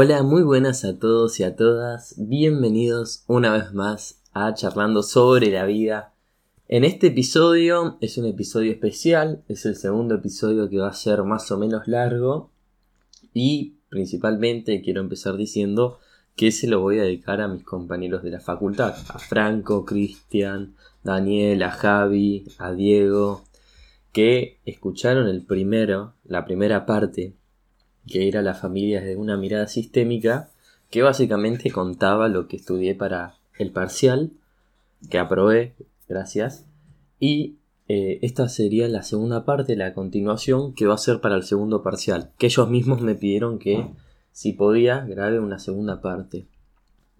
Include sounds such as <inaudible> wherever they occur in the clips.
Hola, muy buenas a todos y a todas. Bienvenidos una vez más a Charlando sobre la vida. En este episodio es un episodio especial, es el segundo episodio que va a ser más o menos largo y principalmente quiero empezar diciendo que se lo voy a dedicar a mis compañeros de la facultad, a Franco, Cristian, Daniel, a Javi, a Diego, que escucharon el primero, la primera parte que era La familia de una mirada sistémica, que básicamente contaba lo que estudié para el parcial, que aprobé, gracias, y eh, esta sería la segunda parte, la continuación, que va a ser para el segundo parcial, que ellos mismos me pidieron que, si podía, grabe una segunda parte.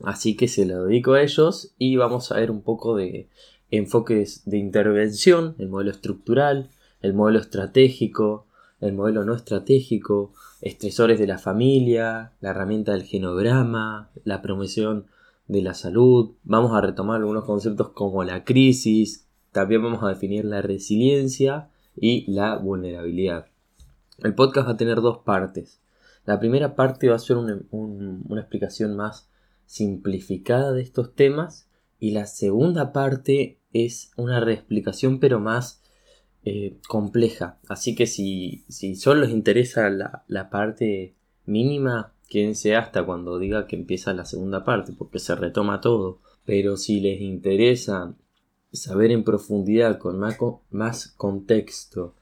Así que se lo dedico a ellos y vamos a ver un poco de enfoques de intervención, el modelo estructural, el modelo estratégico, el modelo no estratégico, estresores de la familia, la herramienta del genograma, la promoción de la salud. Vamos a retomar algunos conceptos como la crisis, también vamos a definir la resiliencia y la vulnerabilidad. El podcast va a tener dos partes. La primera parte va a ser una, una explicación más simplificada de estos temas y la segunda parte es una reexplicación pero más eh, compleja. Así que si, si solo les interesa la, la parte mínima, quédense hasta cuando diga que empieza la segunda parte, porque se retoma todo. Pero si les interesa saber en profundidad, con más, más contexto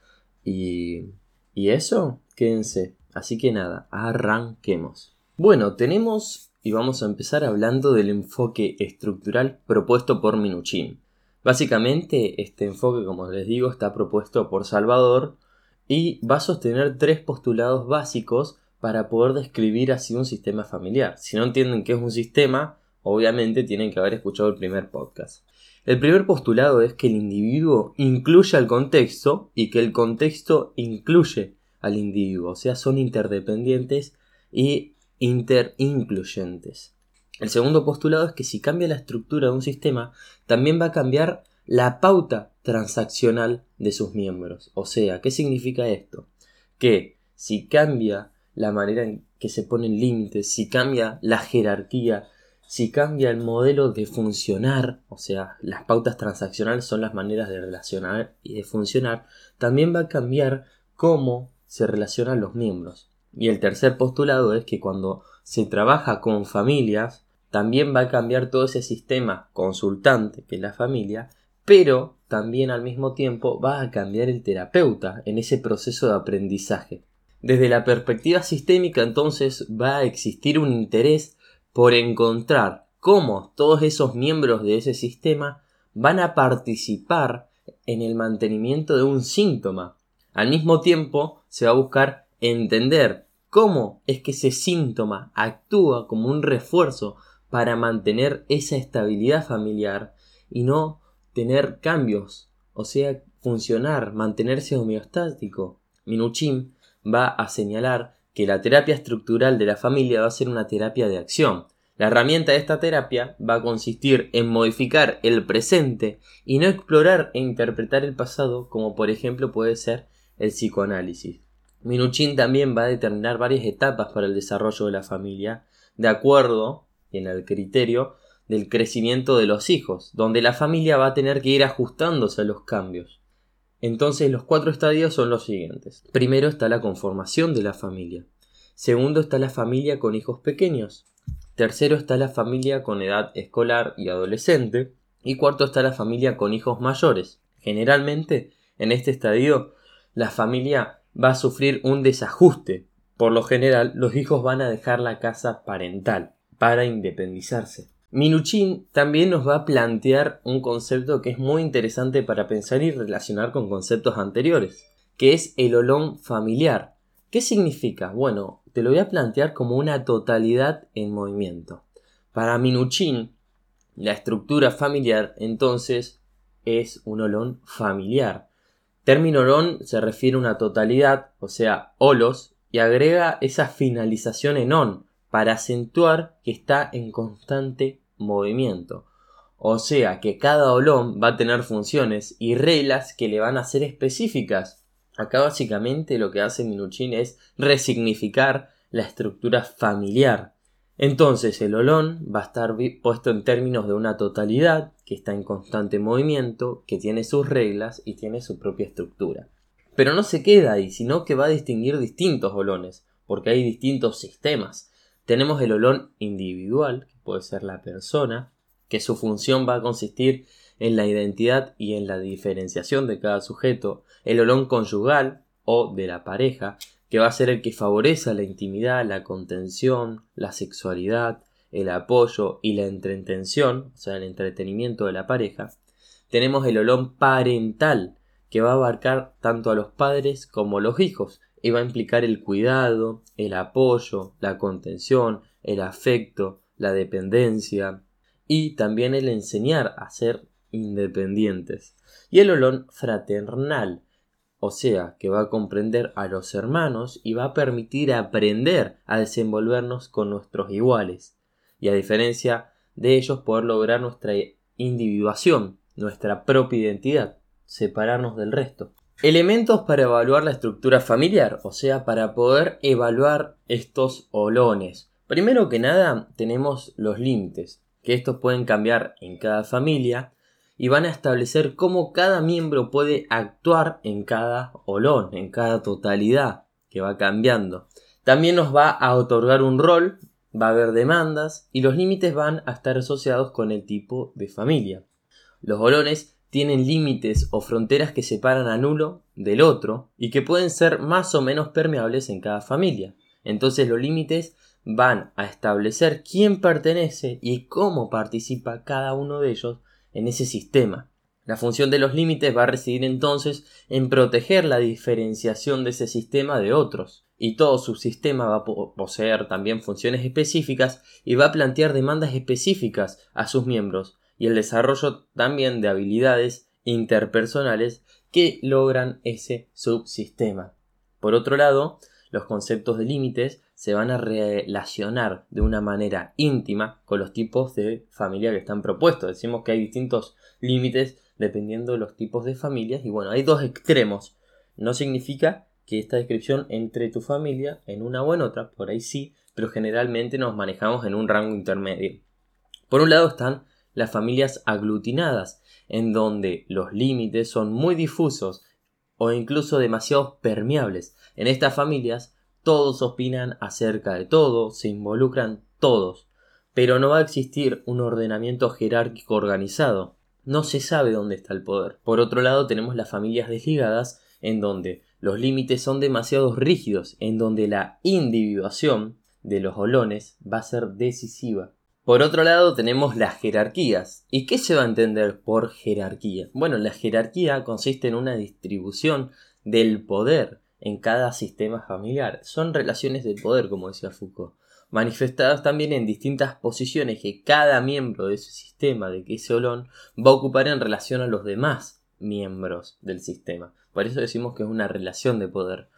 y, y eso, quédense. Así que nada, arranquemos. Bueno, tenemos y vamos a empezar hablando del enfoque estructural propuesto por Minuchin. Básicamente, este enfoque, como les digo, está propuesto por Salvador y va a sostener tres postulados básicos para poder describir así un sistema familiar. Si no entienden qué es un sistema, obviamente tienen que haber escuchado el primer podcast. El primer postulado es que el individuo incluye al contexto y que el contexto incluye al individuo, o sea, son interdependientes y interincluyentes. El segundo postulado es que si cambia la estructura de un sistema, también va a cambiar la pauta transaccional de sus miembros. O sea, ¿qué significa esto? Que si cambia la manera en que se ponen límites, si cambia la jerarquía, si cambia el modelo de funcionar, o sea, las pautas transaccionales son las maneras de relacionar y de funcionar, también va a cambiar cómo se relacionan los miembros. Y el tercer postulado es que cuando se trabaja con familias, también va a cambiar todo ese sistema consultante que es la familia, pero también al mismo tiempo va a cambiar el terapeuta en ese proceso de aprendizaje. Desde la perspectiva sistémica entonces va a existir un interés por encontrar cómo todos esos miembros de ese sistema van a participar en el mantenimiento de un síntoma. Al mismo tiempo se va a buscar entender cómo es que ese síntoma actúa como un refuerzo para mantener esa estabilidad familiar y no tener cambios, o sea, funcionar, mantenerse homeostático. Minuchin va a señalar que la terapia estructural de la familia va a ser una terapia de acción. La herramienta de esta terapia va a consistir en modificar el presente y no explorar e interpretar el pasado como por ejemplo puede ser el psicoanálisis. Minuchin también va a determinar varias etapas para el desarrollo de la familia de acuerdo en el criterio del crecimiento de los hijos, donde la familia va a tener que ir ajustándose a los cambios. Entonces los cuatro estadios son los siguientes. Primero está la conformación de la familia. Segundo está la familia con hijos pequeños. Tercero está la familia con edad escolar y adolescente. Y cuarto está la familia con hijos mayores. Generalmente, en este estadio, la familia va a sufrir un desajuste. Por lo general, los hijos van a dejar la casa parental para independizarse. Minuchin también nos va a plantear un concepto que es muy interesante para pensar y relacionar con conceptos anteriores, que es el olón familiar. ¿Qué significa? Bueno, te lo voy a plantear como una totalidad en movimiento. Para Minuchin, la estructura familiar entonces es un olón familiar. Término olón se refiere a una totalidad, o sea, olos, y agrega esa finalización en on, para acentuar que está en constante movimiento. O sea que cada olón va a tener funciones y reglas que le van a ser específicas. Acá básicamente lo que hace Minuchin es resignificar la estructura familiar. Entonces el olón va a estar puesto en términos de una totalidad que está en constante movimiento, que tiene sus reglas y tiene su propia estructura. Pero no se queda ahí, sino que va a distinguir distintos olones, porque hay distintos sistemas. Tenemos el olón individual, que puede ser la persona, que su función va a consistir en la identidad y en la diferenciación de cada sujeto, el olón conyugal o de la pareja, que va a ser el que favorece la intimidad, la contención, la sexualidad, el apoyo y la entretención, o sea, el entretenimiento de la pareja. Tenemos el olón parental, que va a abarcar tanto a los padres como a los hijos, y va a implicar el cuidado, el apoyo, la contención, el afecto, la dependencia, y también el enseñar a ser independientes. Y el olón fraternal, o sea, que va a comprender a los hermanos y va a permitir aprender a desenvolvernos con nuestros iguales, y a diferencia de ellos poder lograr nuestra individuación, nuestra propia identidad, separarnos del resto. Elementos para evaluar la estructura familiar, o sea, para poder evaluar estos olones. Primero que nada tenemos los límites, que estos pueden cambiar en cada familia y van a establecer cómo cada miembro puede actuar en cada olón, en cada totalidad que va cambiando. También nos va a otorgar un rol, va a haber demandas y los límites van a estar asociados con el tipo de familia. Los olones tienen límites o fronteras que separan a uno del otro y que pueden ser más o menos permeables en cada familia. Entonces los límites van a establecer quién pertenece y cómo participa cada uno de ellos en ese sistema. La función de los límites va a residir entonces en proteger la diferenciación de ese sistema de otros, y todo su sistema va a poseer también funciones específicas y va a plantear demandas específicas a sus miembros, y el desarrollo también de habilidades interpersonales que logran ese subsistema. Por otro lado, los conceptos de límites se van a relacionar de una manera íntima con los tipos de familia que están propuestos. Decimos que hay distintos límites dependiendo de los tipos de familias y bueno, hay dos extremos. No significa que esta descripción entre tu familia en una o en otra, por ahí sí, pero generalmente nos manejamos en un rango intermedio. Por un lado están las familias aglutinadas, en donde los límites son muy difusos o incluso demasiado permeables. En estas familias todos opinan acerca de todo, se involucran todos, pero no va a existir un ordenamiento jerárquico organizado. No se sabe dónde está el poder. Por otro lado, tenemos las familias desligadas, en donde los límites son demasiado rígidos, en donde la individuación de los olones va a ser decisiva. Por otro lado tenemos las jerarquías. ¿Y qué se va a entender por jerarquía? Bueno, la jerarquía consiste en una distribución del poder en cada sistema familiar. Son relaciones de poder, como decía Foucault, manifestadas también en distintas posiciones que cada miembro de ese sistema, de ese olón, va a ocupar en relación a los demás miembros del sistema. Por eso decimos que es una relación de poder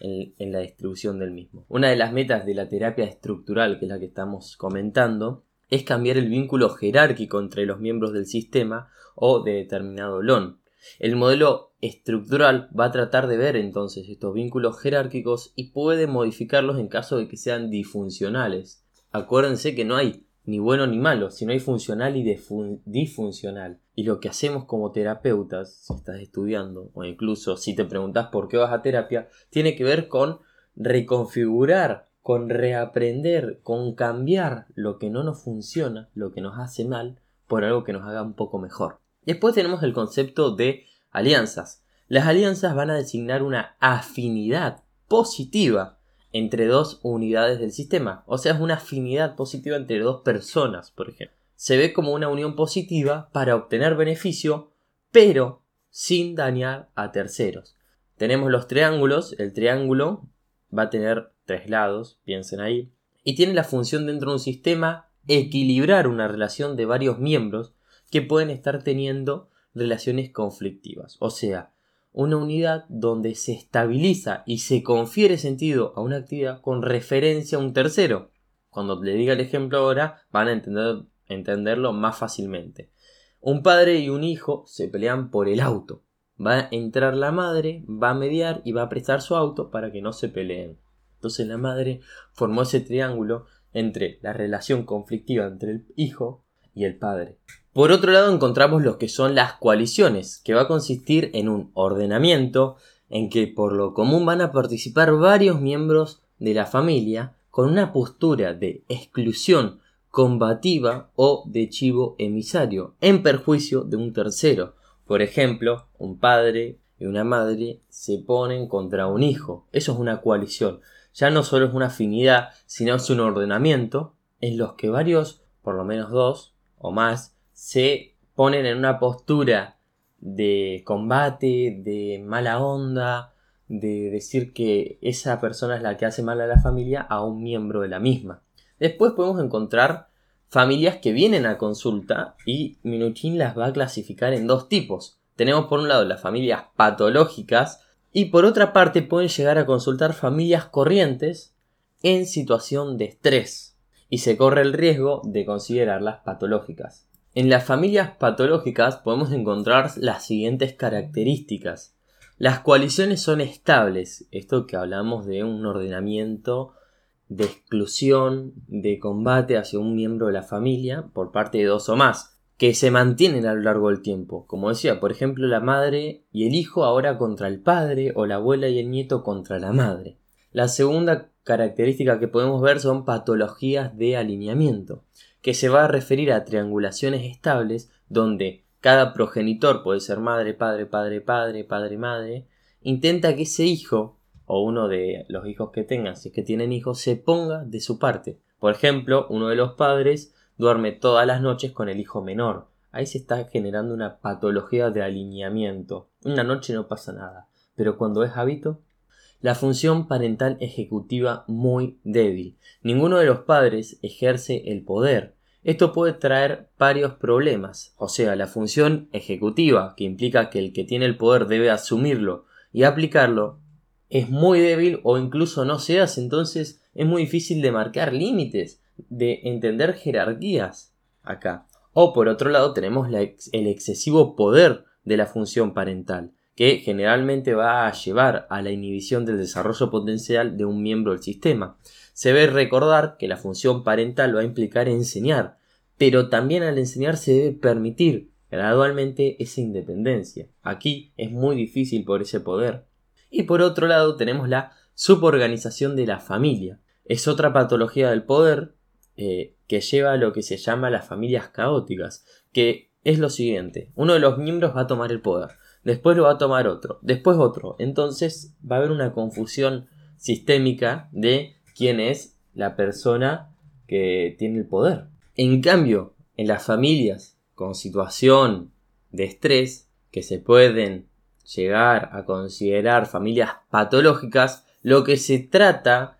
en, en la distribución del mismo. Una de las metas de la terapia estructural, que es la que estamos comentando, es cambiar el vínculo jerárquico entre los miembros del sistema o de determinado olón. El modelo estructural va a tratar de ver entonces estos vínculos jerárquicos y puede modificarlos en caso de que sean disfuncionales. Acuérdense que no hay ni bueno ni malo, sino hay funcional y disfuncional. Y lo que hacemos como terapeutas, si estás estudiando, o incluso si te preguntas por qué vas a terapia, tiene que ver con reconfigurar, con reaprender, con cambiar lo que no nos funciona, lo que nos hace mal, por algo que nos haga un poco mejor. Después tenemos el concepto de alianzas. Las alianzas van a designar una afinidad positiva entre dos unidades del sistema. O sea, es una afinidad positiva entre dos personas, por ejemplo. Se ve como una unión positiva para obtener beneficio, pero sin dañar a terceros. Tenemos los triángulos. El triángulo va a tener tres lados, piensen ahí. Y tiene la función dentro de un sistema equilibrar una relación de varios miembros que pueden estar teniendo relaciones conflictivas. O sea, una unidad donde se estabiliza y se confiere sentido a una actividad con referencia a un tercero. Cuando le diga el ejemplo ahora, van a entender, entenderlo más fácilmente. Un padre y un hijo se pelean por el auto. Va a entrar la madre, va a mediar y va a prestar su auto para que no se peleen. Entonces la madre formó ese triángulo entre la relación conflictiva entre el hijo y el padre. Por otro lado encontramos lo que son las coaliciones, que va a consistir en un ordenamiento en que por lo común van a participar varios miembros de la familia con una postura de exclusión combativa o de chivo emisario, en perjuicio de un tercero. Por ejemplo, un padre y una madre se ponen contra un hijo. Eso es una coalición. Ya no solo es una afinidad, sino es un ordenamiento en los que varios, por lo menos dos o más, se ponen en una postura de combate, de mala onda, de decir que esa persona es la que hace mal a la familia a un miembro de la misma. Después podemos encontrar familias que vienen a consulta y Minuchin las va a clasificar en dos tipos. Tenemos por un lado las familias patológicas y por otra parte pueden llegar a consultar familias corrientes en situación de estrés y se corre el riesgo de considerarlas patológicas. En las familias patológicas podemos encontrar las siguientes características. Las coaliciones son estables, esto que hablamos de un ordenamiento de exclusión, de combate hacia un miembro de la familia por parte de dos o más, que se mantienen a lo largo del tiempo. Como decía, por ejemplo, la madre y el hijo ahora contra el padre o la abuela y el nieto contra la madre. La segunda característica que podemos ver son patologías de alineamiento que se va a referir a triangulaciones estables donde cada progenitor puede ser madre, padre, padre, padre, padre, madre, intenta que ese hijo o uno de los hijos que tengan, si es que tienen hijos, se ponga de su parte. Por ejemplo, uno de los padres duerme todas las noches con el hijo menor. Ahí se está generando una patología de alineamiento. Una noche no pasa nada, pero cuando es hábito, la función parental ejecutiva muy débil. Ninguno de los padres ejerce el poder. Esto puede traer varios problemas, o sea, la función ejecutiva, que implica que el que tiene el poder debe asumirlo y aplicarlo, es muy débil o incluso no se hace, entonces es muy difícil de marcar límites, de entender jerarquías acá. O por otro lado tenemos el excesivo poder de la función parental que generalmente va a llevar a la inhibición del desarrollo potencial de un miembro del sistema. Se debe recordar que la función parental va a implicar enseñar, pero también al enseñar se debe permitir gradualmente esa independencia. Aquí es muy difícil por ese poder. Y por otro lado tenemos la suborganización de la familia. Es otra patología del poder eh, que lleva a lo que se llama las familias caóticas, que es lo siguiente, uno de los miembros va a tomar el poder, después lo va a tomar otro, después otro. Entonces va a haber una confusión sistémica de quién es la persona que tiene el poder. En cambio, en las familias con situación de estrés que se pueden llegar a considerar familias patológicas, lo que se trata,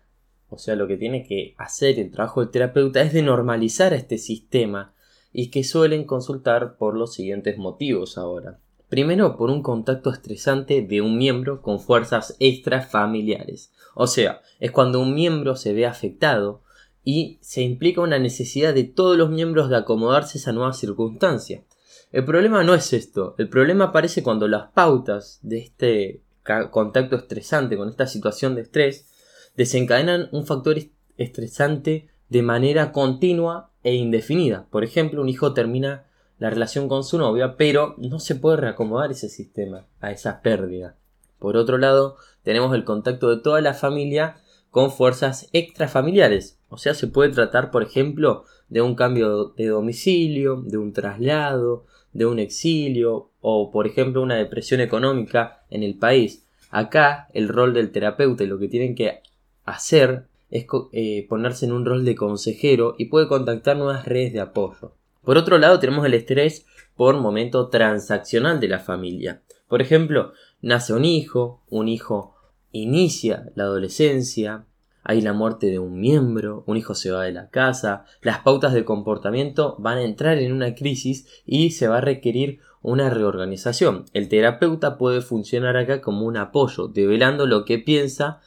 o sea, lo que tiene que hacer el trabajo del terapeuta es de normalizar este sistema y que suelen consultar por los siguientes motivos ahora. Primero, por un contacto estresante de un miembro con fuerzas extrafamiliares. O sea, es cuando un miembro se ve afectado y se implica una necesidad de todos los miembros de acomodarse a esa nueva circunstancia. El problema no es esto, el problema aparece cuando las pautas de este contacto estresante con esta situación de estrés desencadenan un factor estresante de manera continua e indefinida. Por ejemplo, un hijo termina la relación con su novia, pero no se puede reacomodar ese sistema a esa pérdida. Por otro lado, tenemos el contacto de toda la familia con fuerzas extrafamiliares. O sea, se puede tratar, por ejemplo, de un cambio de domicilio, de un traslado, de un exilio o, por ejemplo, una depresión económica en el país. Acá el rol del terapeuta y lo que tienen que hacer es eh, ponerse en un rol de consejero y puede contactar nuevas redes de apoyo. Por otro lado, tenemos el estrés por momento transaccional de la familia. Por ejemplo, nace un hijo, un hijo inicia la adolescencia, hay la muerte de un miembro, un hijo se va de la casa, las pautas de comportamiento van a entrar en una crisis y se va a requerir una reorganización. El terapeuta puede funcionar acá como un apoyo, develando lo que piensa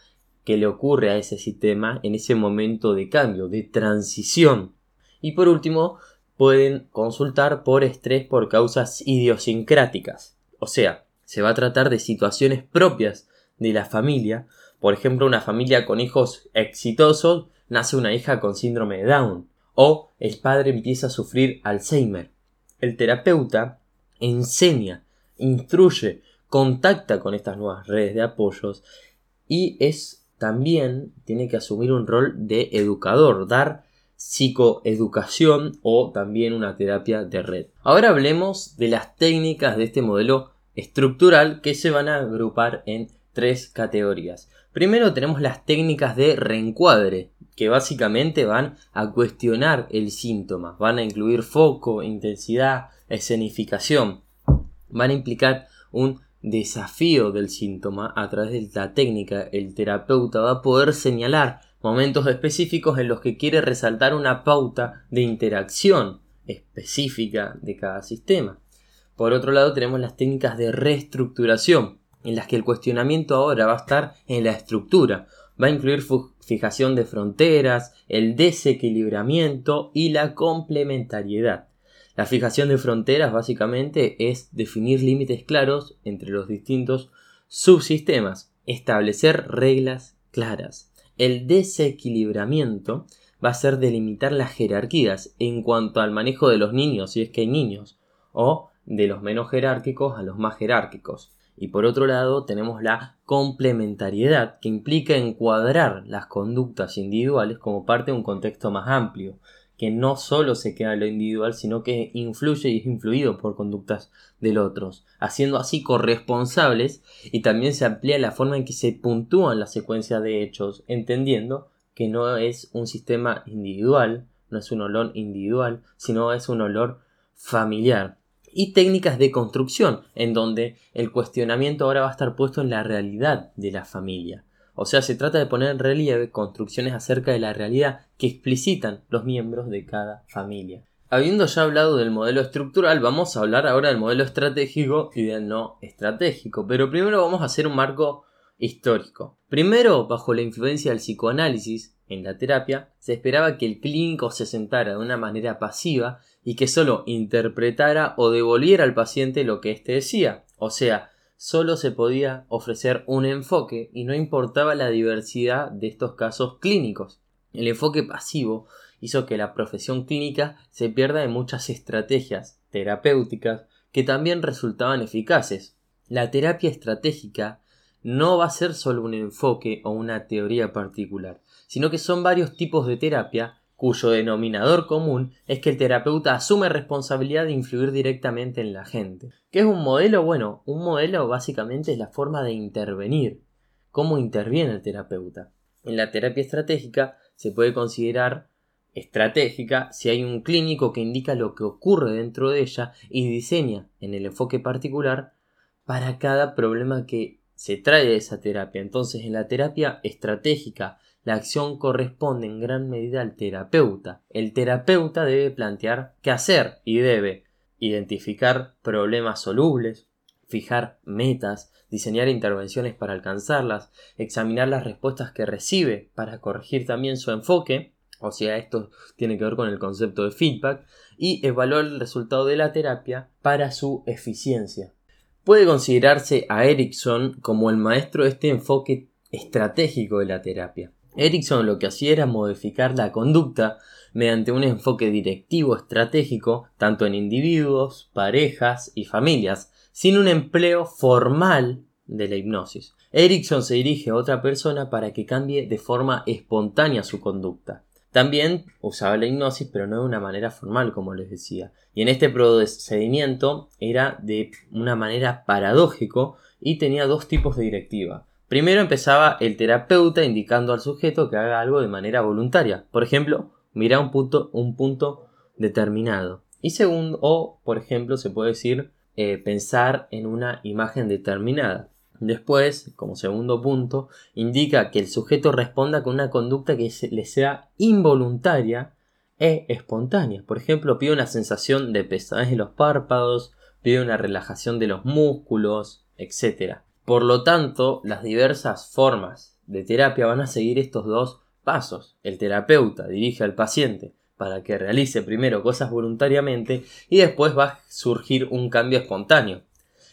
que le ocurre a ese sistema en ese momento de cambio, de transición. Y por último, pueden consultar por estrés por causas idiosincráticas. O sea, se va a tratar de situaciones propias de la familia Por ejemplo, una familia con hijos exitosos nace una hija con síndrome de Down o el padre empieza a sufrir Alzheimer. El terapeuta enseña, instruye, contacta con estas nuevas redes de apoyos y es también tiene que asumir un rol de educador, dar psicoeducación o también una terapia de red. Ahora hablemos de las técnicas de este modelo estructural que se van a agrupar en tres categorías. Primero tenemos las técnicas de reencuadre, que básicamente van a cuestionar el síntoma, van a incluir foco, intensidad, escenificación, van a implicar un desafío del síntoma a través de la técnica. El terapeuta va a poder señalar momentos específicos en los que quiere resaltar una pauta de interacción específica de cada sistema. Por otro lado tenemos las técnicas de reestructuración, en las que el cuestionamiento ahora va a estar en la estructura, va a incluir fijación de fronteras, el desequilibramiento y la complementariedad. La fijación de fronteras básicamente es definir límites claros entre los distintos subsistemas, establecer reglas claras. El desequilibramiento va a ser delimitar las jerarquías en cuanto al manejo de los niños, si es que hay niños, o de los menos jerárquicos a los más jerárquicos. Y por otro lado tenemos la complementariedad, que implica encuadrar las conductas individuales como parte de un contexto más amplio, que no solo se queda en lo individual, sino que influye y es influido por conductas del otro, haciendo así corresponsables y también se amplía la forma en que se puntúan la secuencia de hechos, entendiendo que no es un sistema individual, no es un olor individual, sino es un olor familiar y técnicas de construcción, en donde el cuestionamiento ahora va a estar puesto en la realidad de la familia. O sea, se trata de poner en relieve construcciones acerca de la realidad que explicitan los miembros de cada familia. Habiendo ya hablado del modelo estructural, vamos a hablar ahora del modelo estratégico y del no estratégico. Pero primero vamos a hacer un marco histórico. Primero, bajo la influencia del psicoanálisis en la terapia, se esperaba que el clínico se sentara de una manera pasiva y que solo interpretara o devolviera al paciente lo que éste decía. O sea, solo se podía ofrecer un enfoque y no importaba la diversidad de estos casos clínicos. El enfoque pasivo hizo que la profesión clínica se pierda de muchas estrategias terapéuticas que también resultaban eficaces. La terapia estratégica no va a ser solo un enfoque o una teoría particular, sino que son varios tipos de terapia cuyo denominador común es que el terapeuta asume responsabilidad de influir directamente en la gente. ¿Qué es un modelo? Bueno, un modelo básicamente es la forma de intervenir, cómo interviene el terapeuta. En la terapia estratégica se puede considerar estratégica si hay un clínico que indica lo que ocurre dentro de ella y diseña en el enfoque particular para cada problema que se trae esa terapia. Entonces, en la terapia estratégica la acción corresponde en gran medida al terapeuta. El terapeuta debe plantear qué hacer y debe identificar problemas solubles, fijar metas, diseñar intervenciones para alcanzarlas, examinar las respuestas que recibe para corregir también su enfoque, o sea, esto tiene que ver con el concepto de feedback, y evaluar el resultado de la terapia para su eficiencia. Puede considerarse a Erickson como el maestro de este enfoque estratégico de la terapia. Erickson lo que hacía era modificar la conducta mediante un enfoque directivo estratégico tanto en individuos, parejas y familias, sin un empleo formal de la hipnosis. Erickson se dirige a otra persona para que cambie de forma espontánea su conducta. También usaba la hipnosis, pero no de una manera formal, como les decía. Y en este procedimiento era de una manera paradójico y tenía dos tipos de directiva. Primero empezaba el terapeuta indicando al sujeto que haga algo de manera voluntaria. Por ejemplo, mira un punto, un punto determinado. Y segundo, o por ejemplo, se puede decir eh, pensar en una imagen determinada. Después, como segundo punto, indica que el sujeto responda con una conducta que le sea involuntaria e espontánea. Por ejemplo, pide una sensación de pesadez en los párpados, pide una relajación de los músculos, etc. Por lo tanto, las diversas formas de terapia van a seguir estos dos pasos. El terapeuta dirige al paciente para que realice primero cosas voluntariamente y después va a surgir un cambio espontáneo.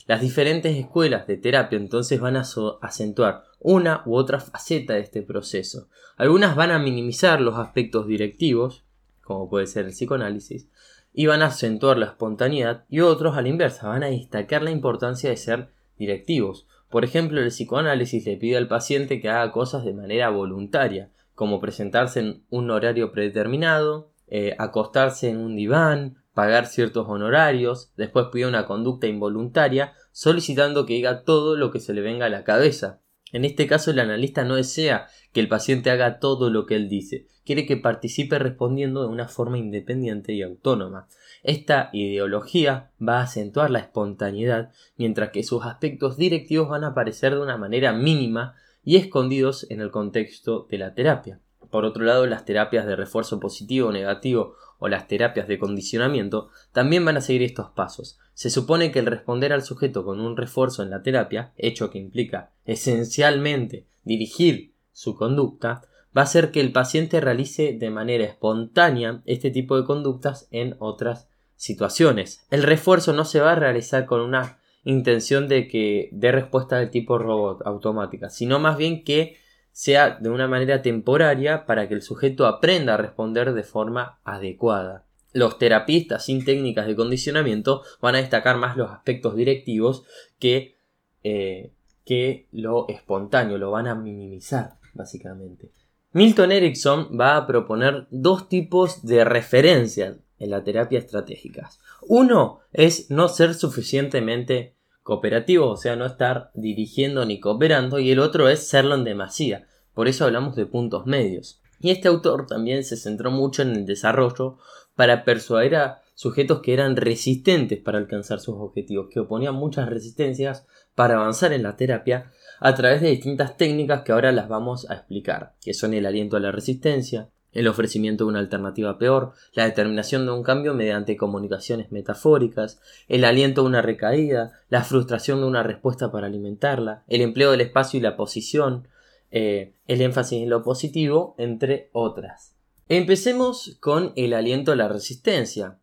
Las diferentes escuelas de terapia entonces van a acentuar una u otra faceta de este proceso. Algunas van a minimizar los aspectos directivos, como puede ser el psicoanálisis, y van a acentuar la espontaneidad y otros a la inversa van a destacar la importancia de ser directivos. Por ejemplo, el psicoanálisis le pide al paciente que haga cosas de manera voluntaria, como presentarse en un horario predeterminado, eh, acostarse en un diván, pagar ciertos honorarios, después pide una conducta involuntaria, solicitando que diga todo lo que se le venga a la cabeza. En este caso el analista no desea que el paciente haga todo lo que él dice, quiere que participe respondiendo de una forma independiente y autónoma. Esta ideología va a acentuar la espontaneidad, mientras que sus aspectos directivos van a aparecer de una manera mínima y escondidos en el contexto de la terapia. Por otro lado, las terapias de refuerzo positivo o negativo o las terapias de condicionamiento también van a seguir estos pasos. Se supone que el responder al sujeto con un refuerzo en la terapia, hecho que implica esencialmente dirigir su conducta, va a hacer que el paciente realice de manera espontánea este tipo de conductas en otras situaciones. El refuerzo no se va a realizar con una intención de que dé respuesta del tipo robot automática, sino más bien que sea de una manera temporaria para que el sujeto aprenda a responder de forma adecuada. Los terapistas sin técnicas de condicionamiento van a destacar más los aspectos directivos que, eh, que lo espontáneo, lo van a minimizar básicamente. Milton Erickson va a proponer dos tipos de referencias en la terapia estratégica. Uno es no ser suficientemente cooperativo, o sea, no estar dirigiendo ni cooperando, y el otro es serlo en demasía. Por eso hablamos de puntos medios. Y este autor también se centró mucho en el desarrollo para persuadir a sujetos que eran resistentes para alcanzar sus objetivos, que oponían muchas resistencias para avanzar en la terapia a través de distintas técnicas que ahora las vamos a explicar, que son el aliento a la resistencia, el ofrecimiento de una alternativa peor, la determinación de un cambio mediante comunicaciones metafóricas, el aliento a una recaída, la frustración de una respuesta para alimentarla, el empleo del espacio y la posición, eh, el énfasis en lo positivo, entre otras. Empecemos con el aliento a la resistencia.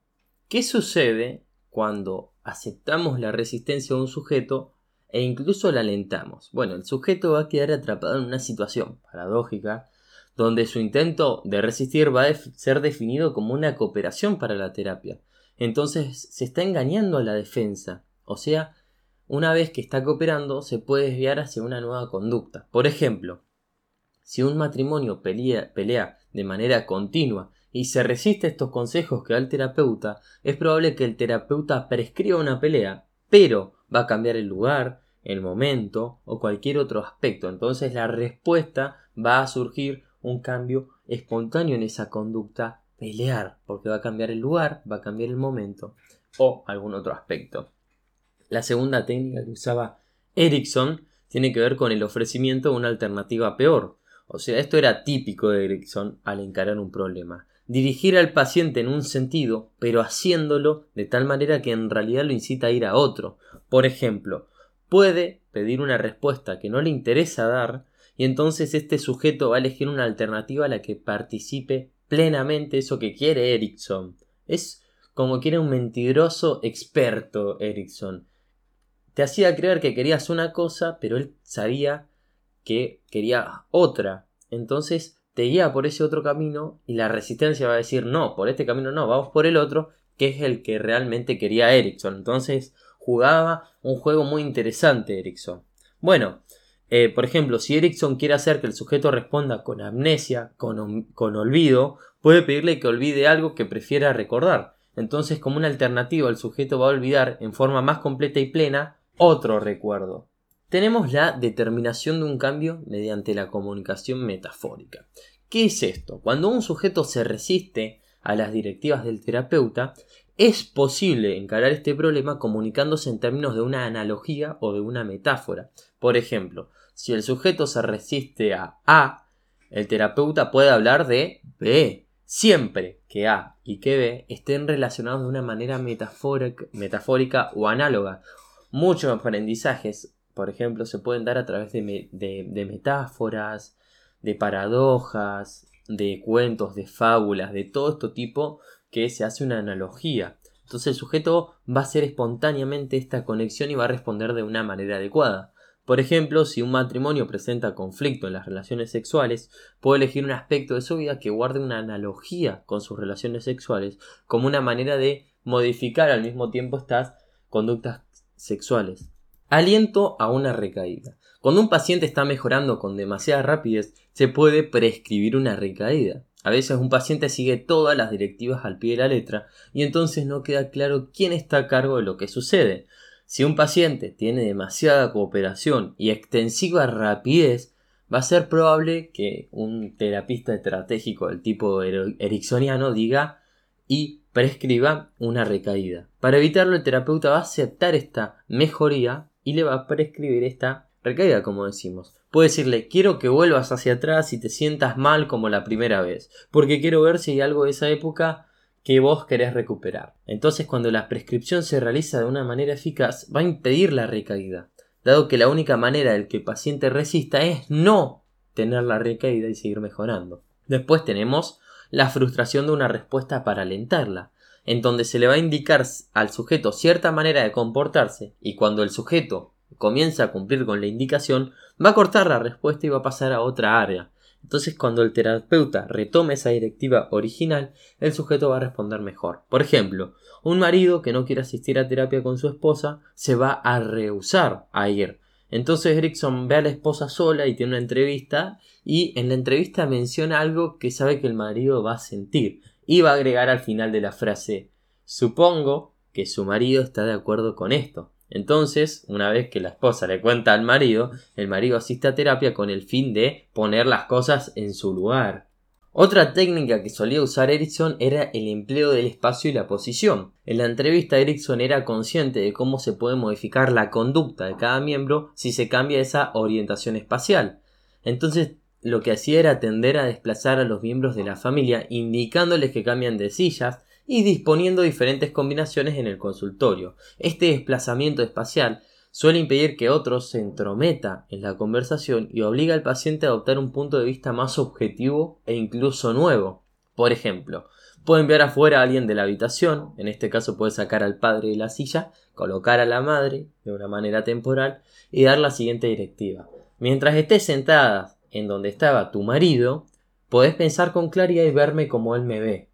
¿Qué sucede cuando aceptamos la resistencia de un sujeto e incluso la alentamos? Bueno, el sujeto va a quedar atrapado en una situación paradójica donde su intento de resistir va a ser definido como una cooperación para la terapia. Entonces se está engañando a la defensa, o sea, una vez que está cooperando, se puede desviar hacia una nueva conducta. Por ejemplo, si un matrimonio pelea, de manera continua y se resiste a estos consejos que da el terapeuta, es probable que el terapeuta prescriba una pelea, pero va a cambiar el lugar, el momento o cualquier otro aspecto. Entonces la respuesta va a surgir un cambio espontáneo en esa conducta pelear, porque va a cambiar el lugar, va a cambiar el momento o algún otro aspecto. La segunda técnica que usaba Erickson tiene que ver con el ofrecimiento de una alternativa peor. O sea, esto era típico de Erickson al encarar un problema. Dirigir al paciente en un sentido, pero haciéndolo de tal manera que en realidad lo incita a ir a otro. Por ejemplo, puede pedir una respuesta que no le interesa dar, y entonces este sujeto va a elegir una alternativa a la que participe plenamente eso que quiere Erickson. Es como quiere un mentiroso experto Erickson te hacía creer que querías una cosa, pero él sabía que quería otra. Entonces te guía por ese otro camino y la resistencia va a decir no, por este camino no, vamos por el otro, que es el que realmente quería Erickson. Entonces jugaba un juego muy interesante Erickson. Bueno, eh, por ejemplo, si Erickson quiere hacer que el sujeto responda con amnesia, con, con olvido, puede pedirle que olvide algo que prefiera recordar. Entonces, como una alternativa, el sujeto va a olvidar en forma más completa y plena otro recuerdo. Tenemos la determinación de un cambio mediante la comunicación metafórica. ¿Qué es esto? Cuando un sujeto se resiste a las directivas del terapeuta, es posible encarar este problema comunicándose en términos de una analogía o de una metáfora. Por ejemplo, si el sujeto se resiste a A, el terapeuta puede hablar de B, siempre que A y que B estén relacionados de una manera metafórica, metafórica o análoga, Muchos aprendizajes, por ejemplo, se pueden dar a través de, metáforas, de paradojas, de cuentos, de fábulas, de todo este tipo que se hace una analogía. Entonces el sujeto va a hacer espontáneamente esta conexión y va a responder de una manera adecuada. Por ejemplo, si un matrimonio presenta conflicto en las relaciones sexuales, puede elegir un aspecto de su vida que guarde una analogía con sus relaciones sexuales como una manera de modificar al mismo tiempo estas conductas sexuales. Aliento a una recaída. Cuando un paciente está mejorando con demasiada rapidez, se puede prescribir una recaída. A veces un paciente sigue todas las directivas al pie de la letra y entonces no queda claro quién está a cargo de lo que sucede. Si un paciente tiene demasiada cooperación y extensiva rapidez, va a ser probable que un terapista estratégico del tipo ericksoniano diga y prescriba una recaída. Para evitarlo, el terapeuta va a aceptar esta mejoría y le va a prescribir esta recaída, como decimos. Puede decirle, quiero que vuelvas hacia atrás y te sientas mal como la primera vez, porque quiero ver si hay algo de esa época que vos querés recuperar. Entonces cuando la prescripción se realiza de una manera eficaz va a impedir la recaída, dado que la única manera del que el paciente resista es no tener la recaída y seguir mejorando. Después tenemos la frustración de una respuesta para alentarla, en donde se le va a indicar al sujeto cierta manera de comportarse y cuando el sujeto comienza a cumplir con la indicación, va a cortar la respuesta y va a pasar a otra área, entonces, cuando el terapeuta retome esa directiva original, el sujeto va a responder mejor. Por ejemplo, un marido que no quiere asistir a terapia con su esposa se va a rehusar a ir. Entonces Erickson ve a la esposa sola y tiene una entrevista y en la entrevista menciona algo que sabe que el marido va a sentir y va a agregar al final de la frase supongo que su marido está de acuerdo con esto. Entonces, una vez que la esposa le cuenta al marido, el marido asiste a terapia con el fin de poner las cosas en su lugar. Otra técnica que solía usar Erickson era el empleo del espacio y la posición. En la entrevista Erickson era consciente de cómo se puede modificar la conducta de cada miembro si se cambia esa orientación espacial. Entonces lo que hacía era tender a desplazar a los miembros de la familia indicándoles que cambian de sillas y disponiendo diferentes combinaciones en el consultorio. Este desplazamiento espacial suele impedir que otros se entrometa en la conversación y obliga al paciente a adoptar un punto de vista más objetivo e incluso nuevo. Por ejemplo, puede enviar afuera a alguien de la habitación, en este caso puede sacar al padre de la silla, colocar a la madre de una manera temporal y dar la siguiente directiva. Mientras estés sentada en donde estaba tu marido, podés pensar con claridad y verme como él me ve.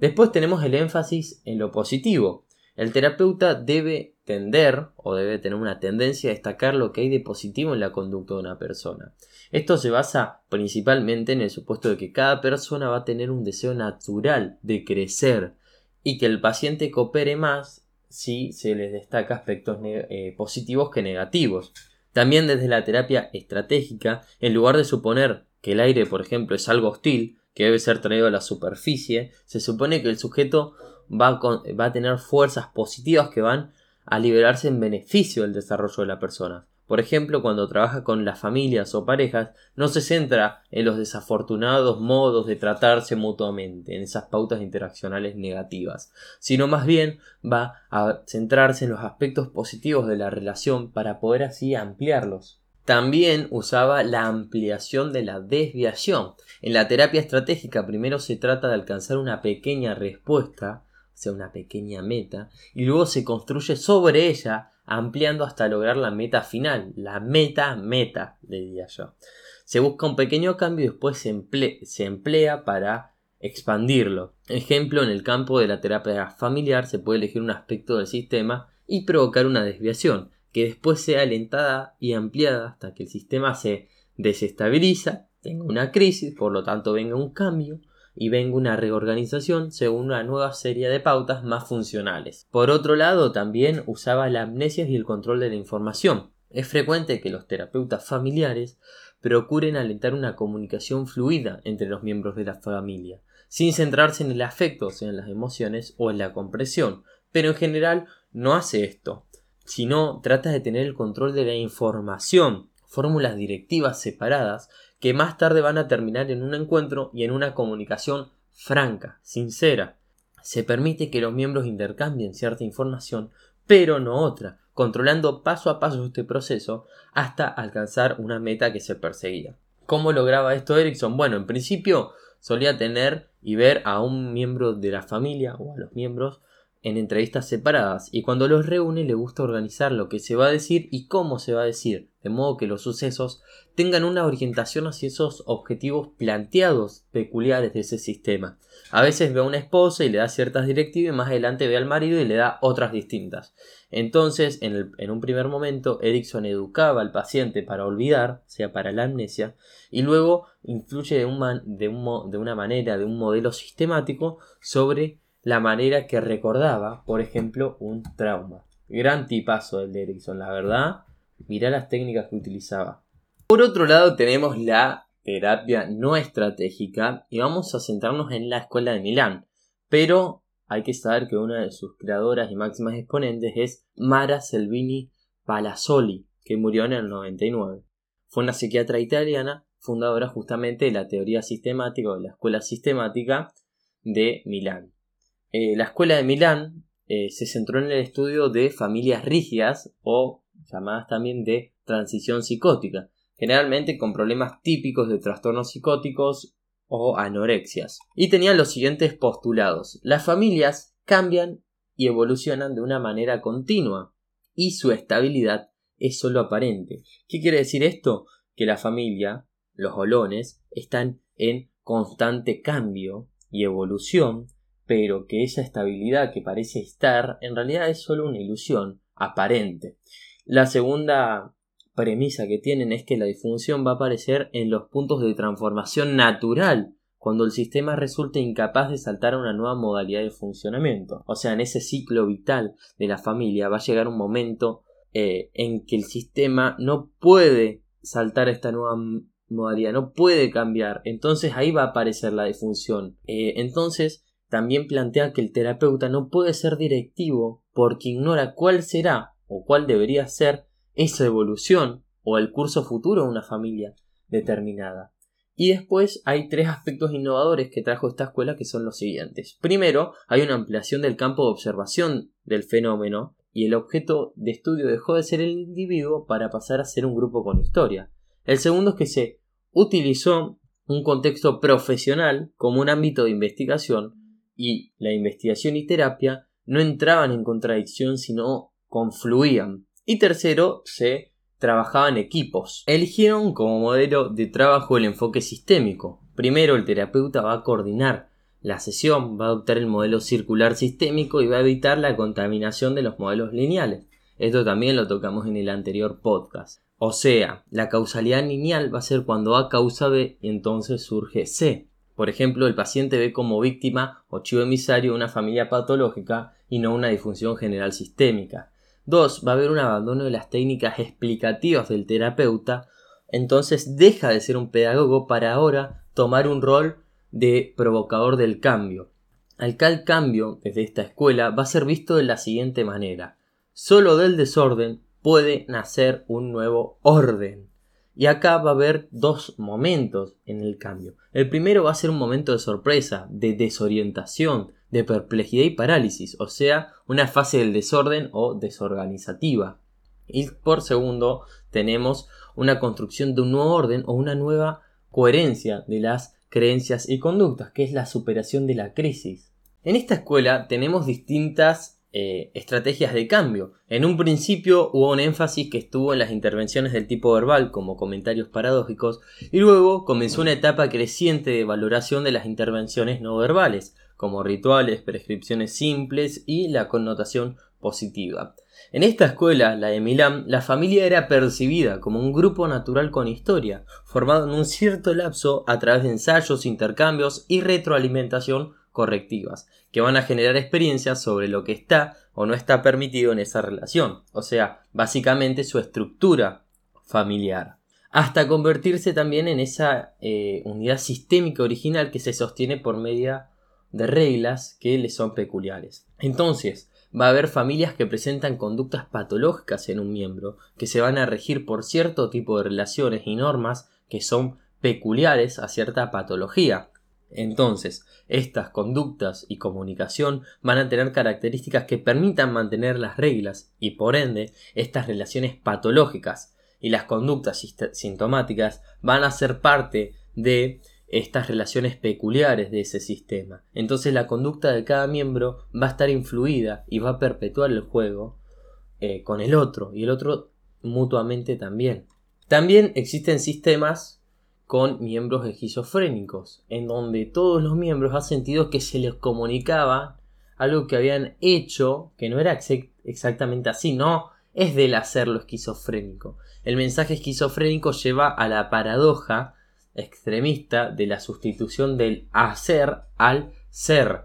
Después tenemos el énfasis en lo positivo. El terapeuta debe tender o debe tener una tendencia a destacar lo que hay de positivo en la conducta de una persona. Esto se basa principalmente en el supuesto de que cada persona va a tener un deseo natural de crecer y que el paciente coopere más si se les destaca aspectos eh, positivos que negativos. También desde la terapia estratégica, en lugar de suponer que el aire, por ejemplo, es algo hostil, que debe ser traído a la superficie, se supone que el sujeto va a, tener fuerzas positivas que van a liberarse en beneficio del desarrollo de la persona. Por ejemplo, cuando trabaja con las familias o parejas, no se centra en los desafortunados modos de tratarse mutuamente, en esas pautas interaccionales negativas, sino más bien va a centrarse en los aspectos positivos de la relación para poder así ampliarlos. También usaba la ampliación de la desviación. En la terapia estratégica primero se trata de alcanzar una pequeña respuesta, sea, una pequeña meta, y luego se construye sobre ella, ampliando hasta lograr la meta final, la meta meta, diría yo. Se busca un pequeño cambio y después se se emplea para expandirlo. Ejemplo, en el campo de la terapia familiar se puede elegir un aspecto del sistema y provocar una desviación que después sea alentada y ampliada hasta que el sistema se desestabiliza, tenga una crisis, por lo tanto venga un cambio y venga una reorganización según una nueva serie de pautas más funcionales. Por otro lado, también usaba la amnesia y el control de la información. Es frecuente que los terapeutas familiares procuren alentar una comunicación fluida entre los miembros de la familia, sin centrarse en el afecto, o sea, en las emociones o en la compresión, pero en general no hace esto sino trata de tener el control de la información, fórmulas directivas separadas que más tarde van a terminar en un encuentro y en una comunicación franca, sincera. Se permite que los miembros intercambien cierta información, pero no otra, controlando paso a paso este proceso hasta alcanzar una meta que se perseguía. ¿Cómo lograba esto Erickson? Bueno, en principio solía tener y ver a un miembro de la familia o a los miembros en entrevistas separadas y cuando los reúne le gusta organizar lo que se va a decir y cómo se va a decir, de modo que los sucesos tengan una orientación hacia esos objetivos planteados peculiares de ese sistema. A veces ve a una esposa y le da ciertas directivas y más adelante ve al marido y le da otras distintas. Entonces, en, un primer momento, Erickson educaba al paciente para olvidar, o sea, para la amnesia, y luego influye de, de, de una manera, de un modelo sistemático sobre la manera que recordaba, por ejemplo, un trauma. Gran tipazo el de Erickson, la verdad. Mirá las técnicas que utilizaba. Por otro lado tenemos la terapia no estratégica y vamos a centrarnos en la escuela de Milán. Pero hay que saber que una de sus creadoras y máximas exponentes es Mara Selvini Palazzoli, que murió en el 99. Fue una psiquiatra italiana, fundadora justamente de la teoría sistemática o de la escuela sistemática de Milán. Eh, la escuela de Milán eh, se centró en el estudio de familias rígidas o llamadas también de transición psicótica, generalmente con problemas típicos de trastornos psicóticos o anorexias. Y tenían los siguientes postulados. Las familias cambian y evolucionan de una manera continua y su estabilidad es solo aparente. ¿Qué quiere decir esto? Que la familia, los olones, están en constante cambio y evolución pero que esa estabilidad que parece estar en realidad es solo una ilusión aparente. La segunda premisa que tienen es que la disfunción va a aparecer en los puntos de transformación natural cuando el sistema resulte incapaz de saltar a una nueva modalidad de funcionamiento. O sea, en ese ciclo vital de la familia va a llegar un momento eh, en que el sistema no puede saltar a esta nueva modalidad, no puede cambiar. Entonces ahí va a aparecer la disfunción. Eh, entonces también plantea que el terapeuta no puede ser directivo porque ignora cuál será o cuál debería ser esa evolución o el curso futuro de una familia determinada. Y después hay tres aspectos innovadores que trajo esta escuela que son los siguientes. Primero, hay una ampliación del campo de observación del fenómeno y el objeto de estudio dejó de ser el individuo para pasar a ser un grupo con historia. El segundo es que se utilizó un contexto profesional como un ámbito de investigación y la investigación y terapia no entraban en contradicción sino confluían. Y tercero, se trabajaba en equipos. Eligieron como modelo de trabajo el enfoque sistémico. Primero el terapeuta va a coordinar la sesión, va a adoptar el modelo circular sistémico y va a evitar la contaminación de los modelos lineales. Esto también lo tocamos en el anterior podcast. O sea, la causalidad lineal va a ser cuando A causa B y entonces surge C. Por ejemplo, el paciente ve como víctima o chivo emisario una familia patológica y no una disfunción general sistémica. 2. Va a haber un abandono de las técnicas explicativas del terapeuta, entonces deja de ser un pedagogo para ahora tomar un rol de provocador del cambio. Al cal cambio desde esta escuela va a ser visto de la siguiente manera. Solo del desorden puede nacer un nuevo orden. Y acá va a haber dos momentos en el cambio. El primero va a ser un momento de sorpresa, de desorientación, de perplejidad y parálisis, o sea, una fase del desorden o desorganizativa. Y por segundo, tenemos una construcción de un nuevo orden o una nueva coherencia de las creencias y conductas, que es la superación de la crisis. En esta escuela tenemos distintas eh, estrategias de cambio. En un principio hubo un énfasis que estuvo en las intervenciones del tipo verbal como comentarios paradójicos y luego comenzó una etapa creciente de valoración de las intervenciones no verbales como rituales, prescripciones simples y la connotación positiva. En esta escuela, la de Milán, la familia era percibida como un grupo natural con historia, formado en un cierto lapso a través de ensayos, intercambios y retroalimentación correctivas, que van a generar experiencias sobre lo que está o no está permitido en esa relación, o sea, básicamente su estructura familiar, hasta convertirse también en esa eh, unidad sistémica original que se sostiene por medio de reglas que le son peculiares. Entonces, va a haber familias que presentan conductas patológicas en un miembro, que se van a regir por cierto tipo de relaciones y normas que son peculiares a cierta patología, entonces, estas conductas y comunicación van a tener características que permitan mantener las reglas y por ende estas relaciones patológicas y las conductas sintomáticas van a ser parte de estas relaciones peculiares de ese sistema. Entonces la conducta de cada miembro va a estar influida y va a perpetuar el juego eh, con el otro y el otro mutuamente también. También existen sistemas con miembros esquizofrénicos, en donde todos los miembros han sentido que se les comunicaba algo que habían hecho que no era exactamente así, no es del hacerlo esquizofrénico. El mensaje esquizofrénico lleva a la paradoja extremista de la sustitución del hacer al ser.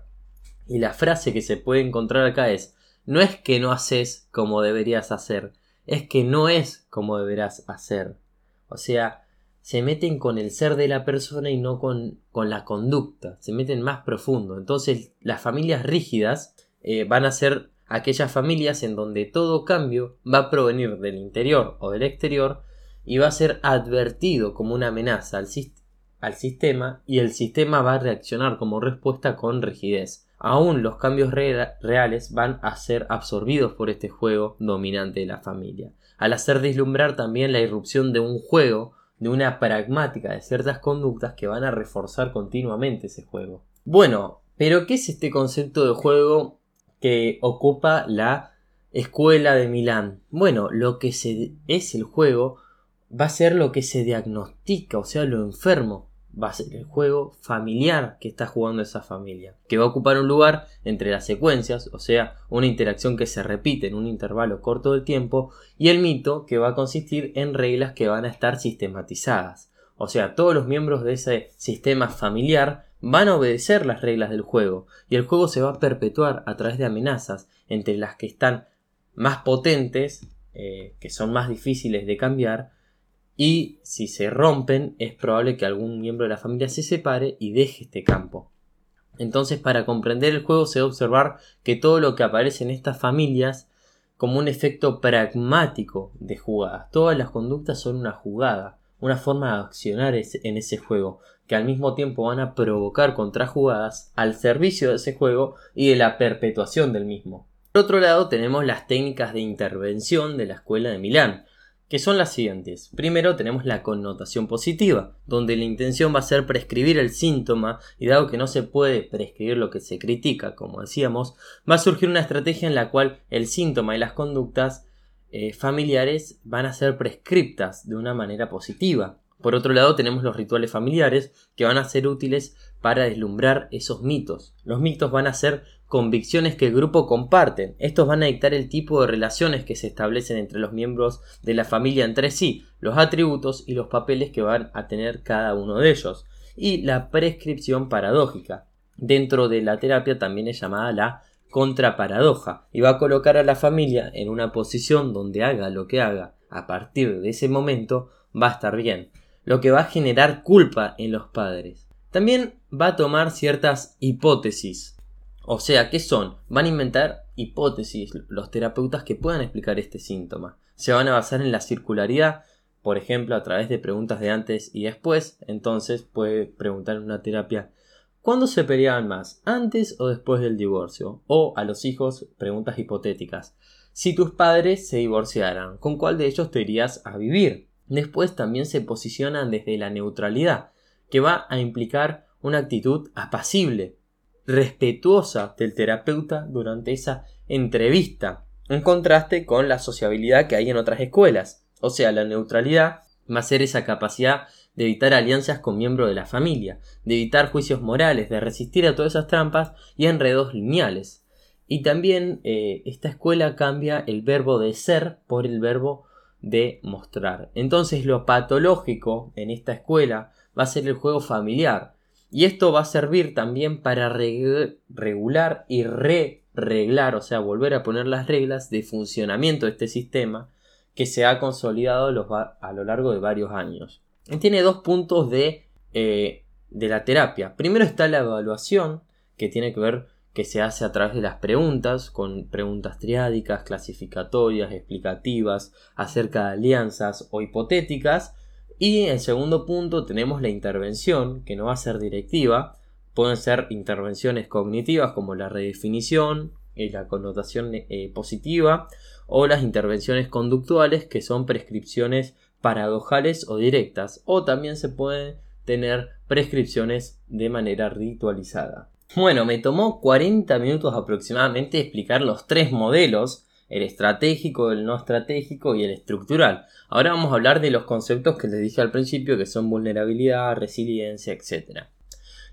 Y la frase que se puede encontrar acá es, no es que no haces como deberías hacer, es que no es como deberás hacer. O sea, se meten con el ser de la persona y no con, con la conducta, se meten más profundo. Entonces las familias rígidas eh, van a ser aquellas familias en donde todo cambio va a provenir del interior o del exterior y va a ser advertido como una amenaza al, al sistema y el sistema va a reaccionar como respuesta con rigidez. Aún los cambios reales van a ser absorbidos por este juego dominante de la familia, al hacer deslumbrar también la irrupción de un juego, de una pragmática de ciertas conductas que van a reforzar continuamente ese juego. Bueno, pero ¿qué es este concepto de juego que ocupa la escuela de Milán? Bueno, lo que es el juego va a ser lo que se diagnostica, o sea, lo enfermo va a ser el juego familiar que está jugando esa familia, que va a ocupar un lugar entre las secuencias, o sea, una interacción que se repite en un intervalo corto de tiempo, y el mito que va a consistir en reglas que van a estar sistematizadas. O sea, todos los miembros de ese sistema familiar van a obedecer las reglas del juego, y el juego se va a perpetuar a través de amenazas, entre las que están más potentes, eh, que son más difíciles de cambiar, y si se rompen es probable que algún miembro de la familia se separe y deje este campo. Entonces para comprender el juego se debe observar que todo lo que aparece en estas familias como un efecto pragmático de jugadas. Todas las conductas son una jugada, una forma de accionar en ese juego, que al mismo tiempo van a provocar contrajugadas al servicio de ese juego y de la perpetuación del mismo. Por otro lado tenemos las técnicas de intervención de la escuela de Milán, que son las siguientes. Primero tenemos la connotación positiva, donde la intención va a ser prescribir el síntoma y dado que no se puede prescribir lo que se critica, como decíamos, va a surgir una estrategia en la cual el síntoma y las conductas eh, familiares van a ser prescriptas de una manera positiva. Por otro lado tenemos los rituales familiares que van a ser útiles para deslumbrar esos mitos. Los mitos van a ser convicciones que el grupo comparte. Estos van a dictar el tipo de relaciones que se establecen entre los miembros de la familia entre sí, los atributos y los papeles que van a tener cada uno de ellos. Y la prescripción paradójica. Dentro de la terapia también es llamada la contraparadoja y va a colocar a la familia en una posición donde haga lo que haga a partir de ese momento va a estar bien, lo que va a generar culpa en los padres. También va a tomar ciertas hipótesis o sea, ¿qué son? Van a inventar hipótesis los terapeutas que puedan explicar este síntoma. Se van a basar en la circularidad, por ejemplo, a través de preguntas de antes y después. Entonces puede preguntar una terapia ¿Cuándo se peleaban más? ¿Antes o después del divorcio? O a los hijos preguntas hipotéticas. Si tus padres se divorciaran, ¿con cuál de ellos te irías a vivir? Después también se posicionan desde la neutralidad, que va a implicar una actitud apacible, respetuosa del terapeuta durante esa entrevista, en contraste con la sociabilidad que hay en otras escuelas. O sea, la neutralidad va a ser esa capacidad de evitar alianzas con miembros de la familia, de evitar juicios morales, de resistir a todas esas trampas y enredos lineales. Y también eh, esta escuela cambia el verbo de ser por el verbo de mostrar. Entonces lo patológico en esta escuela va a ser el juego familiar, y esto va a servir también para regular y re-reglar, o sea, volver a poner las reglas de funcionamiento de este sistema que se ha consolidado a lo largo de varios años. tiene dos puntos de, eh, de la terapia. Primero está la evaluación, que tiene que ver que se hace a través de las preguntas, con preguntas triádicas, clasificatorias, explicativas, acerca de alianzas o hipotéticas, y en segundo punto tenemos la intervención, que no va a ser directiva, pueden ser intervenciones cognitivas como la redefinición y la connotación eh, positiva, o las intervenciones conductuales que son prescripciones paradojales o directas, o también se pueden tener prescripciones de manera ritualizada. Bueno, me tomó 40 minutos aproximadamente explicar los tres modelos, el estratégico, el no estratégico y el estructural. Ahora vamos a hablar de los conceptos que les dije al principio, que son vulnerabilidad, resiliencia, etc.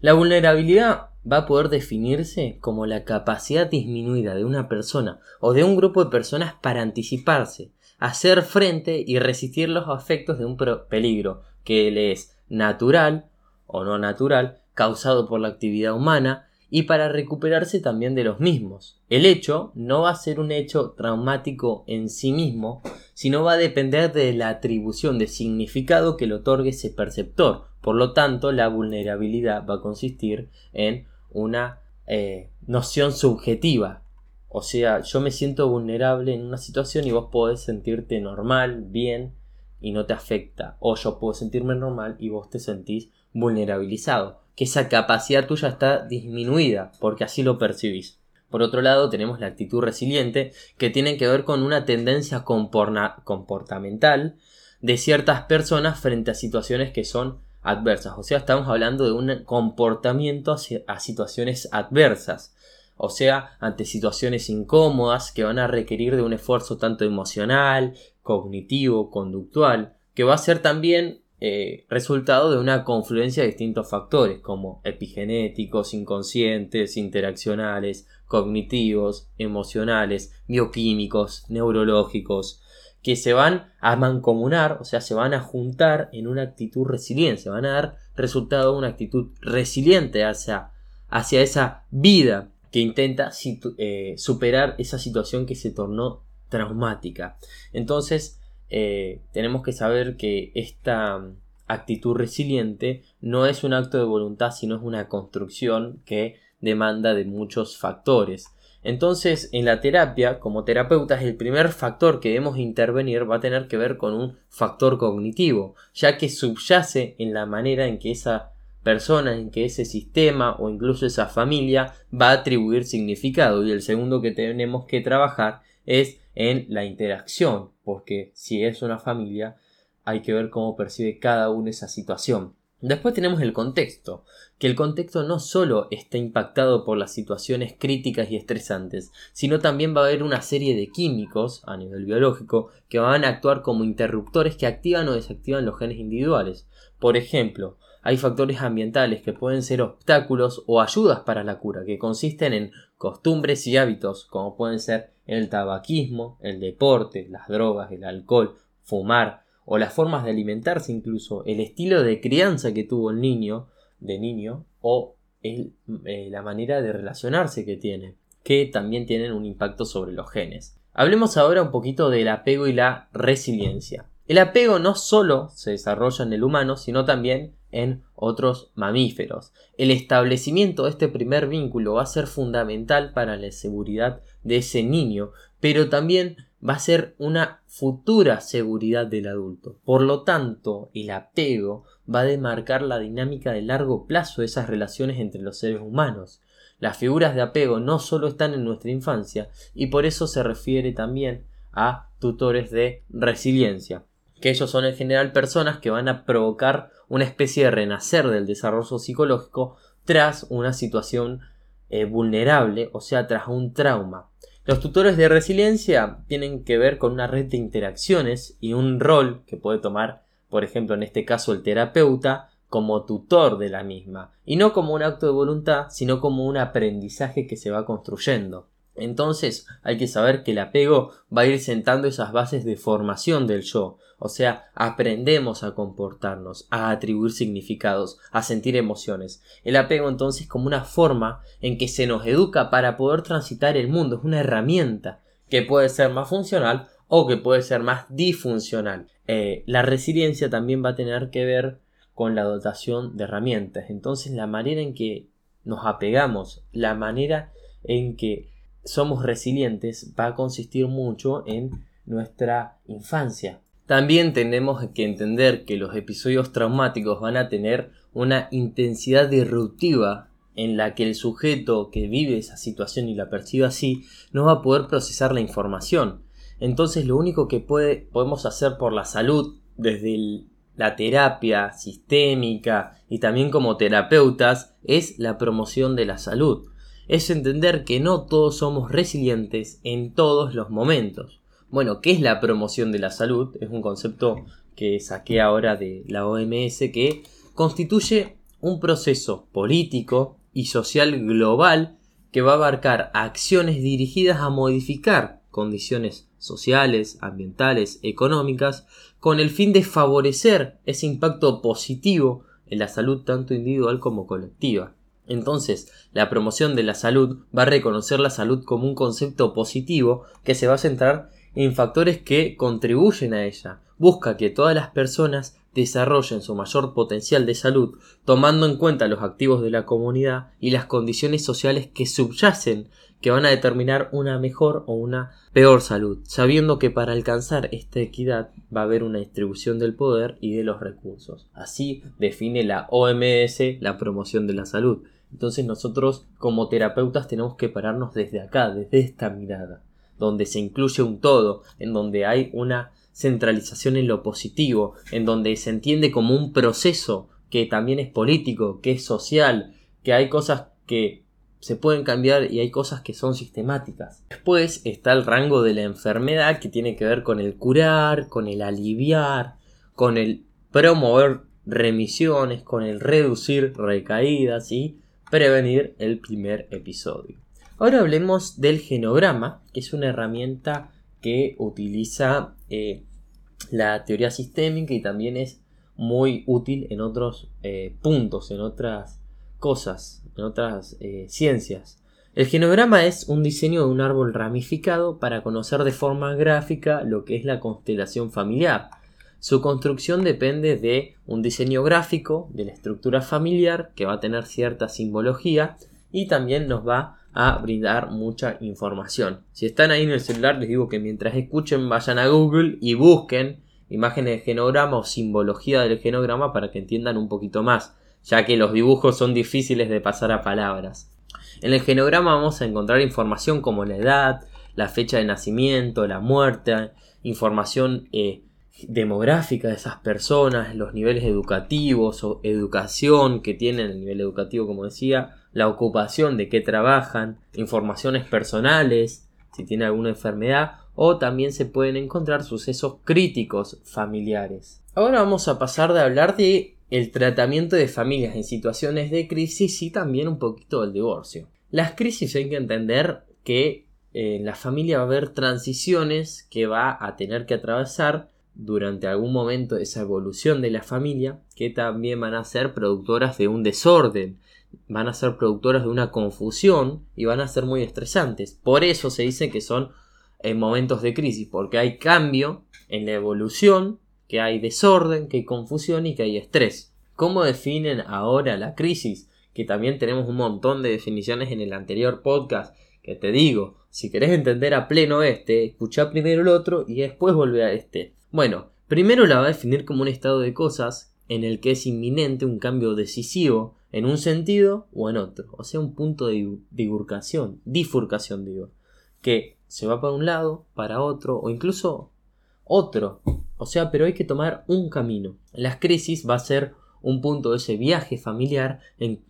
La vulnerabilidad va a poder definirse como la capacidad disminuida de una persona o de un grupo de personas para anticiparse, hacer frente y resistir los efectos de un peligro que le es natural o no natural, causado por la actividad humana, y para recuperarse también de los mismos. El hecho no va a ser un hecho traumático en sí mismo, sino va a depender de la atribución de significado que le otorgue ese perceptor. Por lo tanto, la vulnerabilidad va a consistir en una eh, noción subjetiva. O sea, yo me siento vulnerable en una situación y vos podés sentirte normal, bien, y no te afecta. O yo puedo sentirme normal y vos te sentís vulnerabilizado. Que esa capacidad tuya está disminuida porque así lo percibís. Por otro lado, tenemos la actitud resiliente, que tiene que ver con una tendencia comportamental de ciertas personas frente a situaciones que son adversas. O sea, estamos hablando de un comportamiento a situaciones adversas. O sea, ante situaciones incómodas que van a requerir de un esfuerzo tanto emocional, cognitivo, conductual, que va a ser también eh, resultado de una confluencia de distintos factores como epigenéticos, inconscientes, interaccionales, cognitivos, emocionales, bioquímicos, neurológicos, que se van a mancomunar, o sea, se van a juntar en una actitud resiliente, se van a dar resultado de una actitud resiliente hacia, hacia esa vida que intenta eh, superar esa situación que se tornó traumática. Entonces, eh, tenemos que saber que esta mm, actitud resiliente no es un acto de voluntad, sino es una construcción que demanda de muchos factores. Entonces, en la terapia, como terapeutas, el primer factor que debemos intervenir va a tener que ver con un factor cognitivo, ya que subyace en la manera en que esa persona, en que ese sistema o incluso esa familia va a atribuir significado. Y el segundo que tenemos que trabajar es en la interacción, porque si es una familia hay que ver cómo percibe cada uno esa situación. Después tenemos el contexto, que el contexto no solo está impactado por las situaciones críticas y estresantes, sino también va a haber una serie de químicos a nivel biológico que van a actuar como interruptores que activan o desactivan los genes individuales. Por ejemplo, hay factores ambientales que pueden ser obstáculos o ayudas para la cura, que consisten en costumbres y hábitos, como pueden ser el tabaquismo, el deporte, las drogas, el alcohol, fumar, o las formas de alimentarse incluso, el estilo de crianza que tuvo el niño, de niño, o el, eh, la manera de relacionarse que tiene, que también tienen un impacto sobre los genes. Hablemos ahora un poquito del apego y la resiliencia. El apego no solo se desarrolla en el humano, sino también en otros mamíferos. El establecimiento de este primer vínculo va a ser fundamental para la seguridad de ese niño, pero también va a ser una futura seguridad del adulto. Por lo tanto, el apego va a demarcar la dinámica de largo plazo de esas relaciones entre los seres humanos. Las figuras de apego no solo están en nuestra infancia y por eso se refiere también a tutores de resiliencia, que ellos son en general personas que van a provocar una especie de renacer del desarrollo psicológico tras una situación eh, vulnerable, o sea, tras un trauma. Los tutores de resiliencia tienen que ver con una red de interacciones y un rol que puede tomar, por ejemplo, en este caso el terapeuta, como tutor de la misma, y no como un acto de voluntad, sino como un aprendizaje que se va construyendo. Entonces hay que saber que el apego va a ir sentando esas bases de formación del yo, o sea, aprendemos a comportarnos, a atribuir significados, a sentir emociones. El apego entonces como una forma en que se nos educa para poder transitar el mundo, es una herramienta que puede ser más funcional o que puede ser más disfuncional. Eh, la resiliencia también va a tener que ver con la dotación de herramientas. Entonces la manera en que nos apegamos, la manera en que somos resilientes va a consistir mucho en nuestra infancia. También tenemos que entender que los episodios traumáticos van a tener una intensidad disruptiva en la que el sujeto que vive esa situación y la percibe así no va a poder procesar la información. Entonces lo único que podemos hacer por la salud desde la terapia sistémica y también como terapeutas es la promoción de la salud. Es entender que no todos somos resilientes en todos los momentos. Bueno, ¿qué es la promoción de la salud? Es un concepto que saqué ahora de la OMS que constituye un proceso político y social global que va a abarcar acciones dirigidas a modificar condiciones sociales, ambientales, económicas, con el fin de favorecer ese impacto positivo en la salud tanto individual como colectiva. Entonces, la promoción de la salud va a reconocer la salud como un concepto positivo que se va a centrar en factores que contribuyen a ella. Busca que todas las personas desarrollen su mayor potencial de salud, tomando en cuenta los activos de la comunidad y las condiciones sociales que subyacen que van a determinar una mejor o una peor salud, sabiendo que para alcanzar esta equidad va a haber una distribución del poder y de los recursos. Así define la OMS la promoción de la salud. Entonces nosotros como terapeutas tenemos que pararnos desde acá, desde esta mirada, donde se incluye un todo, en donde hay una centralización en lo positivo, en donde se entiende como un proceso que también es político, que es social, que hay cosas que se pueden cambiar y hay cosas que son sistemáticas. Después está el rango de la enfermedad que tiene que ver con el curar, con el aliviar, con el promover remisiones, con el reducir recaídas y prevenir el primer episodio. Ahora hablemos del genograma, que es una herramienta que utiliza eh, la teoría sistémica y también es muy útil en otros eh, puntos, en otras cosas, en otras eh, ciencias. El genograma es un diseño de un árbol ramificado para conocer de forma gráfica lo que es la constelación familiar. Su construcción depende de un diseño gráfico, de la estructura familiar, que va a tener cierta simbología y también nos va a brindar mucha información. Si están ahí en el celular, les digo que mientras escuchen vayan a Google y busquen imágenes de genograma o simbología del genograma para que entiendan un poquito más, ya que los dibujos son difíciles de pasar a palabras. En el genograma vamos a encontrar información como la edad, la fecha de nacimiento, la muerte, información eh, demográfica de esas personas, los niveles educativos o educación que tienen, el nivel educativo como decía, la ocupación de qué trabajan, informaciones personales, si tiene alguna enfermedad, o también se pueden encontrar sucesos críticos familiares. Ahora vamos a pasar de hablar de el tratamiento de familias en situaciones de crisis y también un poquito del divorcio. Las crisis hay que entender que en la familia va a haber transiciones que va a tener que atravesar durante algún momento esa evolución de la familia que también van a ser productoras de un desorden, van a ser productoras de una confusión y van a ser muy estresantes. Por eso se dice que son en momentos de crisis, porque hay cambio en la evolución, que hay desorden, que hay confusión y que hay estrés. ¿Cómo definen ahora la crisis? Que también tenemos un montón de definiciones en el anterior podcast, que te digo, si querés entender a pleno este, escucha primero el otro y después volver a este. Bueno, primero la va a definir como un estado de cosas en el que es inminente un cambio decisivo en un sentido o en otro, o sea, un punto de bifurcación, bifurcación digo, que se va para un lado, para otro o incluso otro, o sea, pero hay que tomar un camino. Las crisis va a ser un punto de ese viaje familiar en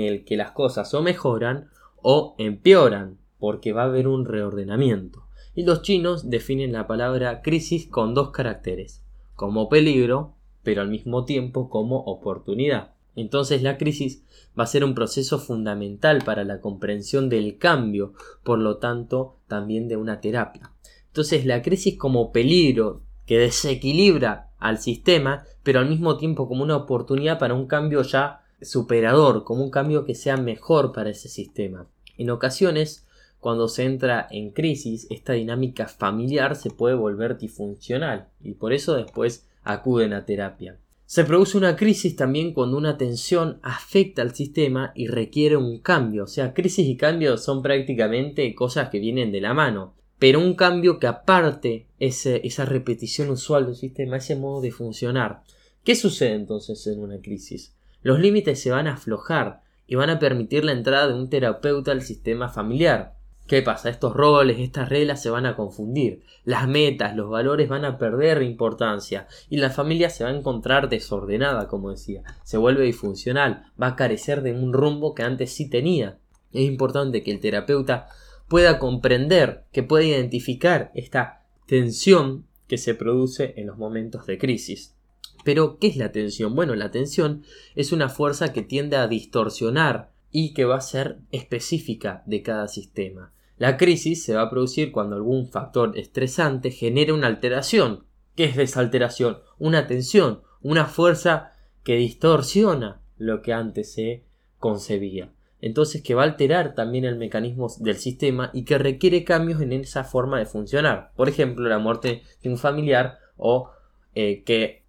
el que las cosas o mejoran o empeoran, porque va a haber un reordenamiento. Y los chinos definen la palabra crisis con dos caracteres, como peligro, pero al mismo tiempo como oportunidad. Entonces la crisis va a ser un proceso fundamental para la comprensión del cambio, por lo tanto también de una terapia. Entonces la crisis como peligro que desequilibra al sistema, pero al mismo tiempo como una oportunidad para un cambio ya superador, como un cambio que sea mejor para ese sistema. En ocasiones, cuando se entra en crisis, esta dinámica familiar se puede volver disfuncional y por eso después acuden a terapia. Se produce una crisis también cuando una tensión afecta al sistema y requiere un cambio. O sea, crisis y cambio son prácticamente cosas que vienen de la mano. Pero un cambio que aparte ese, esa repetición usual del sistema, ese modo de funcionar. ¿Qué sucede entonces en una crisis? Los límites se van a aflojar y van a permitir la entrada de un terapeuta al sistema familiar. ¿Qué pasa? Estos roles, estas reglas se van a confundir. Las metas, los valores van a perder importancia. Y la familia se va a encontrar desordenada, como decía. Se vuelve disfuncional. Va a carecer de un rumbo que antes sí tenía. Es importante que el terapeuta pueda comprender, que pueda identificar esta tensión que se produce en los momentos de crisis. Pero, ¿qué es la tensión? Bueno, la tensión es una fuerza que tiende a distorsionar y que va a ser específica de cada sistema. La crisis se va a producir cuando algún factor estresante genere una alteración. ¿Qué es esa alteración? Una tensión, una fuerza que distorsiona lo que antes se concebía. Entonces que va a alterar también el mecanismo del sistema y que requiere cambios en esa forma de funcionar. Por ejemplo, la muerte de un familiar o eh, que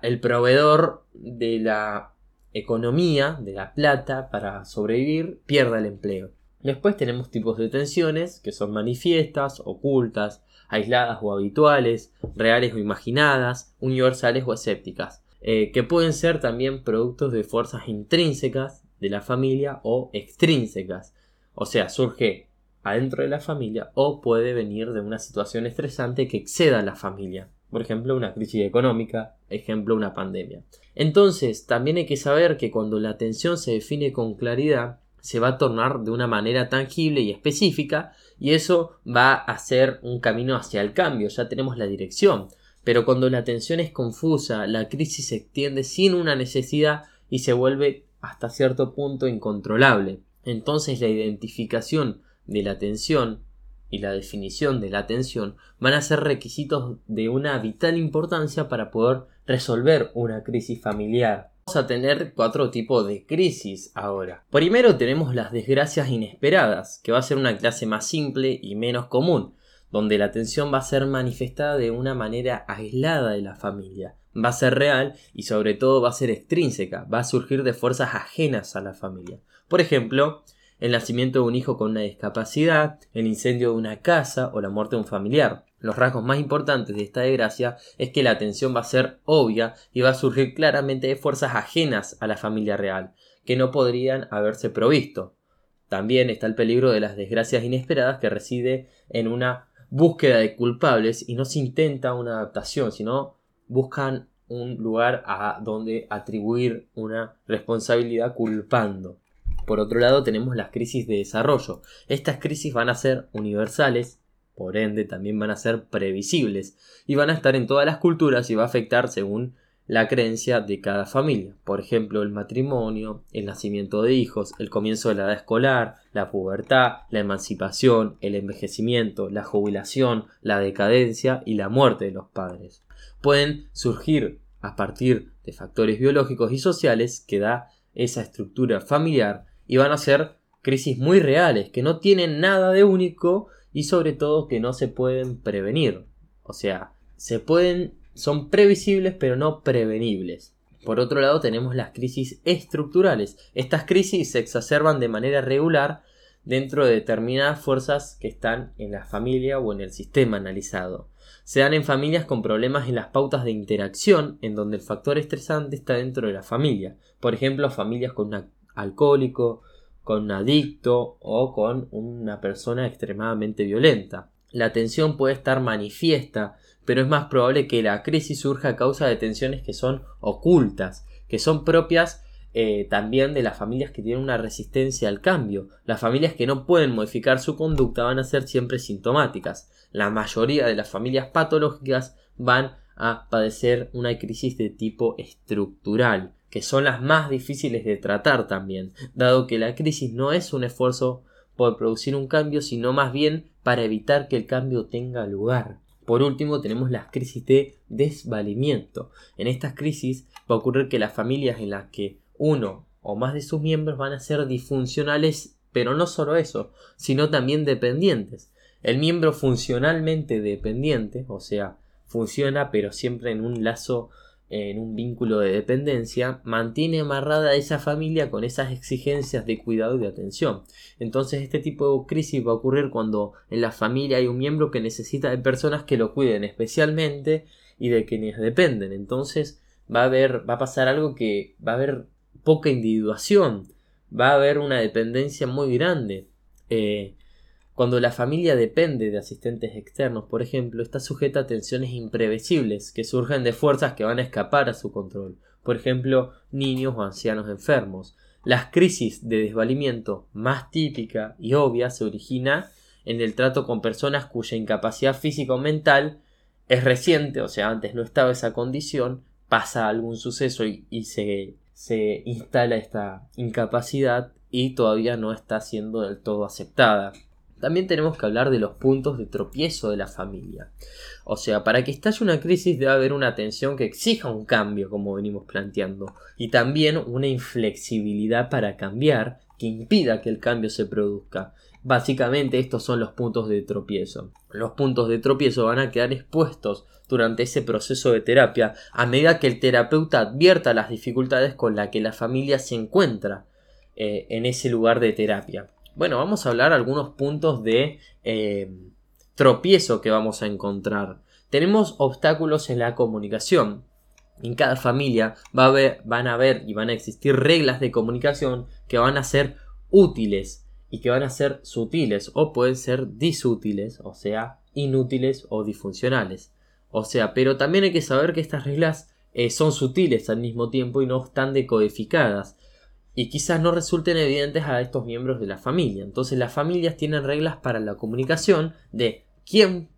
el proveedor de la economía, de la plata para sobrevivir, pierda el empleo. Después tenemos tipos de tensiones que son manifiestas, ocultas, aisladas o habituales, reales o imaginadas, universales o escépticas, eh, que pueden ser también productos de fuerzas intrínsecas de la familia o extrínsecas, o sea, surge adentro de la familia o puede venir de una situación estresante que exceda a la familia, por ejemplo una crisis económica, ejemplo una pandemia. Entonces, también hay que saber que cuando la tensión se define con claridad, se va a tornar de una manera tangible y específica y eso va a ser un camino hacia el cambio, ya tenemos la dirección. Pero cuando la atención es confusa, la crisis se extiende sin una necesidad y se vuelve hasta cierto punto incontrolable. Entonces la identificación de la atención y la definición de la atención van a ser requisitos de una vital importancia para poder resolver una crisis familiar a tener cuatro tipos de crisis ahora. Primero tenemos las desgracias inesperadas, que va a ser una clase más simple y menos común, donde la tensión va a ser manifestada de una manera aislada de la familia. Va a ser real y sobre todo va a ser extrínseca, va a surgir de fuerzas ajenas a la familia. Por ejemplo, el nacimiento de un hijo con una discapacidad, el incendio de una casa o la muerte de un familiar. Los rasgos más importantes de esta desgracia es que la atención va a ser obvia y va a surgir claramente de fuerzas ajenas a la familia real, que no podrían haberse provisto. También está el peligro de las desgracias inesperadas que reside en una búsqueda de culpables y no se intenta una adaptación, sino buscan un lugar a donde atribuir una responsabilidad culpando. Por otro lado tenemos las crisis de desarrollo. Estas crisis van a ser universales, por ende también van a ser previsibles y van a estar en todas las culturas y va a afectar según la creencia de cada familia. Por ejemplo, el matrimonio, el nacimiento de hijos, el comienzo de la edad escolar, la pubertad, la emancipación, el envejecimiento, la jubilación, la decadencia y la muerte de los padres. Pueden surgir a partir de factores biológicos y sociales que da esa estructura familiar y van a ser crisis muy reales, que no tienen nada de único y sobre todo que no se pueden prevenir. O sea, se pueden, son previsibles pero no prevenibles. Por otro lado tenemos las crisis estructurales. Estas crisis se exacerban de manera regular dentro de determinadas fuerzas que están en la familia o en el sistema analizado. Se dan en familias con problemas en las pautas de interacción, en donde el factor estresante está dentro de la familia. Por ejemplo, familias con un alcohólico, con un adicto o con una persona extremadamente violenta. La tensión puede estar manifiesta, pero es más probable que la crisis surja a causa de tensiones que son ocultas, que son propias eh, también de las familias que tienen una resistencia al cambio. Las familias que no pueden modificar su conducta van a ser siempre sintomáticas. La mayoría de las familias patológicas van a padecer una crisis de tipo estructural, que son las más difíciles de tratar también, dado que la crisis no es un esfuerzo por producir un cambio, sino más bien para evitar que el cambio tenga lugar. Por último, tenemos las crisis de desvalimiento. En estas crisis va a ocurrir que las familias en las que uno o más de sus miembros van a ser disfuncionales, pero no solo eso, sino también dependientes. El miembro funcionalmente dependiente, o sea, funciona pero siempre en un lazo en un vínculo de dependencia, mantiene amarrada a esa familia con esas exigencias de cuidado y de atención. Entonces este tipo de crisis va a ocurrir cuando en la familia hay un miembro que necesita de personas que lo cuiden especialmente y de quienes dependen. Entonces va a haber, va a pasar algo que va a haber poca individuación, va a haber una dependencia muy grande. Eh, Cuando la familia depende de asistentes externos, por ejemplo, está sujeta a tensiones imprevisibles que surgen de fuerzas que van a escapar a su control, por ejemplo, niños o ancianos enfermos. Las crisis de desvalimiento más típica y obvia se origina en el trato con personas cuya incapacidad física o mental es reciente, o sea, antes no estaba esa condición, pasa algún suceso y, se, se instala esta incapacidad y todavía no está siendo del todo aceptada. También tenemos que hablar de los puntos de tropiezo de la familia. O sea, para que estalle una crisis debe haber una tensión que exija un cambio, como venimos planteando, y también una inflexibilidad para cambiar que impida que el cambio se produzca. Básicamente estos son los puntos de tropiezo. Los puntos de tropiezo van a quedar expuestos durante ese proceso de terapia a medida que el terapeuta advierta las dificultades con las que la familia se encuentra eh, en ese lugar de terapia. Bueno, vamos a hablar algunos puntos de eh, tropiezo que vamos a encontrar. Tenemos obstáculos en la comunicación. En cada familia va a van a haber y van a existir reglas de comunicación que van a ser útiles y que van a ser sutiles o pueden ser disútiles, o sea, inútiles o disfuncionales. O sea, pero también hay que saber que estas reglas eh, son sutiles al mismo tiempo y no están decodificadas y quizás no resulten evidentes a estos miembros de la familia. Entonces las familias tienen reglas para la comunicación de quién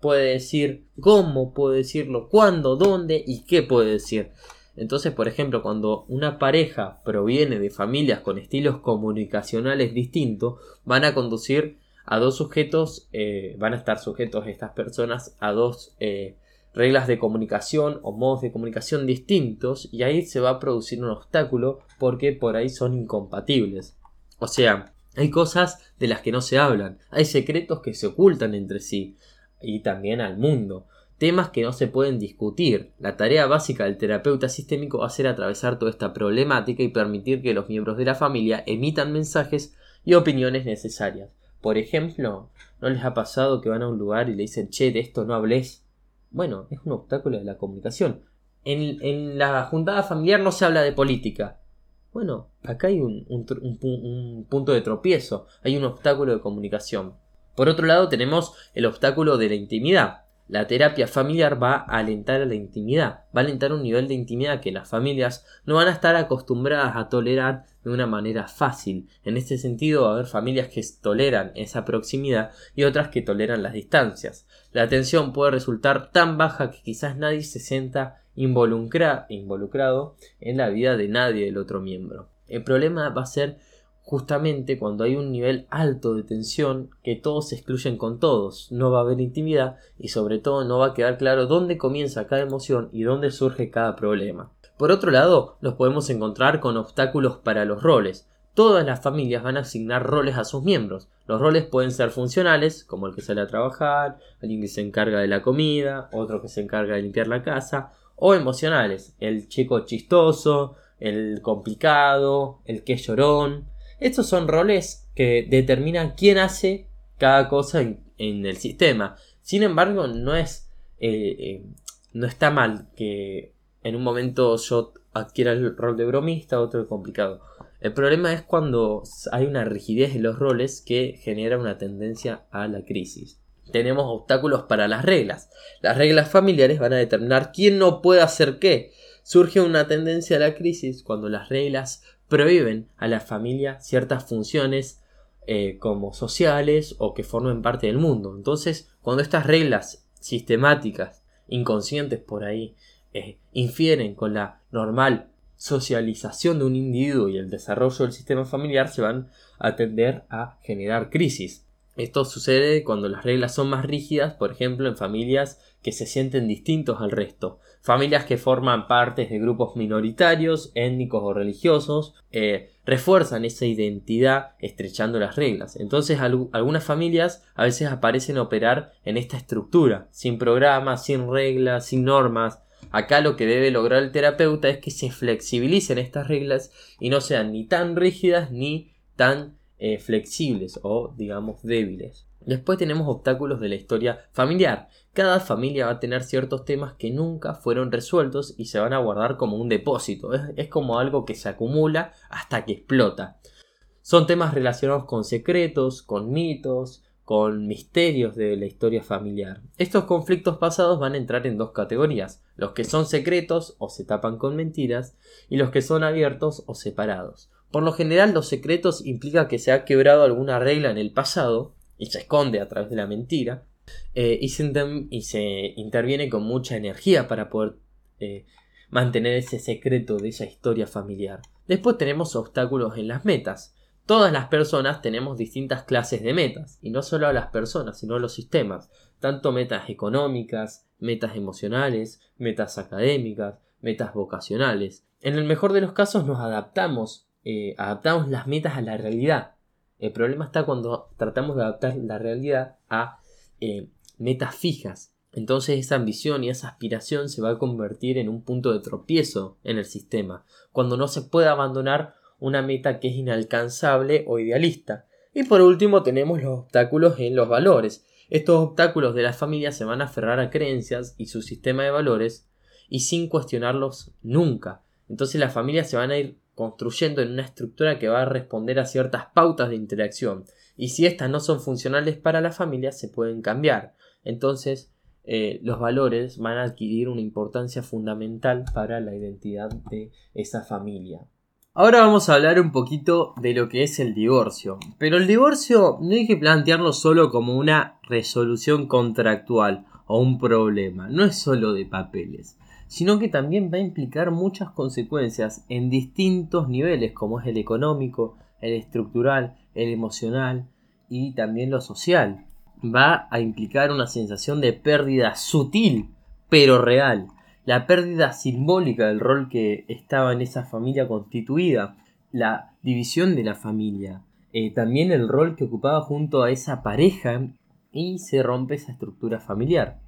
puede decir, cómo puede decirlo, cuándo, dónde y qué puede decir. Entonces, por ejemplo, cuando una pareja proviene de familias con estilos comunicacionales distintos, van a conducir a dos sujetos, eh, van a estar sujetos estas personas a dos eh, reglas de comunicación o modos de comunicación distintos y ahí se va a producir un obstáculo porque por ahí son incompatibles. O sea, hay cosas de las que no se hablan, hay secretos que se ocultan entre sí y también al mundo, temas que no se pueden discutir. La tarea básica del terapeuta sistémico va a ser atravesar toda esta problemática y permitir que los miembros de la familia emitan mensajes y opiniones necesarias. Por ejemplo, ¿no les ha pasado que van a un lugar y le dicen, che, de esto no hables? Bueno, es un obstáculo de la comunicación. En, la juntada familiar no se habla de política. Bueno, acá hay un, un, punto de tropiezo, hay un obstáculo de comunicación. Por otro lado tenemos el obstáculo de la intimidad. La terapia familiar va a alentar a la intimidad, va a alentar un nivel de intimidad que las familias no van a estar acostumbradas a tolerar de una manera fácil. En este sentido va a haber familias que toleran esa proximidad y otras que toleran las distancias. La atención puede resultar tan baja que quizás nadie se sienta involucrado en la vida de nadie del otro miembro. El problema va a ser justamente cuando hay un nivel alto de tensión que todos se excluyen con todos, no va a haber intimidad y sobre todo no va a quedar claro dónde comienza cada emoción y dónde surge cada problema. Por otro lado, nos podemos encontrar con obstáculos para los roles. Todas las familias van a asignar roles a sus miembros. Los roles pueden ser funcionales, como el que sale a trabajar, alguien que se encarga de la comida, otro que se encarga de limpiar la casa, o emocionales, el chico chistoso, el complicado, el que llorón, estos son roles que determinan quién hace cada cosa en, el sistema. Sin embargo, no es. Eh, eh, no está mal que en un momento yo adquiera el rol de bromista, otro de complicado. El problema es cuando hay una rigidez en los roles que genera una tendencia a la crisis. Tenemos obstáculos para las reglas. Las reglas familiares van a determinar quién no puede hacer qué. Surge una tendencia a la crisis cuando las reglas prohíben a la familia ciertas funciones eh, como sociales o que formen parte del mundo. Entonces, cuando estas reglas sistemáticas, inconscientes por ahí, eh, infieren con la normal socialización de un individuo y el desarrollo del sistema familiar, se van a tender a generar crisis. Esto sucede cuando las reglas son más rígidas, por ejemplo, en familias que se sienten distintos al resto. Familias que forman partes de grupos minoritarios, étnicos o religiosos, eh, refuerzan esa identidad estrechando las reglas. Entonces algunas familias a veces aparecen a operar en esta estructura, sin programas, sin reglas, sin normas. Acá lo que debe lograr el terapeuta es que se flexibilicen estas reglas y no sean ni tan rígidas ni tan eh, flexibles o digamos débiles. Después tenemos obstáculos de la historia familiar. Cada familia va a tener ciertos temas que nunca fueron resueltos y se van a guardar como un depósito. Es, como algo que se acumula hasta que explota. Son temas relacionados con secretos, con mitos, con misterios de la historia familiar. Estos conflictos pasados van a entrar en dos categorías, los que son secretos o se tapan con mentiras y los que son abiertos o separados. Por lo general los secretos implica que se ha quebrado alguna regla en el pasado y se esconde a través de la mentira eh, y, se interviene con mucha energía para poder eh, mantener ese secreto de esa historia familiar. Después tenemos obstáculos en las metas. Todas las personas tenemos distintas clases de metas, y no solo a las personas, sino a los sistemas, tanto metas económicas, metas emocionales, metas académicas, metas vocacionales. En el mejor de los casos nos adaptamos, eh, adaptamos las metas a la realidad. El problema está cuando tratamos de adaptar la realidad a eh, metas fijas. Entonces esa ambición y esa aspiración se va a convertir en un punto de tropiezo en el sistema, cuando no se puede abandonar una meta que es inalcanzable o idealista. Y por último tenemos los obstáculos en los valores. Estos obstáculos de la familia se van a aferrar a creencias y su sistema de valores y sin cuestionarlos nunca. Entonces las familias se van a ir construyendo en una estructura que va a responder a ciertas pautas de interacción. Y si estas no son funcionales para la familia, se pueden cambiar. Entonces, eh, los valores van a adquirir una importancia fundamental para la identidad de esa familia. Ahora vamos a hablar un poquito de lo que es el divorcio. Pero el divorcio no hay que plantearlo solo como una resolución contractual o un problema. No es solo de papeles, sino que también va a implicar muchas consecuencias en distintos niveles, como es el económico, el estructural, el emocional y también lo social. Va a implicar una sensación de pérdida sutil, pero real la pérdida simbólica del rol que estaba en esa familia constituida, la división de la familia, eh, también el rol que ocupaba junto a esa pareja y se rompe esa estructura familiar.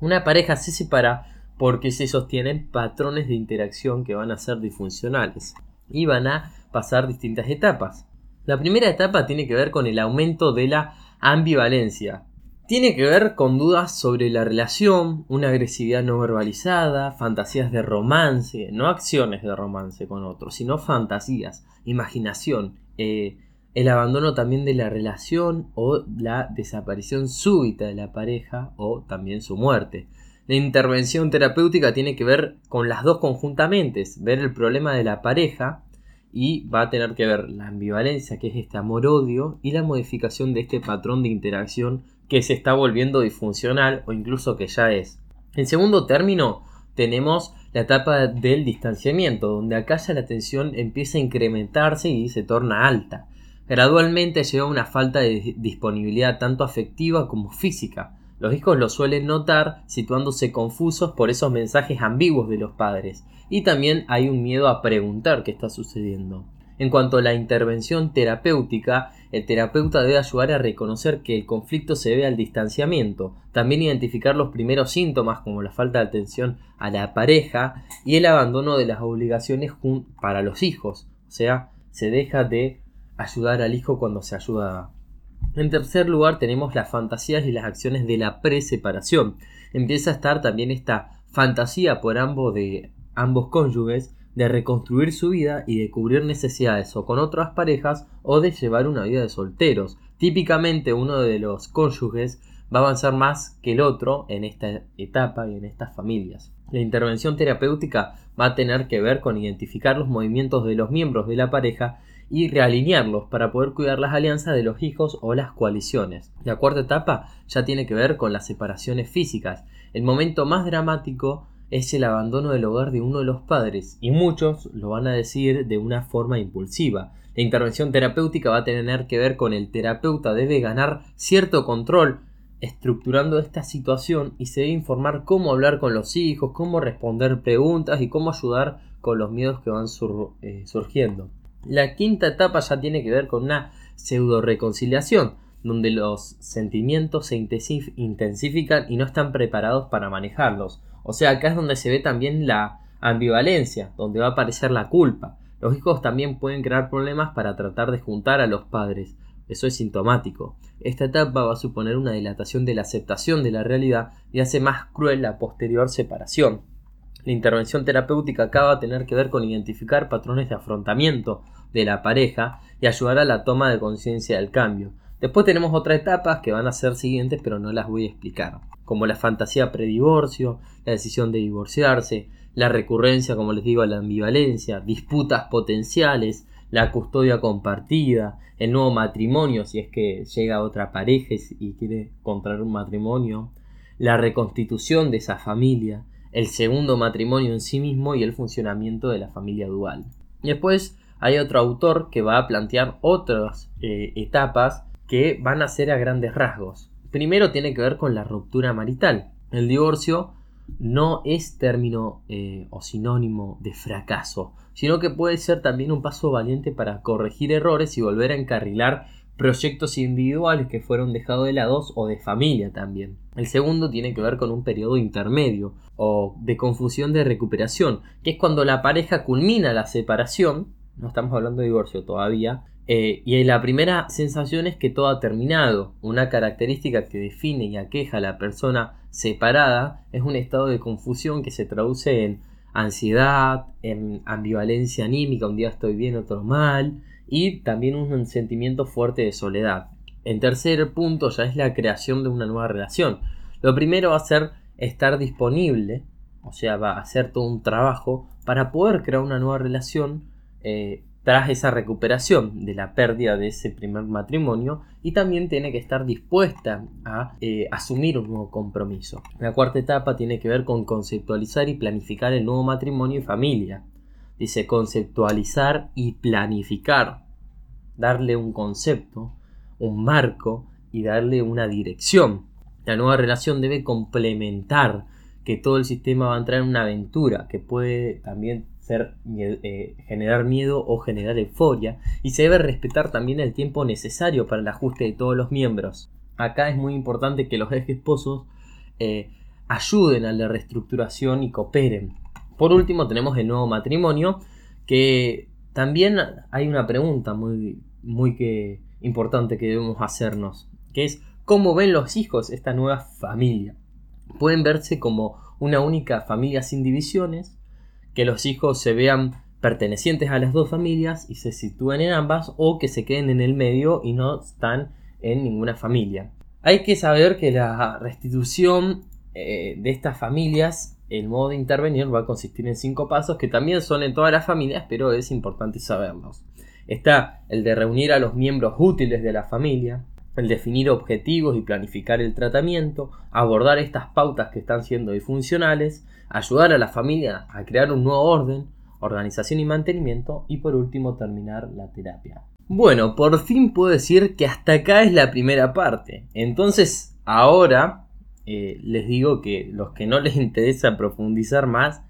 Una pareja se separa porque se sostienen patrones de interacción que van a ser disfuncionales y van a pasar distintas etapas. La primera etapa tiene que ver con el aumento de la ambivalencia, tiene que ver con dudas sobre la relación, una agresividad no verbalizada, fantasías de romance, no acciones de romance con otros, sino fantasías, imaginación, eh, el abandono también de la relación o la desaparición súbita de la pareja o también su muerte. La intervención terapéutica tiene que ver con las dos conjuntamente, ver el problema de la pareja y va a tener que ver la ambivalencia, que es este amor-odio, y la modificación de este patrón de interacción que se está volviendo disfuncional o incluso que ya es. En segundo término, tenemos la etapa del distanciamiento, donde acá ya la tensión empieza a incrementarse y se torna alta. Gradualmente llega una falta de disponibilidad tanto afectiva como física. Los hijos lo suelen notar situándose confusos por esos mensajes ambiguos de los padres. Y también hay un miedo a preguntar qué está sucediendo. En cuanto a la intervención terapéutica, el terapeuta debe ayudar a reconocer que el conflicto se debe al distanciamiento, también identificar los primeros síntomas como la falta de atención a la pareja y el abandono de las obligaciones para los hijos, o sea, se deja de ayudar al hijo cuando se ayuda. En tercer lugar tenemos las fantasías y las acciones de la preseparación. Empieza a estar también esta fantasía por ambos de ambos cónyuges de reconstruir su vida y de cubrir necesidades o con otras parejas o de llevar una vida de solteros. Típicamente uno de los cónyuges va a avanzar más que el otro en esta etapa y en estas familias. La intervención terapéutica va a tener que ver con identificar los movimientos de los miembros de la pareja y realinearlos para poder cuidar las alianzas de los hijos o las coaliciones. La cuarta etapa ya tiene que ver con las separaciones físicas. El momento más dramático es el abandono del hogar de uno de los padres, y muchos lo van a decir de una forma impulsiva. La intervención terapéutica va a tener que ver con el terapeuta debe ganar cierto control estructurando esta situación y se debe informar cómo hablar con los hijos, cómo responder preguntas y cómo ayudar con los miedos que van eh, surgiendo. La quinta etapa ya tiene que ver con una pseudo reconciliación, donde los sentimientos se intensifican y no están preparados para manejarlos. O sea, acá es donde se ve también la ambivalencia, donde va a aparecer la culpa. Los hijos también pueden crear problemas para tratar de juntar a los padres. Eso es sintomático. Esta etapa va a suponer una dilatación de la aceptación de la realidad y hace más cruel la posterior separación. La intervención terapéutica acá va a tener que ver con identificar patrones de afrontamiento de la pareja y ayudar a la toma de conciencia del cambio. Después tenemos otras etapas que van a ser siguientes, pero no las voy a explicar, como la fantasía predivorcio, la decisión de divorciarse, la recurrencia, como les digo, la ambivalencia, disputas potenciales, la custodia compartida, el nuevo matrimonio, si es que llega otra pareja y quiere contraer un matrimonio, la reconstitución de esa familia, el segundo matrimonio en sí mismo y el funcionamiento de la familia dual. Después hay otro autor que va a plantear otras eh, etapas que van a ser a grandes rasgos. Primero tiene que ver con la ruptura marital. El divorcio no es término eh, o sinónimo de fracaso, sino que puede ser también un paso valiente para corregir errores y volver a encarrilar proyectos individuales que fueron dejados de lado o de familia también. El segundo tiene que ver con un periodo intermedio o de confusión de recuperación, que es cuando la pareja culmina la separación, no estamos hablando de divorcio todavía, eh, y la primera sensación es que todo ha terminado. Una característica que define y aqueja a la persona separada es un estado de confusión que se traduce en ansiedad, en ambivalencia anímica, un día estoy bien, otro mal, y también un sentimiento fuerte de soledad. En tercer punto ya es la creación de una nueva relación. Lo primero va a ser estar disponible, o sea, va a hacer todo un trabajo para poder crear una nueva relación eh, tras esa recuperación de la pérdida de ese primer matrimonio y también tiene que estar dispuesta a eh, asumir un nuevo compromiso. La cuarta etapa tiene que ver con conceptualizar y planificar el nuevo matrimonio y familia. Dice conceptualizar y planificar, darle un concepto, un marco y darle una dirección. La nueva relación debe complementar que todo el sistema va a entrar en una aventura que puede también eh, generar miedo o generar euforia y se debe respetar también el tiempo necesario para el ajuste de todos los miembros. Acá es muy importante que los ex esposos eh, ayuden a la reestructuración y cooperen. Por último tenemos el nuevo matrimonio que también hay una pregunta muy, muy que, importante que debemos hacernos, que es ¿cómo ven los hijos esta nueva familia? Pueden verse como una única familia sin divisiones que los hijos se vean pertenecientes a las dos familias y se sitúen en ambas o que se queden en el medio y no están en ninguna familia. Hay que saber que la restitución eh, de estas familias, el modo de intervenir va a consistir en cinco pasos que también son en todas las familias, pero es importante saberlos. Está el de reunir a los miembros útiles de la familia, el definir objetivos y planificar el tratamiento, abordar estas pautas que están siendo disfuncionales, ayudar a la familia a crear un nuevo orden, organización y mantenimiento y por último terminar la terapia. Bueno, por fin puedo decir que hasta acá es la primera parte. Entonces, ahora eh, les digo que los que no les <laughs> interesa profundizar más,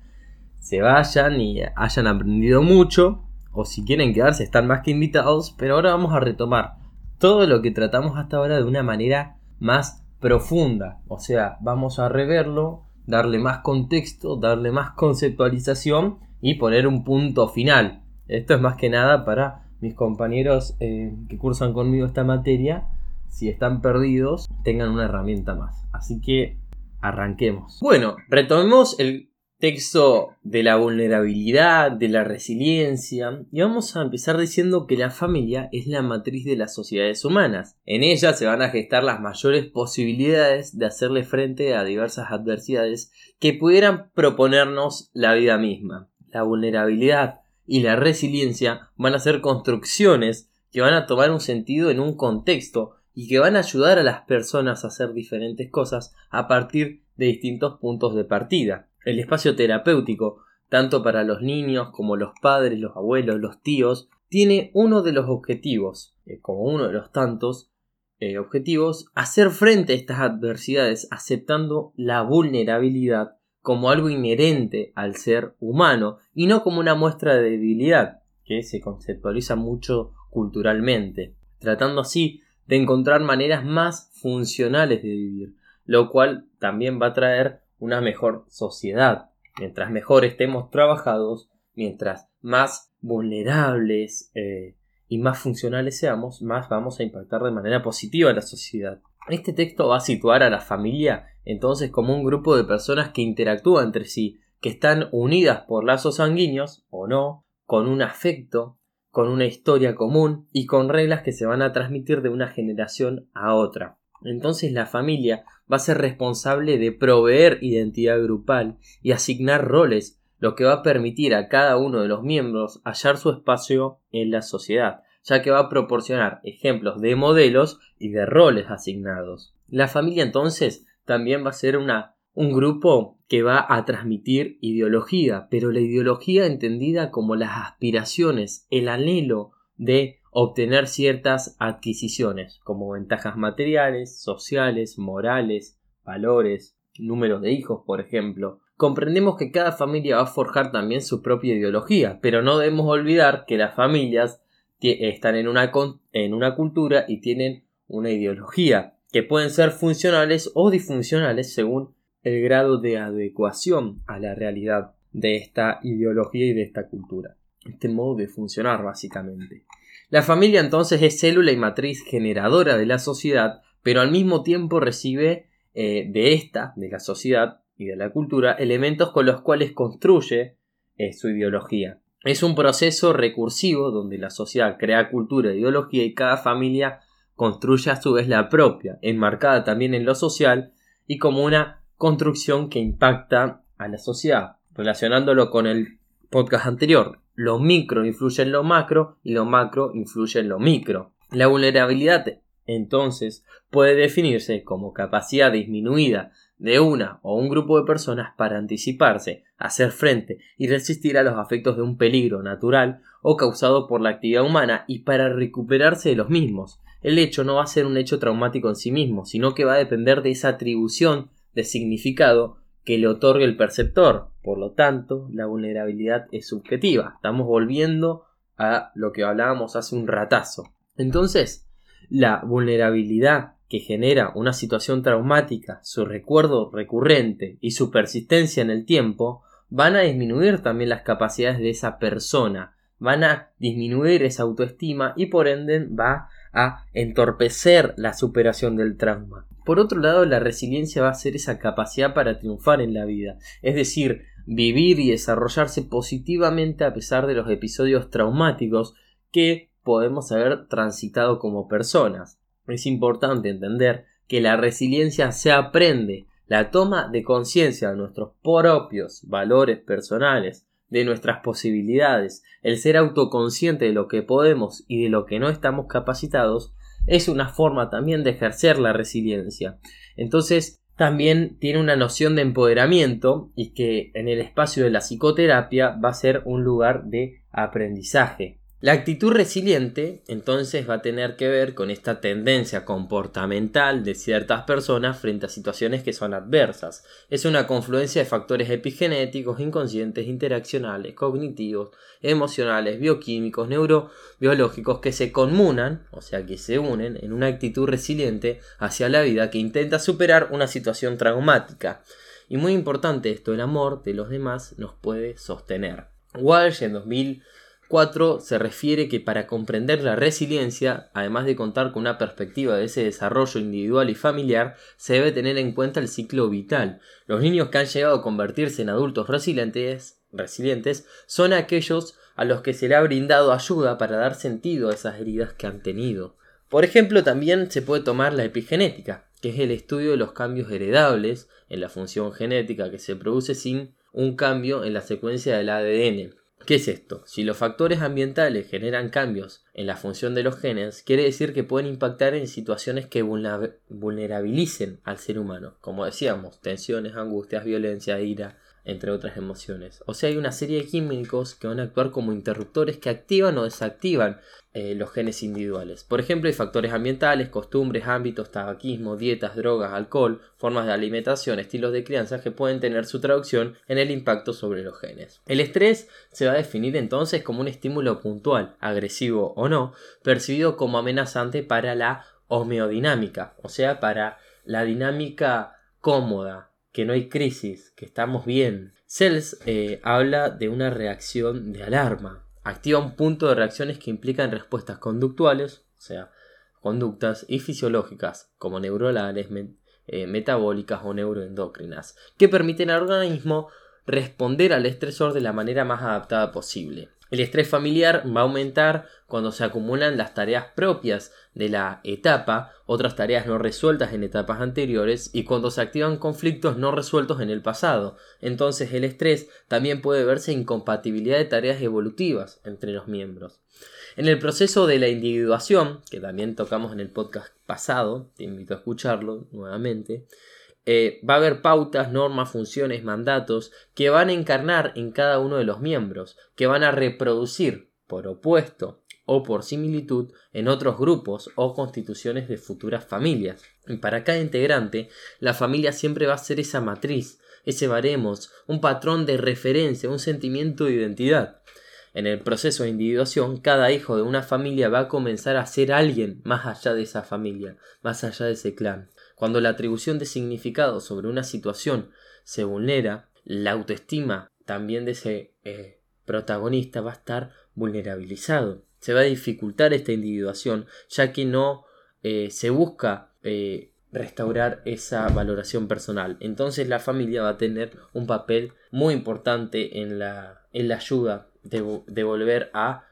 se vayan y hayan aprendido mucho, o si quieren quedarse están más que invitados, pero ahora vamos a retomar todo lo que tratamos hasta ahora de una manera más profunda, o sea, vamos a reverlo darle más contexto, darle más conceptualización y poner un punto final. Esto es más que nada para mis compañeros eh, que cursan conmigo esta materia, si están perdidos, tengan una herramienta más. Así que arranquemos. Bueno, retomemos el texto de la vulnerabilidad, de la resiliencia, y vamos a empezar diciendo que la familia es la matriz de las sociedades humanas. En ella se van a gestar las mayores posibilidades de hacerle frente a diversas adversidades que pudieran proponernos la vida misma. La vulnerabilidad y la resiliencia van a ser construcciones que van a tomar un sentido en un contexto y que van a ayudar a las personas a hacer diferentes cosas a partir de distintos puntos de partida. El espacio terapéutico, tanto para los niños como los padres, los abuelos, los tíos, tiene uno de los objetivos, eh, como uno de los tantos eh, objetivos, hacer frente a estas adversidades aceptando la vulnerabilidad como algo inherente al ser humano y no como una muestra de debilidad que se conceptualiza mucho culturalmente, tratando así de encontrar maneras más funcionales de vivir, lo cual también va a traer una mejor sociedad. Mientras mejor estemos trabajados, mientras más vulnerables eh, y más funcionales seamos, más vamos a impactar de manera positiva a la sociedad. Este texto va a situar a la familia entonces como un grupo de personas que interactúan entre sí, que están unidas por lazos sanguíneos o no, con un afecto, con una historia común y con reglas que se van a transmitir de una generación a otra. Entonces la familia va a ser responsable de proveer identidad grupal y asignar roles, lo que va a permitir a cada uno de los miembros hallar su espacio en la sociedad, ya que va a proporcionar ejemplos de modelos y de roles asignados. La familia entonces también va a ser una, un grupo que va a transmitir ideología, pero la ideología entendida como las aspiraciones, el anhelo de obtener ciertas adquisiciones, como ventajas materiales, sociales, morales, valores, números de hijos, por ejemplo. Comprendemos que cada familia va a forjar también su propia ideología, pero no debemos olvidar que las familias están en una, en una cultura y tienen una ideología, que pueden ser funcionales o disfuncionales según el grado de adecuación a la realidad de esta ideología y de esta cultura. Este modo de funcionar básicamente. La familia entonces es célula y matriz generadora de la sociedad, pero al mismo tiempo recibe eh, de esta, de la sociedad y de la cultura, elementos con los cuales construye eh, su ideología. Es un proceso recursivo donde la sociedad crea cultura e ideología y cada familia construye a su vez la propia, enmarcada también en lo social y como una construcción que impacta a la sociedad, relacionándolo con el podcast anterior. Lo micro influye en lo macro y lo macro influye en lo micro. La vulnerabilidad entonces puede definirse como capacidad disminuida de una o un grupo de personas para anticiparse, hacer frente y resistir a los afectos de un peligro natural o causado por la actividad humana y para recuperarse de los mismos. El hecho no va a ser un hecho traumático en sí mismo, sino que va a depender de esa atribución de significado que le otorgue el perceptor. Por lo tanto, la vulnerabilidad es subjetiva. Estamos volviendo a lo que hablábamos hace un ratazo. Entonces, la vulnerabilidad que genera una situación traumática, su recuerdo recurrente y su persistencia en el tiempo, van a disminuir también las capacidades de esa persona, van a disminuir esa autoestima y por ende va a entorpecer la superación del trauma. Por otro lado, la resiliencia va a ser esa capacidad para triunfar en la vida, es decir, vivir y desarrollarse positivamente a pesar de los episodios traumáticos que podemos haber transitado como personas. Es importante entender que la resiliencia se aprende, la toma de conciencia de nuestros propios valores personales, de nuestras posibilidades, el ser autoconsciente de lo que podemos y de lo que no estamos capacitados, es una forma también de ejercer la resiliencia. Entonces, también tiene una noción de empoderamiento y que en el espacio de la psicoterapia va a ser un lugar de aprendizaje. La actitud resiliente entonces va a tener que ver con esta tendencia comportamental de ciertas personas frente a situaciones que son adversas. Es una confluencia de factores epigenéticos, inconscientes, interaccionales, cognitivos, emocionales, bioquímicos, neurobiológicos que se conmunan, o sea que se unen en una actitud resiliente hacia la vida que intenta superar una situación traumática. Y muy importante esto, el amor de los demás nos puede sostener. Walsh en 2000 4 se refiere que para comprender la resiliencia, además de contar con una perspectiva de ese desarrollo individual y familiar, se debe tener en cuenta el ciclo vital. Los niños que han llegado a convertirse en adultos resilientes, resilientes son aquellos a los que se le ha brindado ayuda para dar sentido a esas heridas que han tenido. Por ejemplo, también se puede tomar la epigenética, que es el estudio de los cambios heredables en la función genética que se produce sin un cambio en la secuencia del ADN. ¿Qué es esto? Si los factores ambientales generan cambios en la función de los genes, quiere decir que pueden impactar en situaciones que vulnerabilicen al ser humano, como decíamos, tensiones, angustias, violencia, ira, entre otras emociones. O sea, hay una serie de químicos que van a actuar como interruptores que activan o desactivan eh, los genes individuales. Por ejemplo, hay factores ambientales, costumbres, ámbitos, tabaquismo, dietas, drogas, alcohol, formas de alimentación, estilos de crianza que pueden tener su traducción en el impacto sobre los genes. El estrés se va a definir entonces como un estímulo puntual, agresivo o no, percibido como amenazante para la homeodinámica, o sea, para la dinámica cómoda, que no hay crisis, que estamos bien. Cells eh, habla de una reacción de alarma. Activa un punto de reacciones que implican respuestas conductuales, o sea, conductas y fisiológicas, como neuronales, eh, metabólicas o neuroendocrinas, que permiten al organismo responder al estresor de la manera más adaptada posible. El estrés familiar va a aumentar cuando se acumulan las tareas propias de la etapa, otras tareas no resueltas en etapas anteriores y cuando se activan conflictos no resueltos en el pasado. Entonces el estrés también puede verse incompatibilidad de tareas evolutivas entre los miembros. En el proceso de la individuación, que también tocamos en el podcast pasado, te invito a escucharlo nuevamente, eh, va a haber pautas, normas, funciones, mandatos que van a encarnar en cada uno de los miembros, que van a reproducir por opuesto o por similitud en otros grupos o constituciones de futuras familias. Y para cada integrante, la familia siempre va a ser esa matriz, ese baremos, un patrón de referencia, un sentimiento de identidad. En el proceso de individuación, cada hijo de una familia va a comenzar a ser alguien más allá de esa familia, más allá de ese clan. Cuando la atribución de significado sobre una situación se vulnera, la autoestima también de ese eh, protagonista va a estar vulnerabilizado. Se va a dificultar esta individuación ya que no eh, se busca eh, restaurar esa valoración personal. Entonces la familia va a tener un papel muy importante en la, en la ayuda de, de volver a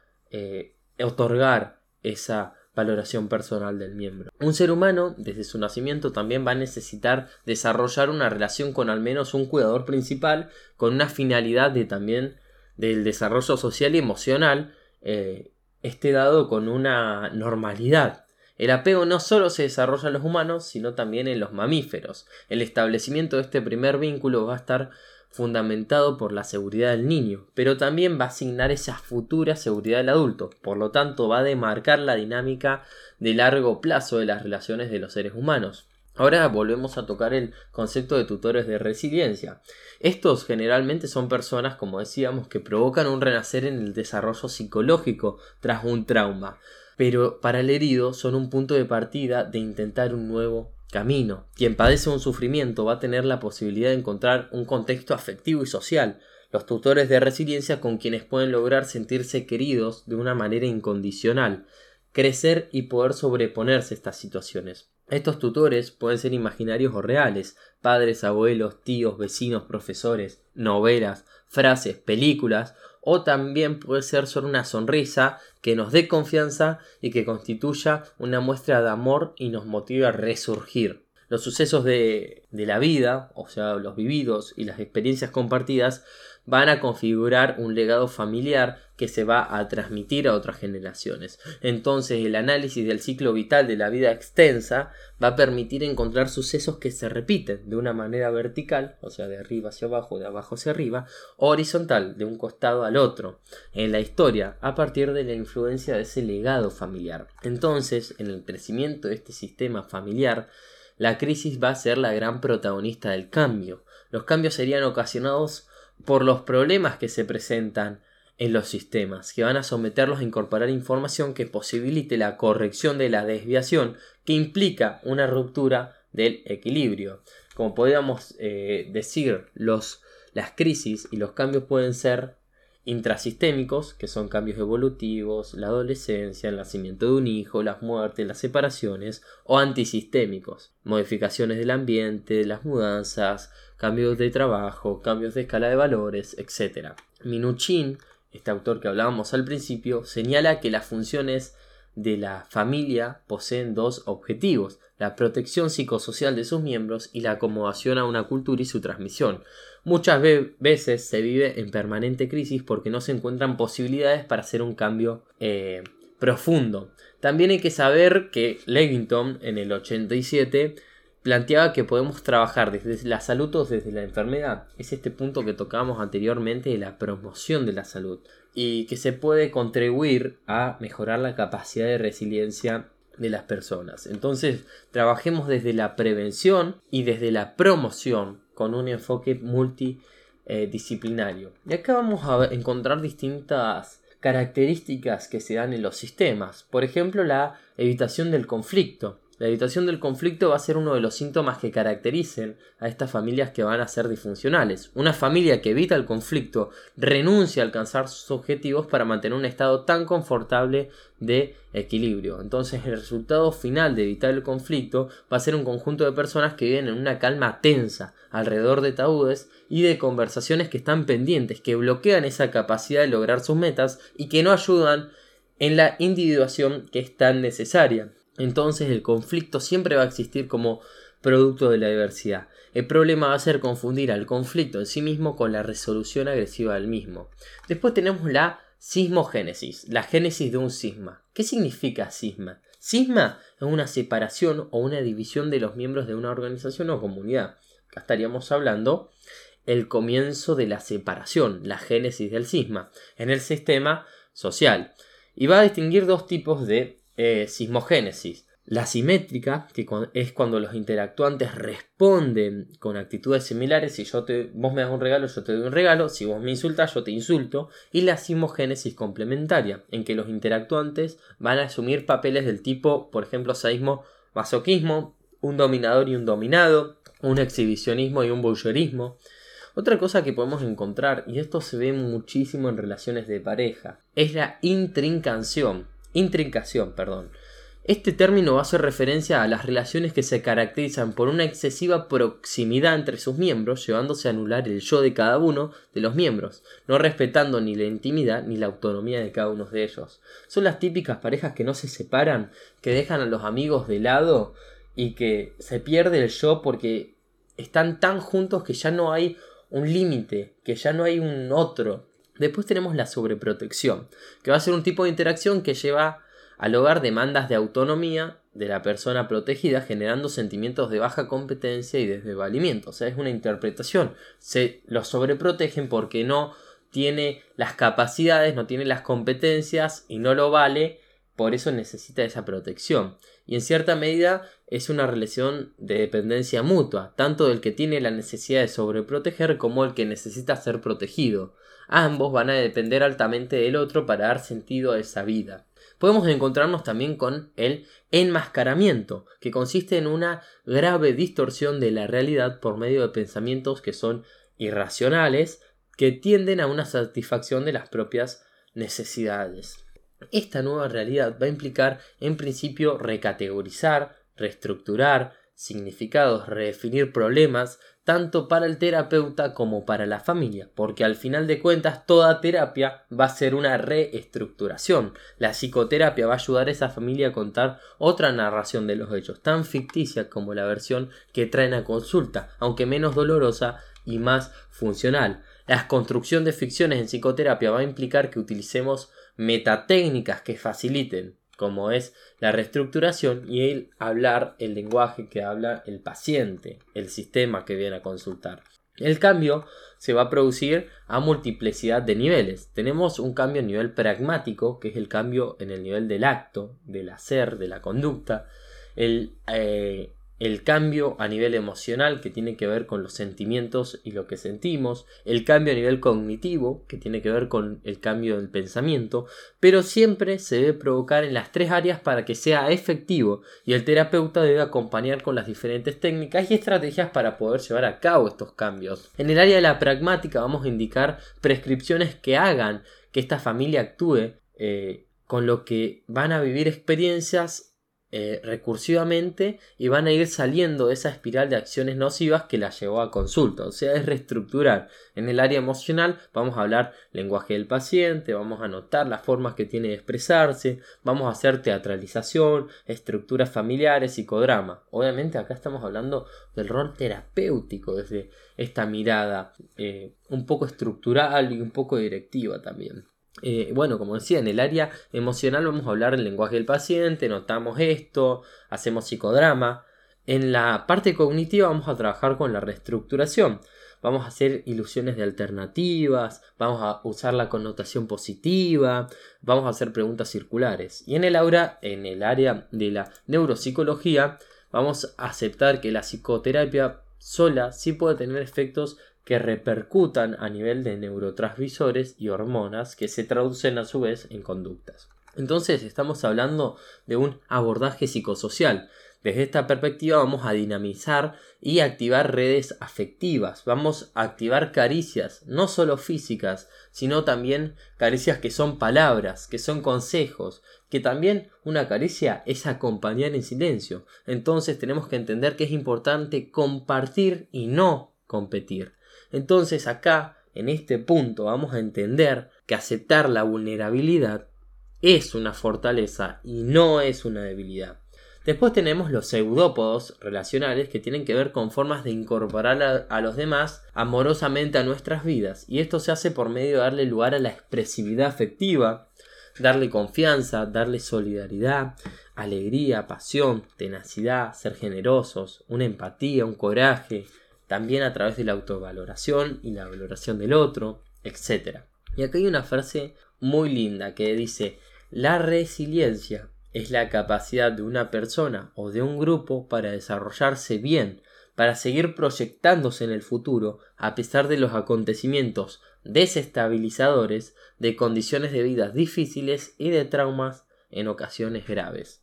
otorgar esa valoración personal del miembro. Un ser humano, desde su nacimiento, también va a necesitar desarrollar una relación con al menos un cuidador principal, con una finalidad de también del desarrollo social y emocional, eh, esté dado con una normalidad. El apego no solo se desarrolla en los humanos, sino también en los mamíferos. El establecimiento de este primer vínculo va a estar fundamentado por la seguridad del niño, pero también va a asignar esa futura seguridad del adulto, por lo tanto va a demarcar la dinámica de largo plazo de las relaciones de los seres humanos. Ahora volvemos a tocar el concepto de tutores de resiliencia. Estos generalmente son personas, como decíamos, que provocan un renacer en el desarrollo psicológico tras un trauma, pero para el herido son un punto de partida de intentar un nuevo camino. Quien padece un sufrimiento va a tener la posibilidad de encontrar un contexto afectivo y social, los tutores de resiliencia con quienes pueden lograr sentirse queridos de una manera incondicional, crecer y poder sobreponerse a estas situaciones. Estos tutores pueden ser imaginarios o reales, padres, abuelos, tíos, vecinos, profesores, novelas, frases, películas o también puede ser solo una sonrisa que nos dé confianza y que constituya una muestra de amor y nos motive a resurgir. Los sucesos de, de la vida, o sea, los vividos y las experiencias compartidas, van a configurar un legado familiar que se va a transmitir a otras generaciones. Entonces el análisis del ciclo vital de la vida extensa va a permitir encontrar sucesos que se repiten de una manera vertical, o sea, de arriba hacia abajo, de abajo hacia arriba, o horizontal, de un costado al otro, en la historia, a partir de la influencia de ese legado familiar. Entonces, en el crecimiento de este sistema familiar, la crisis va a ser la gran protagonista del cambio. Los cambios serían ocasionados por los problemas que se presentan en los sistemas, que van a someterlos a incorporar información que posibilite la corrección de la desviación que implica una ruptura del equilibrio. Como podríamos eh, decir, los, las crisis y los cambios pueden ser intrasistémicos, que son cambios evolutivos, la adolescencia, el nacimiento de un hijo, las muertes, las separaciones, o antisistémicos, modificaciones del ambiente, las mudanzas, cambios de trabajo, cambios de escala de valores, etc. Minuchin, este autor que hablábamos al principio, señala que las funciones de la familia poseen dos objetivos, la protección psicosocial de sus miembros y la acomodación a una cultura y su transmisión. Muchas veces se vive en permanente crisis porque no se encuentran posibilidades para hacer un cambio eh, profundo. También hay que saber que Levington en el 87 planteaba que podemos trabajar desde la salud o desde la enfermedad. Es este punto que tocábamos anteriormente de la promoción de la salud y que se puede contribuir a mejorar la capacidad de resiliencia de las personas. Entonces, trabajemos desde la prevención y desde la promoción con un enfoque multidisciplinario. Y acá vamos a encontrar distintas características que se dan en los sistemas. Por ejemplo, la evitación del conflicto. La evitación del conflicto va a ser uno de los síntomas que caractericen a estas familias que van a ser disfuncionales. Una familia que evita el conflicto renuncia a alcanzar sus objetivos para mantener un estado tan confortable de equilibrio. Entonces el resultado final de evitar el conflicto va a ser un conjunto de personas que viven en una calma tensa alrededor de tabúes y de conversaciones que están pendientes, que bloquean esa capacidad de lograr sus metas y que no ayudan en la individuación que es tan necesaria. Entonces el conflicto siempre va a existir como producto de la diversidad. El problema va a ser confundir al conflicto en sí mismo con la resolución agresiva del mismo. Después tenemos la sismogénesis, la génesis de un sisma. ¿Qué significa sisma? Sisma es una separación o una división de los miembros de una organización o comunidad. Acá estaríamos hablando el comienzo de la separación, la génesis del sisma, en el sistema social. Y va a distinguir dos tipos de eh, sismogénesis. La simétrica, que es cuando los interactuantes responden con actitudes similares. Si yo te, vos me das un regalo, yo te doy un regalo. Si vos me insultas, yo te insulto. Y la sismogénesis complementaria, en que los interactuantes van a asumir papeles del tipo, por ejemplo, sadismo, masoquismo, un dominador y un dominado, un exhibicionismo y un voyeurismo. Otra cosa que podemos encontrar, y esto se ve muchísimo en relaciones de pareja, es la intrincación. Intrincación, perdón. Este término va a hacer referencia a las relaciones que se caracterizan por una excesiva proximidad entre sus miembros, llevándose a anular el yo de cada uno de los miembros, no respetando ni la intimidad ni la autonomía de cada uno de ellos. Son las típicas parejas que no se separan, que dejan a los amigos de lado y que se pierde el yo porque están tan juntos que ya no hay un límite, que ya no hay un otro. Después tenemos la sobreprotección, que va a ser un tipo de interacción que lleva al hogar demandas de autonomía de la persona protegida, generando sentimientos de baja competencia y desvalimiento. O sea, es una interpretación. Se lo sobreprotegen porque no tiene las capacidades, no tiene las competencias y no lo vale, por eso necesita esa protección y en cierta medida es una relación de dependencia mutua, tanto del que tiene la necesidad de sobreproteger como el que necesita ser protegido. Ambos van a depender altamente del otro para dar sentido a esa vida. Podemos encontrarnos también con el enmascaramiento, que consiste en una grave distorsión de la realidad por medio de pensamientos que son irracionales, que tienden a una satisfacción de las propias necesidades. Esta nueva realidad va a implicar, en principio, recategorizar, reestructurar significados, redefinir problemas, tanto para el terapeuta como para la familia, porque al final de cuentas toda terapia va a ser una reestructuración. La psicoterapia va a ayudar a esa familia a contar otra narración de los hechos, tan ficticia como la versión que traen a consulta, aunque menos dolorosa y más funcional. La construcción de ficciones en psicoterapia va a implicar que utilicemos metatécnicas que faciliten, como es la reestructuración y el hablar el lenguaje que habla el paciente, el sistema que viene a consultar. El cambio se va a producir a multiplicidad de niveles. Tenemos un cambio a nivel pragmático, que es el cambio en el nivel del acto, del hacer, de la conducta. El eh, el cambio a nivel emocional que tiene que ver con los sentimientos y lo que sentimos, el cambio a nivel cognitivo que tiene que ver con el cambio del pensamiento, pero siempre se debe provocar en las tres áreas para que sea efectivo y el terapeuta debe acompañar con las diferentes técnicas y estrategias para poder llevar a cabo estos cambios. En el área de la pragmática vamos a indicar prescripciones que hagan que esta familia actúe eh, con lo que van a vivir experiencias eh, recursivamente y van a ir saliendo de esa espiral de acciones nocivas que la llevó a consulta. O sea, es reestructurar. En el área emocional vamos a hablar lenguaje del paciente, vamos a notar las formas que tiene de expresarse, vamos a hacer teatralización, estructuras familiares, psicodrama. Obviamente acá estamos hablando del rol terapéutico desde esta mirada eh, un poco estructural y un poco directiva también. Eh, bueno, como decía, en el área emocional vamos a hablar del lenguaje del paciente, notamos esto, hacemos psicodrama. En la parte cognitiva vamos a trabajar con la reestructuración. Vamos a hacer ilusiones de alternativas, vamos a usar la connotación positiva, vamos a hacer preguntas circulares. Y en el aura, en el área de la neuropsicología, vamos a aceptar que la psicoterapia sola sí puede tener efectos que repercutan a nivel de neurotransmisores y hormonas que se traducen a su vez en conductas. Entonces estamos hablando de un abordaje psicosocial, Desde esta perspectiva vamos a dinamizar y activar redes afectivas, vamos a activar caricias, no solo físicas, sino también caricias que son palabras, que son consejos, que también una caricia es acompañar en silencio. Entonces tenemos que entender que es importante compartir y no competir. Entonces acá, en este punto, vamos a entender que aceptar la vulnerabilidad es una fortaleza y no es una debilidad. Después tenemos los pseudópodos relacionales que tienen que ver con formas de incorporar a, los demás amorosamente a nuestras vidas. Y esto se hace por medio de darle lugar a la expresividad afectiva, darle confianza, darle solidaridad, alegría, pasión, tenacidad, ser generosos, una empatía, un coraje, también a través de la autovaloración y la valoración del otro, etc. Y acá hay una frase muy linda que dice, la resiliencia es la capacidad de una persona o de un grupo para desarrollarse bien, para seguir proyectándose en el futuro a pesar de los acontecimientos desestabilizadores, de condiciones de vida difíciles y de traumas en ocasiones graves.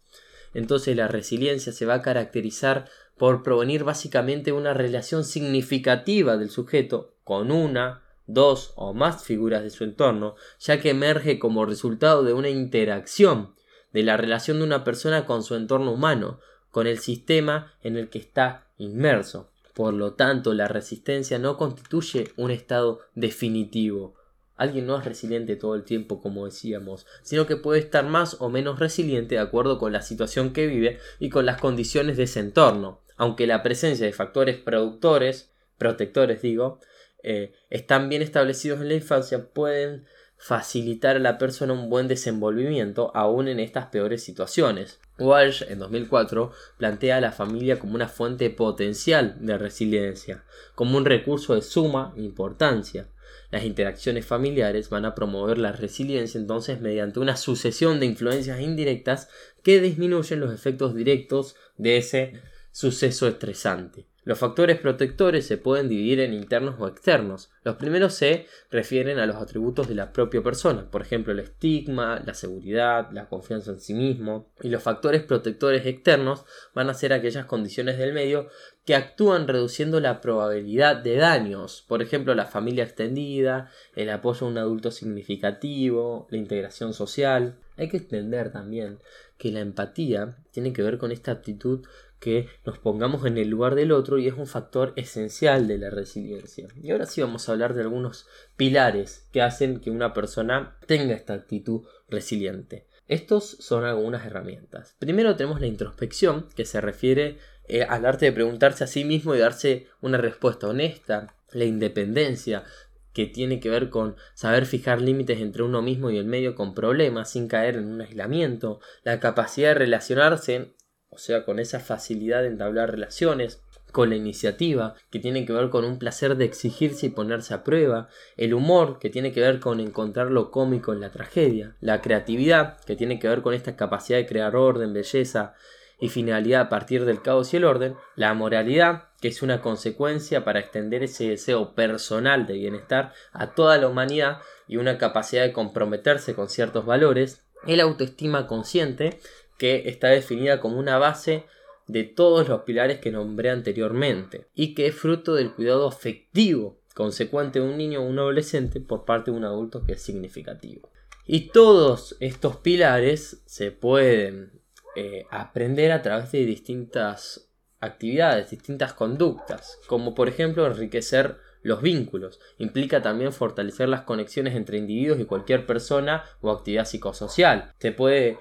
Entonces la resiliencia se va a caracterizar por provenir básicamente una relación significativa del sujeto con una, dos o más figuras de su entorno, ya que emerge como resultado de una interacción de la relación de una persona con su entorno humano, con el sistema en el que está inmerso. Por lo tanto, la resistencia no constituye un estado definitivo. Alguien no es resiliente todo el tiempo, como decíamos, sino que puede estar más o menos resiliente de acuerdo con la situación que vive y con las condiciones de ese entorno. Aunque la presencia de factores productores, protectores digo, eh, están bien establecidos en la infancia, pueden facilitar a la persona un buen desenvolvimiento aún en estas peores situaciones. Walsh en 2004 plantea a la familia como una fuente potencial de resiliencia, como un recurso de suma importancia. Las interacciones familiares van a promover la resiliencia entonces mediante una sucesión de influencias indirectas que disminuyen los efectos directos de ese suceso estresante. Los factores protectores se pueden dividir en internos o externos. Los primeros se refieren a los atributos de la propia persona, por ejemplo el estigma, la seguridad, la confianza en sí mismo. Y los factores protectores externos van a ser aquellas condiciones del medio que actúan reduciendo la probabilidad de daños, por ejemplo la familia extendida, el apoyo a un adulto significativo, la integración social. Hay que entender también que la empatía tiene que ver con esta actitud que nos pongamos en el lugar del otro y es un factor esencial de la resiliencia. Y ahora sí vamos a hablar de algunos pilares que hacen que una persona tenga esta actitud resiliente. Estos son algunas herramientas. Primero tenemos la introspección, que se refiere eh, al arte de preguntarse a sí mismo y darse una respuesta honesta. La independencia, que tiene que ver con saber fijar límites entre uno mismo y el medio con problemas sin caer en un aislamiento. La capacidad de relacionarse o sea, con esa facilidad de entablar relaciones, con la iniciativa, que tiene que ver con un placer de exigirse y ponerse a prueba, el humor, que tiene que ver con encontrar lo cómico en la tragedia, la creatividad, que tiene que ver con esta capacidad de crear orden, belleza y finalidad a partir del caos y el orden, la moralidad, que es una consecuencia para extender ese deseo personal de bienestar a toda la humanidad y una capacidad de comprometerse con ciertos valores, el autoestima consciente, que está definida como una base de todos los pilares que nombré anteriormente y que es fruto del cuidado afectivo consecuente de un niño o un adolescente por parte de un adulto que es significativo. Y todos estos pilares se pueden eh, aprender a través de distintas actividades, distintas conductas, como por ejemplo enriquecer los vínculos. Implica también fortalecer las conexiones entre individuos y cualquier persona o actividad psicosocial. Se puede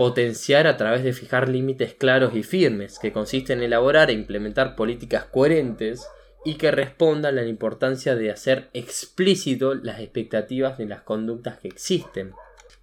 potenciar a través de fijar límites claros y firmes, que consiste en elaborar e implementar políticas coherentes y que respondan a la importancia de hacer explícito las expectativas de las conductas que existen.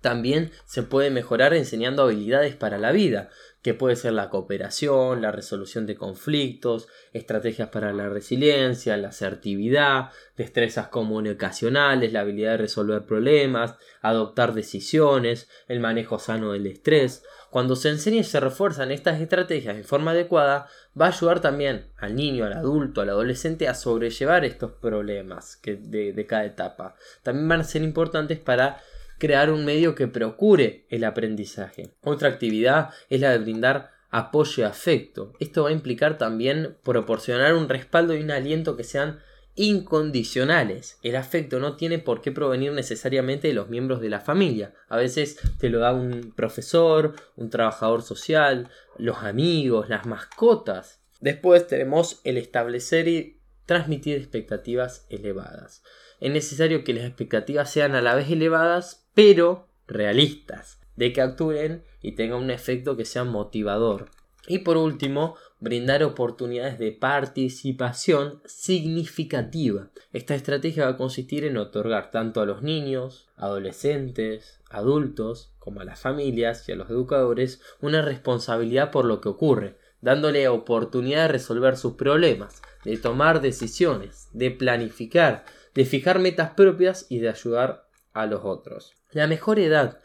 También se puede mejorar enseñando habilidades para la vida, que puede ser la cooperación, la resolución de conflictos, estrategias para la resiliencia, la asertividad, destrezas comunicacionales, la habilidad de resolver problemas, adoptar decisiones, el manejo sano del estrés. Cuando se enseña y se refuerzan estas estrategias de forma adecuada, va a ayudar también al niño, al adulto, al adolescente a sobrellevar estos problemas de, de cada etapa. También van a ser importantes para crear un medio que procure el aprendizaje. Otra actividad es la de brindar apoyo y afecto. Esto va a implicar también proporcionar un respaldo y un aliento que sean incondicionales. El afecto no tiene por qué provenir necesariamente de los miembros de la familia. A veces te lo da un profesor, un trabajador social, los amigos, las mascotas. Después tenemos el establecer y transmitir expectativas elevadas. Es necesario que las expectativas sean a la vez elevadas, pero realistas, de que actúen y tengan un efecto que sea motivador. Y por último, brindar oportunidades de participación significativa. Esta estrategia va a consistir en otorgar tanto a los niños, adolescentes, adultos, como a las familias y a los educadores una responsabilidad por lo que ocurre, dándole oportunidad de resolver sus problemas, de tomar decisiones, de planificar, de fijar metas propias y de ayudar a los otros. La mejor edad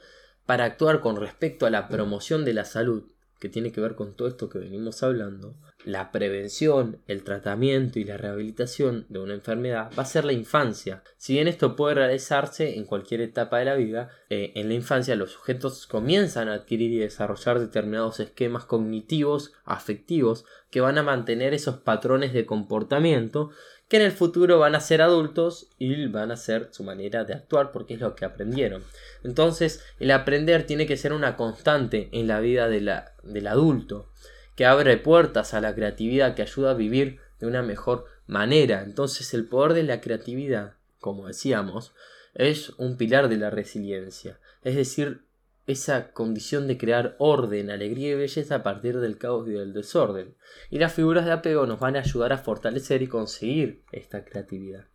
para actuar con respecto a la promoción de la salud que tiene que ver con todo esto que venimos hablando, la prevención, el tratamiento y la rehabilitación de una enfermedad va a ser la infancia. Si bien esto puede realizarse en cualquier etapa de la vida, eh, en la infancia los sujetos comienzan a adquirir y desarrollar determinados esquemas cognitivos, afectivos, que van a mantener esos patrones de comportamiento que en el futuro van a ser adultos y van a ser su manera de actuar porque es lo que aprendieron. Entonces, el aprender tiene que ser una constante en la vida del adulto, que abre puertas a la creatividad, que ayuda a vivir de una mejor manera. Entonces, el poder de la creatividad, como decíamos, es un pilar de la resiliencia. Es decir, esa condición de crear orden, alegría y belleza a partir del caos y del desorden. Y las figuras de apego nos van a ayudar a fortalecer y conseguir esta creatividad.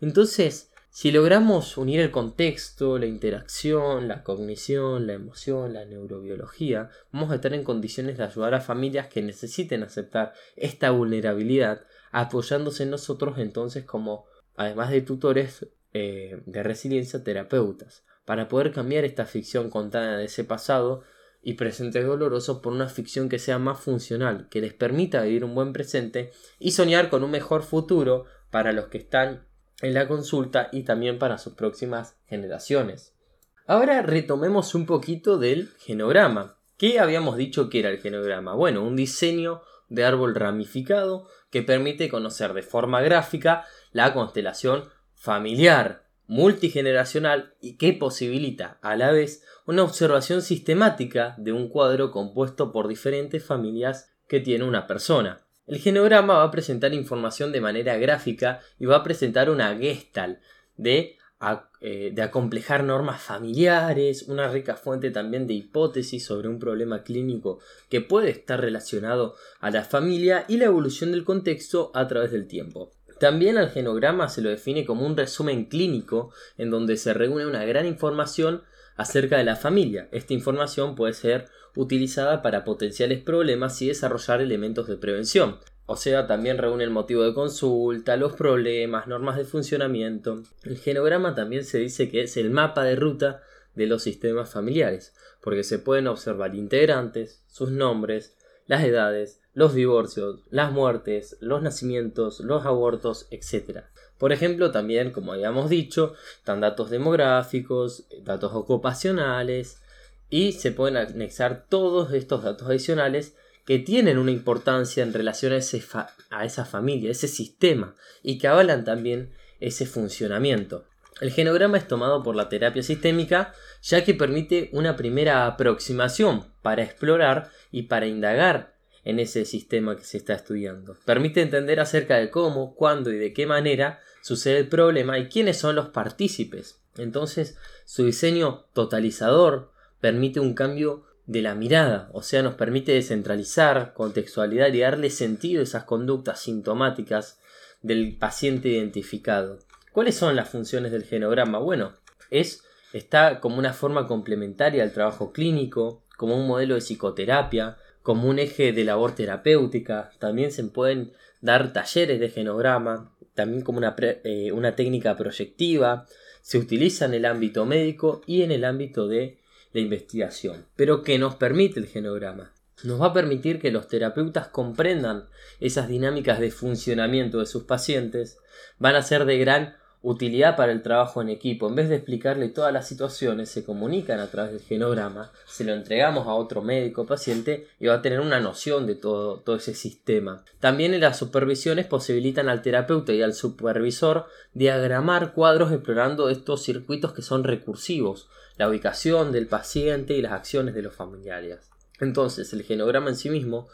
Entonces, si logramos unir el contexto, la interacción, la cognición, la emoción, la neurobiología, vamos a estar en condiciones de ayudar a familias que necesiten aceptar esta vulnerabilidad, apoyándose en nosotros entonces como, además de tutores eh, de resiliencia, terapeutas para poder cambiar esta ficción contada de ese pasado y presente doloroso por una ficción que sea más funcional, que les permita vivir un buen presente y soñar con un mejor futuro para los que están en la consulta y también para sus próximas generaciones. Ahora retomemos un poquito del genograma. ¿Qué habíamos dicho que era el genograma? Bueno, un diseño de árbol ramificado que permite conocer de forma gráfica la constelación familiar, multigeneracional y que posibilita a la vez una observación sistemática de un cuadro compuesto por diferentes familias que tiene una persona. El genograma va a presentar información de manera gráfica y va a presentar una gestal de, eh, de acomplejar normas familiares, una rica fuente también de hipótesis sobre un problema clínico que puede estar relacionado a la familia y la evolución del contexto a través del tiempo. También al genograma se lo define como un resumen clínico en donde se reúne una gran información acerca de la familia. Esta información puede ser utilizada para potenciales problemas y desarrollar elementos de prevención. O sea, también reúne el motivo de consulta, los problemas, normas de funcionamiento. El genograma también se dice que es el mapa de ruta de los sistemas familiares, porque se pueden observar integrantes, sus nombres, las edades, los divorcios, las muertes, los nacimientos, los abortos, etc. Por ejemplo, también, como habíamos dicho, están datos demográficos, datos ocupacionales y se pueden anexar todos estos datos adicionales que tienen una importancia en relación a, a esa familia, ese sistema y que avalan también ese funcionamiento. El genograma es tomado por la terapia sistémica ya que permite una primera aproximación para explorar y para indagar en ese sistema que se está estudiando. Permite entender acerca de cómo, cuándo y de qué manera sucede el problema y quiénes son los partícipes. Entonces, su diseño totalizador permite un cambio de la mirada, o sea, nos permite descentralizar, contextualidad y darle sentido a esas conductas sintomáticas del paciente identificado. ¿Cuáles son las funciones del genograma? Bueno, es está como una forma complementaria al trabajo clínico, como un modelo de psicoterapia, como un eje de labor terapéutica. También se pueden dar talleres de genograma, también como una, eh, una técnica proyectiva. Se utiliza en el ámbito médico y en el ámbito de la investigación. Pero ¿qué nos permite el genograma? Nos va a permitir que los terapeutas comprendan esas dinámicas de funcionamiento de sus pacientes, van a ser de gran utilidad para el trabajo en equipo. En vez de explicarle todas las situaciones, se comunican a través del genograma, se lo entregamos a otro médico paciente y va a tener una noción de todo, todo ese sistema. También las supervisiones posibilitan al terapeuta y al supervisor diagramar cuadros explorando estos circuitos que son recursivos, la ubicación del paciente y las acciones de los familiares. Entonces, el genograma en sí mismo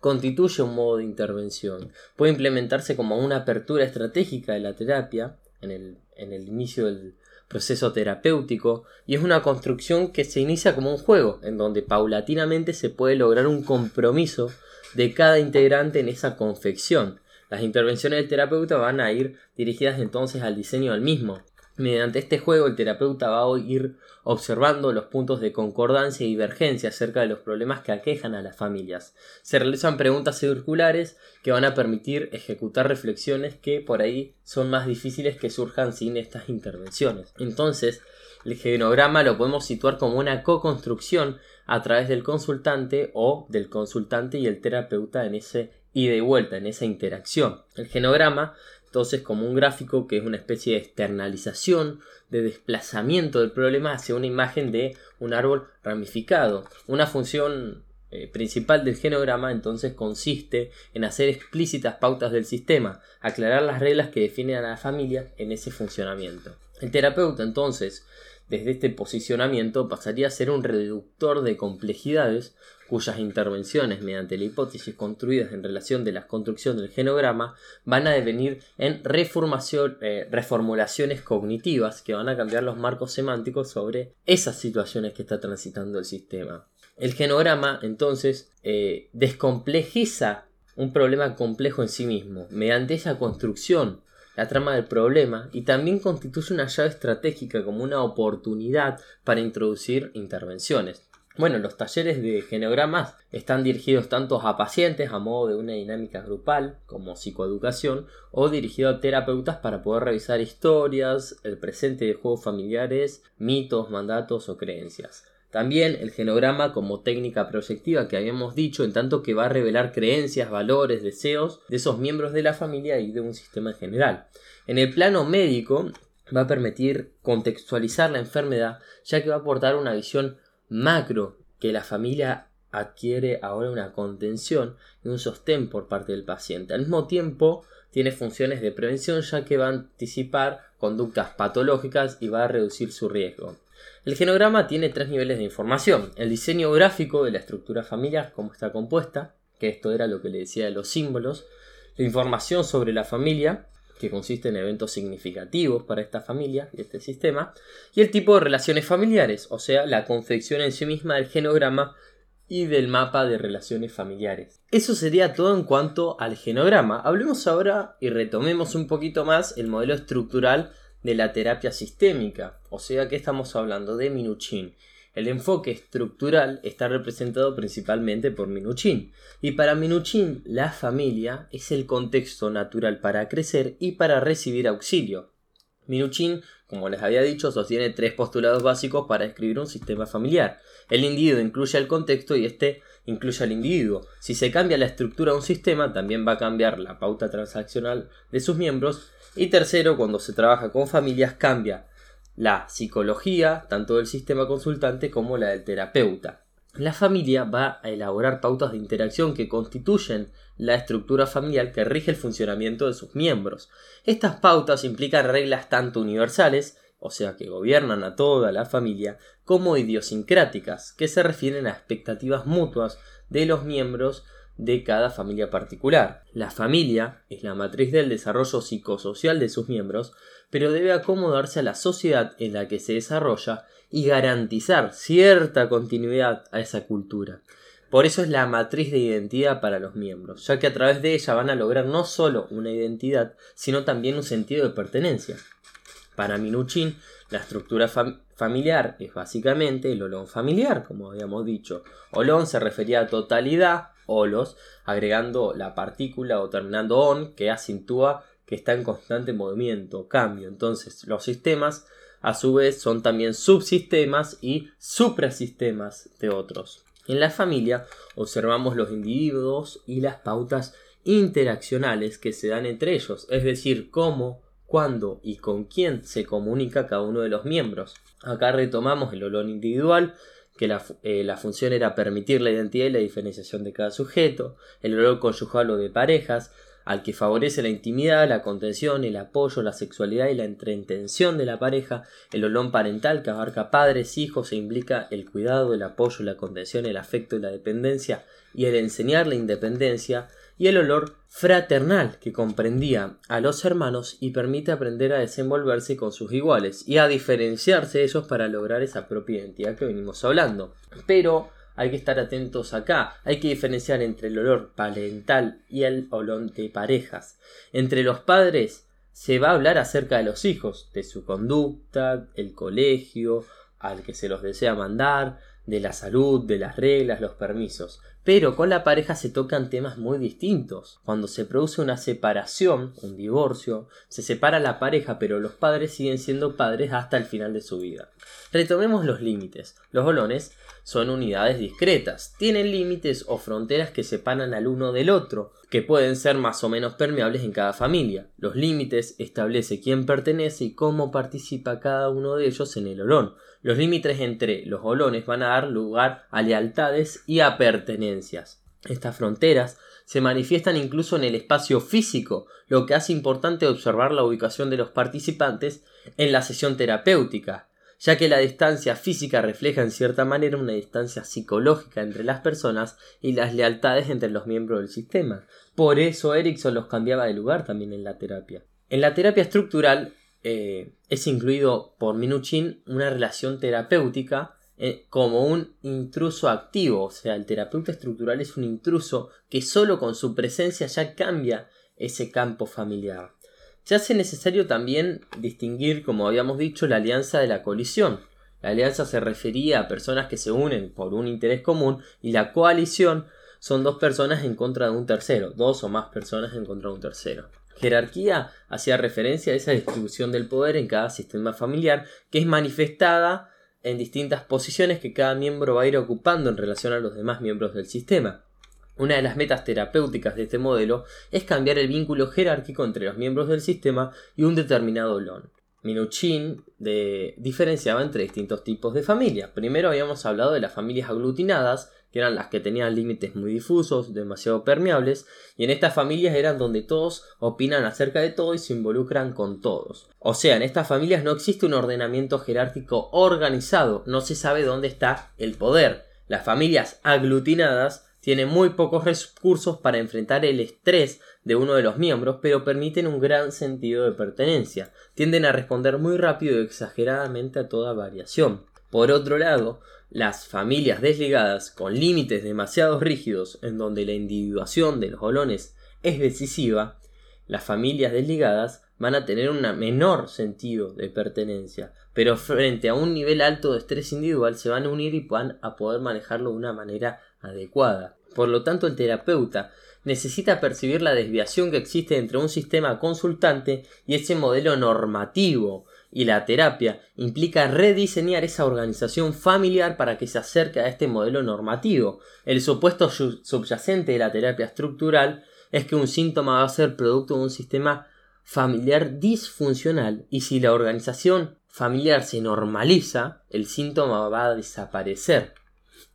constituye un modo de intervención. Puede implementarse como una apertura estratégica de la terapia en el, en el inicio del proceso terapéutico y es una construcción que se inicia como un juego, en donde paulatinamente se puede lograr un compromiso de cada integrante en esa confección. Las intervenciones del terapeuta van a ir dirigidas entonces al diseño del mismo, Mediante este juego el terapeuta va a ir observando los puntos de concordancia y divergencia acerca de los problemas que aquejan a las familias. Se realizan preguntas circulares que van a permitir ejecutar reflexiones que por ahí son más difíciles que surjan sin estas intervenciones. Entonces, el genograma lo podemos situar como una co-construcción a través del consultante o del consultante y el terapeuta en ese ida y vuelta, en esa interacción. El genograma entonces, como un gráfico que es una especie de externalización, de desplazamiento del problema hacia una imagen de un árbol ramificado. Una función eh, principal del genograma entonces consiste en hacer explícitas pautas del sistema, aclarar las reglas que definen a la familia en ese funcionamiento. El terapeuta entonces desde este posicionamiento pasaría a ser un reductor de complejidades cuyas intervenciones mediante la hipótesis construidas en relación de la construcción del genograma van a devenir en eh, reformulaciones cognitivas que van a cambiar los marcos semánticos sobre esas situaciones que está transitando el sistema. El genograma entonces eh, descomplejiza un problema complejo en sí mismo mediante esa construcción la trama del problema y también constituye una llave estratégica como una oportunidad para introducir intervenciones. Bueno, los talleres de genogramas están dirigidos tanto a pacientes a modo de una dinámica grupal como psicoeducación o dirigidos a terapeutas para poder revisar historias, el presente de juegos familiares, mitos, mandatos o creencias. También el genograma como técnica proyectiva que habíamos dicho, en tanto que va a revelar creencias, valores, deseos de esos miembros de la familia y de un sistema en general. En el plano médico va a permitir contextualizar la enfermedad, ya que va a aportar una visión macro que la familia adquiere ahora una contención y un sostén por parte del paciente. Al mismo tiempo, tiene funciones de prevención ya que va a anticipar conductas patológicas y va a reducir su riesgo. El genograma tiene tres niveles de información. El diseño gráfico de la estructura familiar, cómo está compuesta, que esto era lo que le decía de los símbolos. La información sobre la familia, que consiste en eventos significativos para esta familia y este sistema. Y el tipo de relaciones familiares, o sea, la confección en sí misma del genograma y del mapa de relaciones familiares. Eso sería todo en cuanto al genograma. Hablemos ahora y retomemos un poquito más el modelo estructural de la terapia sistémica, o sea que estamos hablando de Minuchin. El enfoque estructural está representado principalmente por Minuchin, y para Minuchin la familia es el contexto natural para crecer y para recibir auxilio. Minuchin, como les había dicho, sostiene tres postulados básicos para escribir un sistema familiar. El individuo incluye el contexto y este incluye al individuo. Si se cambia la estructura de un sistema, también va a cambiar la pauta transaccional de sus miembros y tercero, cuando se trabaja con familias cambia la psicología, tanto del sistema consultante como la del terapeuta. La familia va a elaborar pautas de interacción que constituyen la estructura familiar que rige el funcionamiento de sus miembros. Estas pautas implican reglas tanto universales, o sea que gobiernan a toda la familia, como idiosincráticas, que se refieren a expectativas mutuas de los miembros de cada familia particular. La familia es la matriz del desarrollo psicosocial de sus miembros, pero debe acomodarse a la sociedad en la que se desarrolla y garantizar cierta continuidad a esa cultura. Por eso es la matriz de identidad para los miembros, ya que a través de ella van a lograr no solo una identidad, sino también un sentido de pertenencia. Para Minuchin, la estructura familiar es básicamente el olón familiar, como habíamos dicho. Olón se refería a totalidad, olos, agregando la partícula o terminando on que acentúa que está en constante movimiento, cambio. Entonces, los sistemas a su vez son también subsistemas y suprasistemas de otros. En la familia observamos los individuos y las pautas interaccionales que se dan entre ellos, es decir, cómo cuándo y con quién se comunica cada uno de los miembros. Acá retomamos el olor individual, que la, eh, función era permitir la identidad y la diferenciación de cada sujeto, el olor conyugal o de parejas, al que favorece la intimidad, la contención, el apoyo, la sexualidad y la entretención de la pareja, el olón parental que abarca padres, hijos e implica el cuidado, el apoyo, la contención, el afecto y la dependencia y el enseñar la independencia, y el olor fraternal que comprendía a los hermanos y permite aprender a desenvolverse con sus iguales y a diferenciarse de ellos para lograr esa propia identidad que venimos hablando. Pero hay que estar atentos acá. Hay que diferenciar entre el olor parental y el olor de parejas. Entre los padres se va a hablar acerca de los hijos, de su conducta, el colegio, al que se los desea mandar, de la salud, de las reglas, los permisos. Pero con la pareja se tocan temas muy distintos. Cuando se produce una separación, un divorcio, se separa la pareja, pero los padres siguen siendo padres hasta el final de su vida. Retomemos los límites. Los bolones son unidades discretas, tienen límites o fronteras que separan al uno del otro, que pueden ser más o menos permeables en cada familia. Los límites establece quién pertenece y cómo participa cada uno de ellos en el olón. Los límites entre los olones van a dar lugar a lealtades y a pertenencias. Estas fronteras se manifiestan incluso en el espacio físico, lo que hace importante observar la ubicación de los participantes en la sesión terapéutica ya que la distancia física refleja en cierta manera una distancia psicológica entre las personas y las lealtades entre los miembros del sistema. Por eso Erickson los cambiaba de lugar también en la terapia. En la terapia estructural eh, es incluido por Minuchin una relación terapéutica eh, como un intruso activo, o sea, el terapeuta estructural es un intruso que solo con su presencia ya cambia ese campo familiar. Se hace necesario también distinguir, como habíamos dicho, la alianza de la colisión. La alianza se refería a personas que se unen por un interés común y la coalición son dos personas en contra de un tercero, dos o más personas en contra de un tercero. Jerarquía hacía referencia a esa distribución del poder en cada sistema familiar que es manifestada en distintas posiciones que cada miembro va a ir ocupando en relación a los demás miembros del sistema. Una de las metas terapéuticas de este modelo es cambiar el vínculo jerárquico entre los miembros del sistema y un determinado lon. Minuchin diferenciaba entre distintos tipos de familias. Primero habíamos hablado de las familias aglutinadas, que eran las que tenían límites muy difusos, demasiado permeables, y en estas familias eran donde todos opinan acerca de todo y se involucran con todos. O sea, en estas familias no existe un ordenamiento jerárquico organizado, no se sabe dónde está el poder. Las familias aglutinadas tiene muy pocos recursos para enfrentar el estrés de uno de los miembros, pero permiten un gran sentido de pertenencia. Tienden a responder muy rápido y exageradamente a toda variación. Por otro lado, las familias desligadas con límites demasiado rígidos en donde la individuación de los bolones es decisiva, las familias desligadas van a tener un menor sentido de pertenencia, pero frente a un nivel alto de estrés individual se van a unir y van a poder manejarlo de una manera adecuada. Por lo tanto, el terapeuta necesita percibir la desviación que existe entre un sistema consultante y ese modelo normativo, y la terapia implica rediseñar esa organización familiar para que se acerque a este modelo normativo. El supuesto subyacente de la terapia estructural es que un síntoma va a ser producto de un sistema familiar disfuncional y si la organización familiar se normaliza, el síntoma va a desaparecer.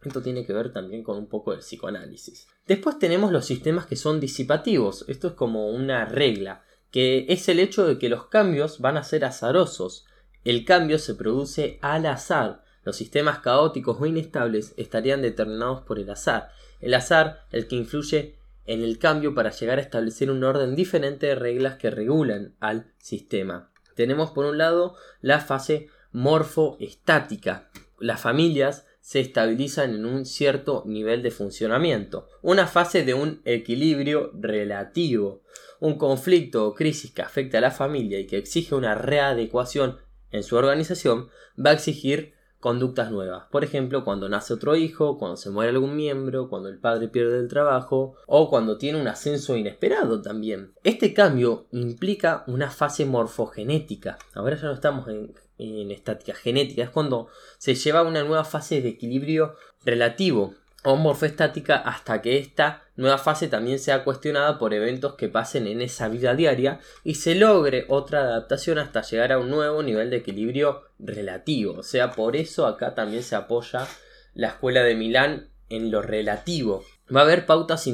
Esto tiene que ver también con un poco del psicoanálisis. Después tenemos los sistemas que son disipativos. Esto es como una regla, que es el hecho de que los cambios van a ser azarosos. El cambio se produce al azar. Los sistemas caóticos o inestables estarían determinados por el azar. El azar, el que influye en el cambio para llegar a establecer un orden diferente de reglas que regulan al sistema. Tenemos por un lado la fase morfoestática. Las familias se estabilizan en un cierto nivel de funcionamiento, una fase de un equilibrio relativo. Un conflicto o crisis que afecta a la familia y que exige una readecuación en su organización va a exigir conductas nuevas. Por ejemplo, cuando nace otro hijo, cuando se muere algún miembro, cuando el padre pierde el trabajo o cuando tiene un ascenso inesperado también. Este cambio implica una fase morfogenética. Ahora ya no estamos en en estática genética, es cuando se lleva a una nueva fase de equilibrio relativo o morfoestática hasta que esta nueva fase también sea cuestionada por eventos que pasen en esa vida diaria y se logre otra adaptación hasta llegar a un nuevo nivel de equilibrio relativo. O sea, por eso acá también se apoya la escuela de Milán en lo relativo. Va a haber pautas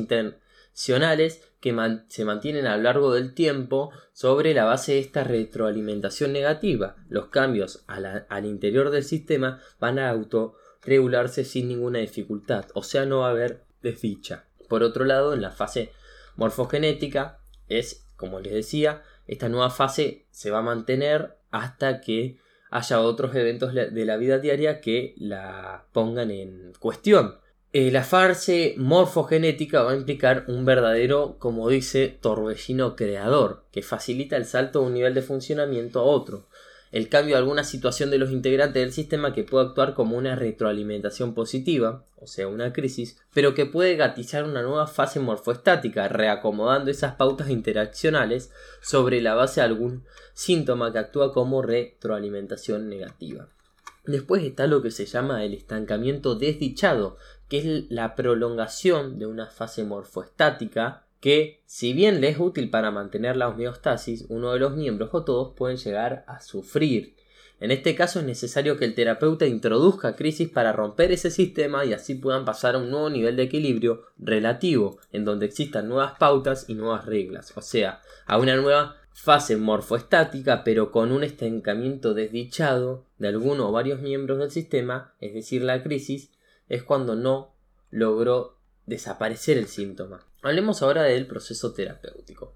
intencionales que se mantienen a lo largo del tiempo sobre la base de esta retroalimentación negativa. Los cambios al interior del sistema van a auto regularse sin ninguna dificultad, o sea, no va a haber desdicha. Por otro lado, en la fase morfogenética es, como les decía, esta nueva fase se va a mantener hasta que haya otros eventos de la vida diaria que la pongan en cuestión. Eh, la fase morfogenética va a implicar un verdadero, como dice, torbellino creador, que facilita el salto de un nivel de funcionamiento a otro el cambio de alguna situación de los integrantes del sistema que puede actuar como una retroalimentación positiva, o sea, una crisis, pero que puede gatizar una nueva fase morfoestática, reacomodando esas pautas interaccionales sobre la base de algún síntoma que actúa como retroalimentación negativa. Después está lo que se llama el estancamiento desdichado, que es la prolongación de una fase morfoestática que, si bien le es útil para mantener la homeostasis, uno de los miembros o todos pueden llegar a sufrir. En este caso es necesario que el terapeuta introduzca crisis para romper ese sistema y así puedan pasar a un nuevo nivel de equilibrio relativo, en donde existan nuevas pautas y nuevas reglas, o sea, a una nueva fase morfoestática, pero con un estancamiento desdichado de alguno o varios miembros del sistema, es decir, la crisis, es cuando no logró desaparecer el síntoma. Hablemos ahora del proceso terapéutico.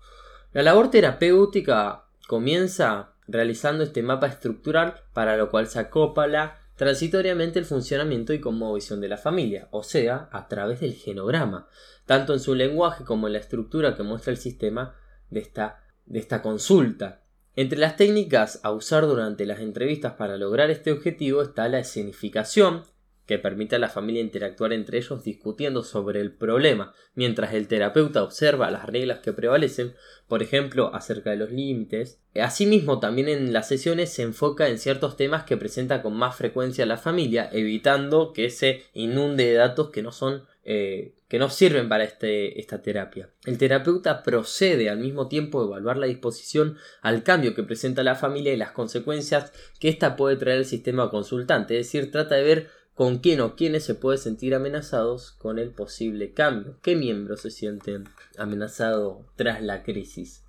La labor terapéutica comienza realizando este mapa estructural para lo cual se acopla transitoriamente el funcionamiento y conmovisión de la familia, o sea, a través del genograma, tanto en su lenguaje como en la estructura que muestra el sistema de esta, de esta consulta. Entre las técnicas a usar durante las entrevistas para lograr este objetivo está la escenificación, que permite a la familia interactuar entre ellos discutiendo sobre el problema, mientras el terapeuta observa las reglas que prevalecen, por ejemplo, acerca de los límites. Asimismo, también en las sesiones se enfoca en ciertos temas que presenta con más frecuencia la familia, evitando que se inunde de datos que no son eh, que no sirven para este, esta terapia. El terapeuta procede al mismo tiempo a evaluar la disposición al cambio que presenta la familia y las consecuencias que ésta puede traer al sistema consultante, es decir, trata de ver con quién o quiénes se puede sentir amenazados con el posible cambio. ¿Qué miembros se sienten amenazados tras la crisis?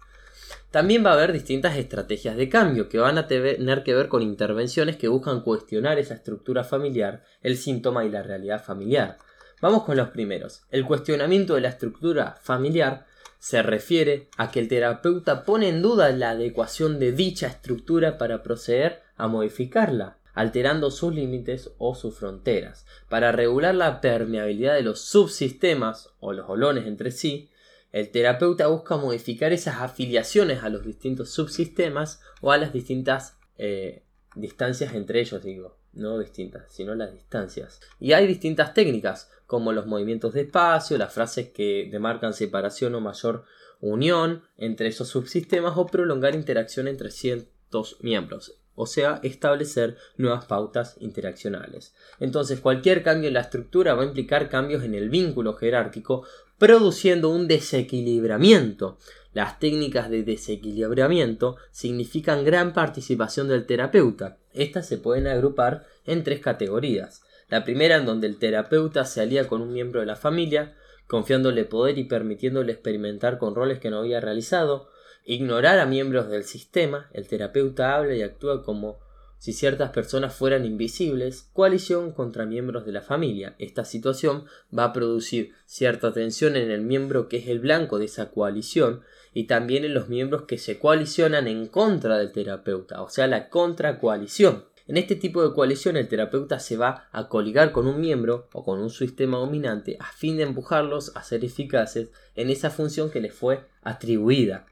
También va a haber distintas estrategias de cambio que van a tener que ver con intervenciones que buscan cuestionar esa estructura familiar, el síntoma y la realidad familiar. Vamos con los primeros. El cuestionamiento de la estructura familiar se refiere a que el terapeuta pone en duda la adecuación de dicha estructura para proceder a modificarla alterando sus límites o sus fronteras. Para regular la permeabilidad de los subsistemas o los olones entre sí, el terapeuta busca modificar esas afiliaciones a los distintos subsistemas o a las distintas eh, distancias entre ellos, digo, no distintas, sino las distancias. Y hay distintas técnicas, como los movimientos de espacio, las frases que demarcan separación o mayor unión entre esos subsistemas o prolongar interacción entre ciertos miembros o sea, establecer nuevas pautas interaccionales. Entonces, cualquier cambio en la estructura va a implicar cambios en el vínculo jerárquico, produciendo un desequilibramiento. Las técnicas de desequilibramiento significan gran participación del terapeuta. Estas se pueden agrupar en tres categorías. La primera en donde el terapeuta se alía con un miembro de la familia, confiándole poder y permitiéndole experimentar con roles que no había realizado, ignorar a miembros del sistema, el terapeuta habla y actúa como si ciertas personas fueran invisibles, coalición contra miembros de la familia. Esta situación va a producir cierta tensión en el miembro que es el blanco de esa coalición y también en los miembros que se coalicionan en contra del terapeuta, o sea, la contracoalición. En este tipo de coalición el terapeuta se va a coligar con un miembro o con un sistema dominante a fin de empujarlos a ser eficaces en esa función que les fue atribuida.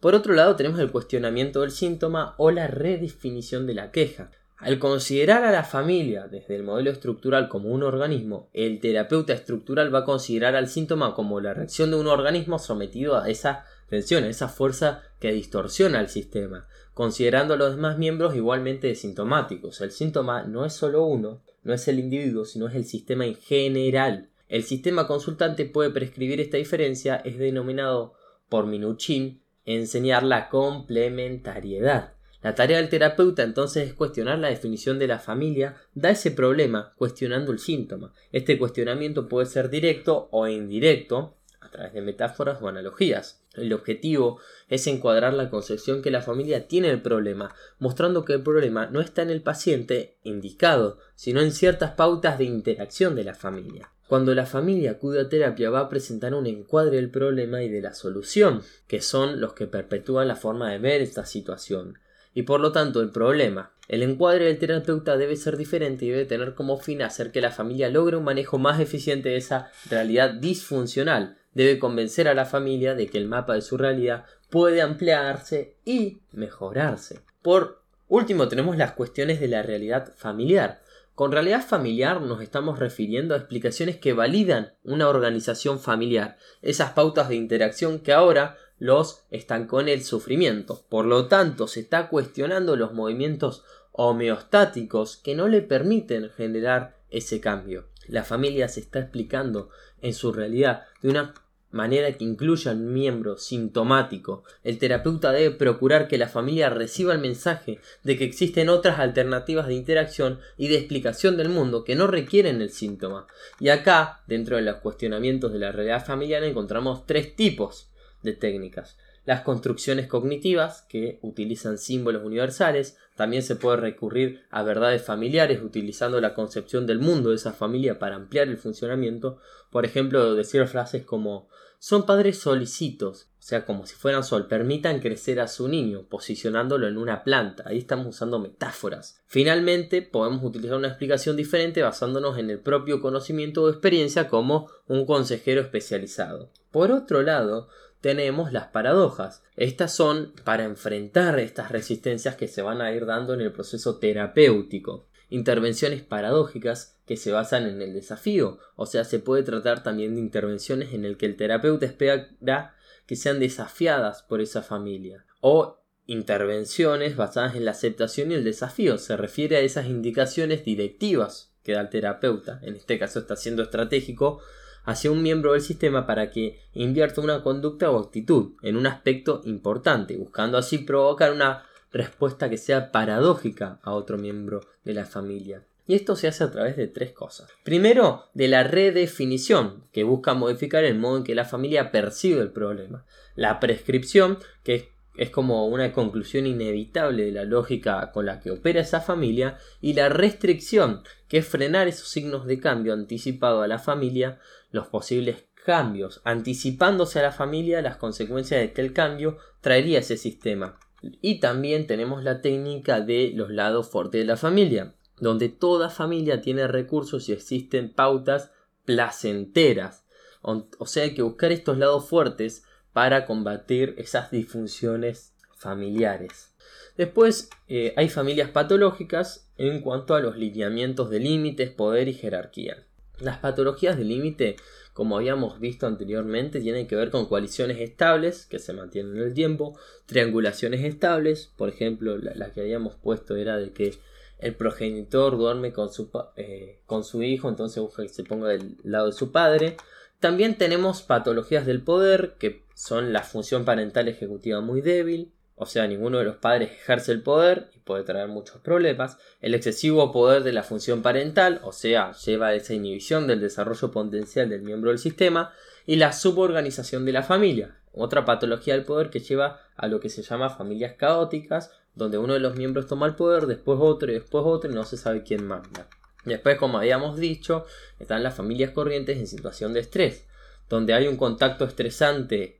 Por otro lado, tenemos el cuestionamiento del síntoma o la redefinición de la queja. Al considerar a la familia desde el modelo estructural como un organismo, el terapeuta estructural va a considerar al síntoma como la reacción de un organismo sometido a esa tensión, a esa fuerza que distorsiona el sistema, considerando a los demás miembros igualmente sintomáticos. El síntoma no es solo uno, no es el individuo, sino es el sistema en general. El sistema consultante puede prescribir esta diferencia, es denominado por Minuchin enseñar la complementariedad. La tarea del terapeuta entonces es cuestionar la definición de la familia, da ese problema cuestionando el síntoma. Este cuestionamiento puede ser directo o indirecto, a través de metáforas o analogías. El objetivo es encuadrar la concepción que la familia tiene del problema, mostrando que el problema no está en el paciente indicado, sino en ciertas pautas de interacción de la familia. Cuando la familia acude a terapia va a presentar un encuadre del problema y de la solución, que son los que perpetúan la forma de ver esta situación y por lo tanto el problema. El encuadre del terapeuta debe ser diferente y debe tener como fin hacer que la familia logre un manejo más eficiente de esa realidad disfuncional. Debe convencer a la familia de que el mapa de su realidad puede ampliarse y mejorarse. Por último tenemos las cuestiones de la realidad familiar. Con realidad familiar nos estamos refiriendo a explicaciones que validan una organización familiar, esas pautas de interacción que ahora los estancó en el sufrimiento. Por lo tanto, se está cuestionando los movimientos homeostáticos que no le permiten generar ese cambio. La familia se está explicando en su realidad de una manera que incluya un miembro sintomático. El terapeuta debe procurar que la familia reciba el mensaje de que existen otras alternativas de interacción y de explicación del mundo que no requieren el síntoma. Y acá, dentro de los cuestionamientos de la realidad familiar, encontramos tres tipos de técnicas. Las construcciones cognitivas, que utilizan símbolos universales, también se puede recurrir a verdades familiares utilizando la concepción del mundo de esa familia para ampliar el funcionamiento. Por ejemplo, decir frases como son padres solicitos, o sea, como si fueran sol, permitan crecer a su niño, posicionándolo en una planta. Ahí estamos usando metáforas. Finalmente, podemos utilizar una explicación diferente basándonos en el propio conocimiento o experiencia como un consejero especializado. Por otro lado, tenemos las paradojas. Estas son para enfrentar estas resistencias que se van a ir dando en el proceso terapéutico. Intervenciones paradójicas que se basan en el desafío, o sea, se puede tratar también de intervenciones en el que el terapeuta espera que sean desafiadas por esa familia, o intervenciones basadas en la aceptación y el desafío, se refiere a esas indicaciones directivas que da el terapeuta, en este caso está siendo estratégico hacia un miembro del sistema para que invierta una conducta o actitud en un aspecto importante, buscando así provocar una respuesta que sea paradójica a otro miembro de la familia. Y esto se hace a través de tres cosas. Primero, de la redefinición, que busca modificar el modo en que la familia percibe el problema. La prescripción, que es es como una conclusión inevitable de la lógica con la que opera esa familia, y la restricción, que es frenar esos signos de cambio anticipado a la familia, los posibles cambios, anticipándose a la familia las consecuencias de que el cambio traería ese sistema. Y también tenemos la técnica de los lados fuertes de la familia, donde toda familia tiene recursos y existen pautas placenteras. O, sea, hay que buscar estos lados fuertes para combatir esas disfunciones familiares. Después eh, hay familias patológicas en cuanto a los lineamientos de límites, poder y jerarquía. Las patologías de límite, como habíamos visto anteriormente, tienen que ver con coaliciones estables que se mantienen en el tiempo, triangulaciones estables, por ejemplo, la, que habíamos puesto era de que el progenitor duerme con su, eh, con su hijo, entonces busca que se ponga del lado de su padre, también tenemos patologías del poder, que son la función parental ejecutiva muy débil, o sea, ninguno de los padres ejerce el poder y puede traer muchos problemas. El excesivo poder de la función parental, o sea, lleva a esa inhibición del desarrollo potencial del miembro del sistema. Y la suborganización de la familia, otra patología del poder que lleva a lo que se llama familias caóticas, donde uno de los miembros toma el poder, después otro y después otro y no se sabe quién manda. Después, como habíamos dicho, están las familias corrientes en situación de estrés, donde hay un contacto estresante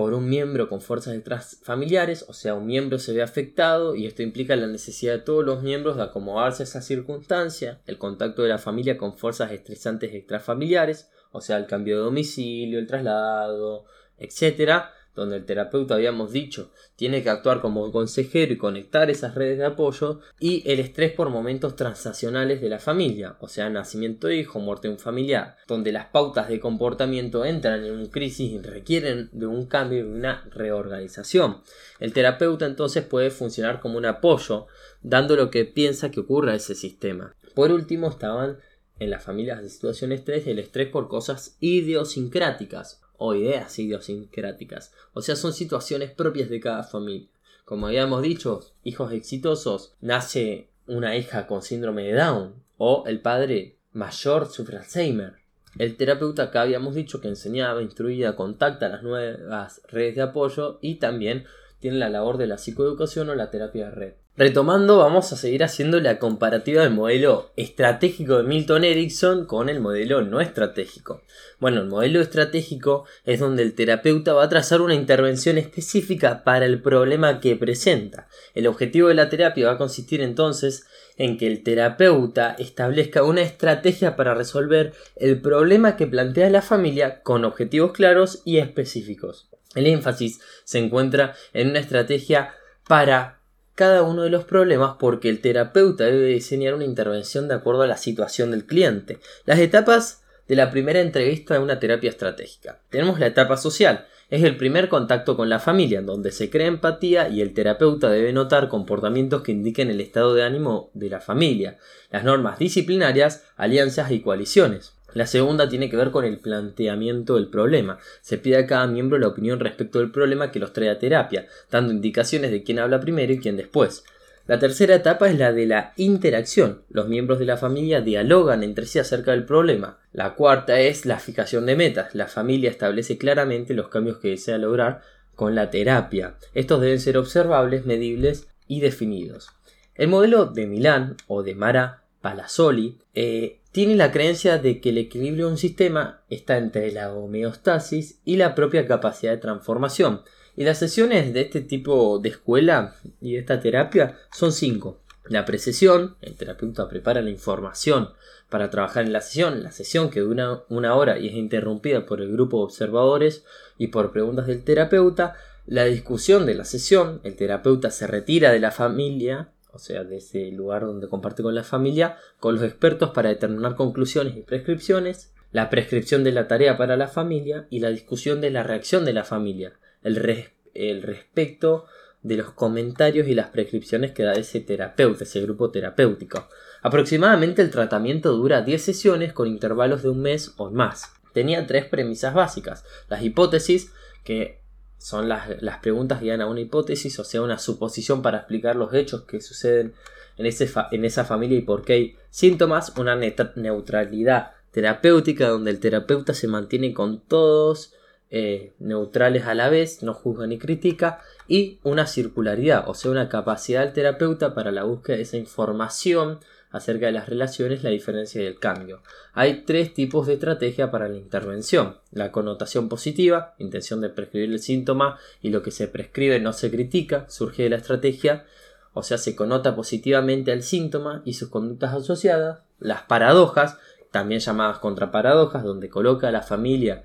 por un miembro con fuerzas detrás familiares, o sea, un miembro se ve afectado y esto implica la necesidad de todos los miembros de acomodarse a esa circunstancia, el contacto de la familia con fuerzas estresantes extrafamiliares, o sea, el cambio de domicilio, el traslado, etcétera, donde el terapeuta habíamos dicho tiene que actuar como consejero y conectar esas redes de apoyo, y el estrés por momentos transaccionales de la familia, o sea, nacimiento de hijo, muerte de un familiar, donde las pautas de comportamiento entran en una crisis y requieren de un cambio y una reorganización. El terapeuta entonces puede funcionar como un apoyo, dando lo que piensa que ocurra a ese sistema. Por último estaban en las familias de situación estrés el estrés por cosas idiosincráticas o ideas idiosincráticas. O sea, son situaciones propias de cada familia. Como habíamos dicho, hijos exitosos, nace una hija con síndrome de Down o el padre mayor sufre Alzheimer. El terapeuta acá habíamos dicho que enseñaba, instruía, contacta las nuevas redes de apoyo y también tiene la labor de la psicoeducación o la terapia de red. Retomando, vamos a seguir haciendo la comparativa del modelo estratégico de Milton Erickson con el modelo no estratégico. Bueno, el modelo estratégico es donde el terapeuta va a trazar una intervención específica para el problema que presenta. El objetivo de la terapia va a consistir entonces en que el terapeuta establezca una estrategia para resolver el problema que plantea la familia con objetivos claros y específicos. El énfasis se encuentra en una estrategia para cada uno de los problemas porque el terapeuta debe diseñar una intervención de acuerdo a la situación del cliente. Las etapas de la primera entrevista de una terapia estratégica. Tenemos la etapa social. Es el primer contacto con la familia, en donde se crea empatía y el terapeuta debe notar comportamientos que indiquen el estado de ánimo de la familia, las normas disciplinarias, alianzas y coaliciones. La segunda tiene que ver con el planteamiento del problema. Se pide a cada miembro la opinión respecto del problema que los trae a terapia, dando indicaciones de quién habla primero y quién después. La tercera etapa es la de la interacción. Los miembros de la familia dialogan entre sí acerca del problema. La cuarta es la fijación de metas. La familia establece claramente los cambios que desea lograr con la terapia. Estos deben ser observables, medibles y definidos. El modelo de Milán o de Mara Palazzoli eh, tiene la creencia de que el equilibrio de un sistema está entre la homeostasis y la propia capacidad de transformación. Y las sesiones de este tipo de escuela y de esta terapia son cinco. La precesión, el terapeuta prepara la información para trabajar en la sesión, la sesión que dura una hora y es interrumpida por el grupo de observadores y por preguntas del terapeuta, la discusión de la sesión, el terapeuta se retira de la familia o sea, de ese lugar donde comparte con la familia, con los expertos para determinar conclusiones y prescripciones, la prescripción de la tarea para la familia y la discusión de la reacción de la familia, el, el respecto de los comentarios y las prescripciones que da ese terapeuta, ese grupo terapéutico. Aproximadamente el tratamiento dura 10 sesiones con intervalos de un mes o más. Tenía tres premisas básicas. Las hipótesis, que son las, preguntas que dan a una hipótesis, o sea, una suposición para explicar los hechos que suceden en, ese en esa familia y por qué hay síntomas, una neutralidad terapéutica donde el terapeuta se mantiene con todos eh, neutrales a la vez, no juzga ni critica, y una circularidad, o sea, una capacidad del terapeuta para la búsqueda de esa información acerca de las relaciones, la diferencia y el cambio. Hay tres tipos de estrategia para la intervención. La connotación positiva, intención de prescribir el síntoma y lo que se prescribe no se critica, surge de la estrategia, o sea, se connota positivamente al síntoma y sus conductas asociadas. Las paradojas, también llamadas contraparadojas, donde coloca a la familia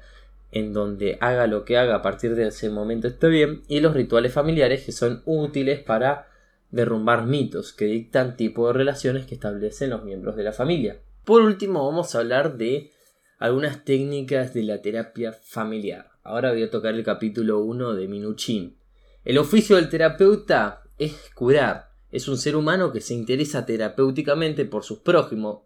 en donde haga lo que haga a partir de ese momento está bien, y los rituales familiares que son útiles para derrumbar mitos que dictan tipo de relaciones que establecen los miembros de la familia. Por último, vamos a hablar de algunas técnicas de la terapia familiar. Ahora voy a tocar el capítulo 1 de Minuchin. El oficio del terapeuta es curar. Es un ser humano que se interesa terapéuticamente por sus prójimos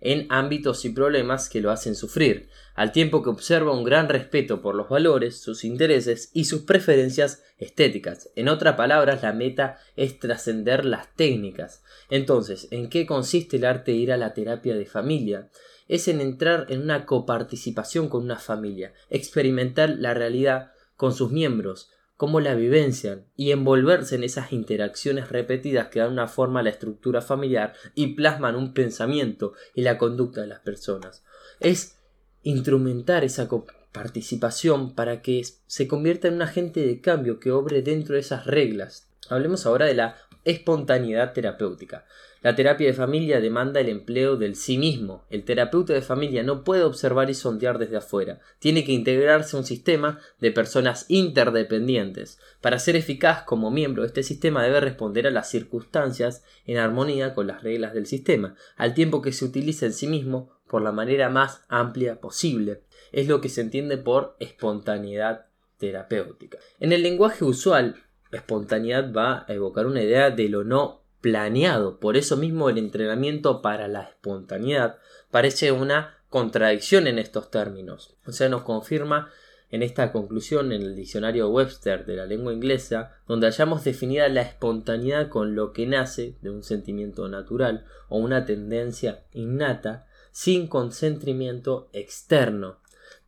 en ámbitos y problemas que lo hacen sufrir, al tiempo que observa un gran respeto por los valores, sus intereses y sus preferencias estéticas. En otras palabras, la meta es trascender las técnicas. Entonces, ¿en qué consiste el arte de ir a la terapia de familia? Es en entrar en una coparticipación con una familia, experimentar la realidad con sus miembros, cómo la vivencian y envolverse en esas interacciones repetidas que dan una forma a la estructura familiar y plasman un pensamiento y la conducta de las personas. Es instrumentar esa participación para que se convierta en un agente de cambio que obre dentro de esas reglas. Hablemos ahora de la espontaneidad terapéutica. La terapia de familia demanda el empleo del sí mismo. El terapeuta de familia no puede observar y sondear desde afuera. Tiene que integrarse a un sistema de personas interdependientes. Para ser eficaz como miembro este sistema debe responder a las circunstancias en armonía con las reglas del sistema, al tiempo que se utiliza en sí mismo por la manera más amplia posible. Es lo que se entiende por espontaneidad terapéutica. En el lenguaje usual, espontaneidad va a evocar una idea de lo no planeado. Por eso mismo el entrenamiento para la espontaneidad parece una contradicción en estos términos. O sea, nos confirma en esta conclusión en el diccionario Webster de la lengua inglesa, donde hayamos definida la espontaneidad con lo que nace de un sentimiento natural o una tendencia innata sin consentimiento externo.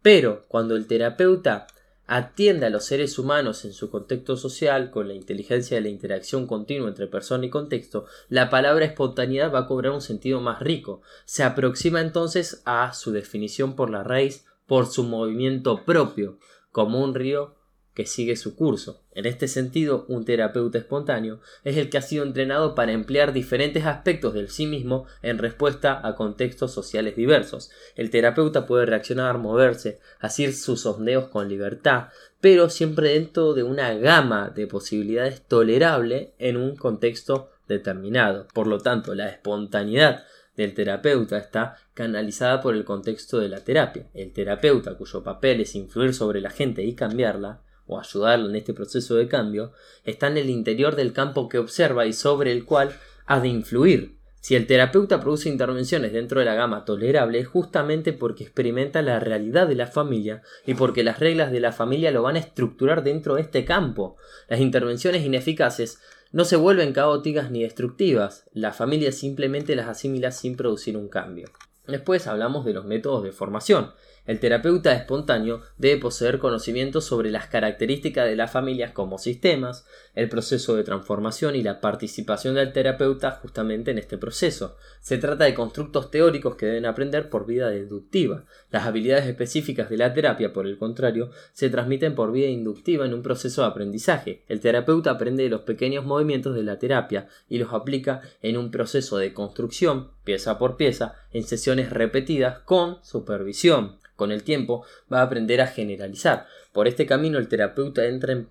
Pero cuando el terapeuta atiende a los seres humanos en su contexto social con la inteligencia de la interacción continua entre persona y contexto, la palabra espontaneidad va a cobrar un sentido más rico. Se aproxima entonces a su definición por la raíz por su movimiento propio, como un río que sigue su curso. En este sentido, un terapeuta espontáneo es el que ha sido entrenado para emplear diferentes aspectos del sí mismo en respuesta a contextos sociales diversos. El terapeuta puede reaccionar, moverse, hacer sus sondeos con libertad, pero siempre dentro de una gama de posibilidades tolerable en un contexto determinado. Por lo tanto, la espontaneidad del terapeuta está canalizada por el contexto de la terapia. El terapeuta, cuyo papel es influir sobre la gente y cambiarla, o ayudarla en este proceso de cambio, está en el interior del campo que observa y sobre el cual ha de influir. Si el terapeuta produce intervenciones dentro de la gama tolerable es justamente porque experimenta la realidad de la familia y porque las reglas de la familia lo van a estructurar dentro de este campo. Las intervenciones ineficaces no se vuelven caóticas ni destructivas, la familia simplemente las asimila sin producir un cambio. Después hablamos de los métodos de formación. El terapeuta espontáneo debe poseer conocimientos sobre las características de las familias como sistemas, el proceso de transformación y la participación del terapeuta justamente en este proceso. Se trata de constructos teóricos que deben aprender por vía deductiva. Las habilidades específicas de la terapia, por el contrario, se transmiten por vía inductiva en un proceso de aprendizaje. El terapeuta aprende de los pequeños movimientos de la terapia y los aplica en un proceso de construcción, pieza por pieza, en sesiones repetidas con supervisión. Con el tiempo va a aprender a generalizar. Por este camino el terapeuta entra en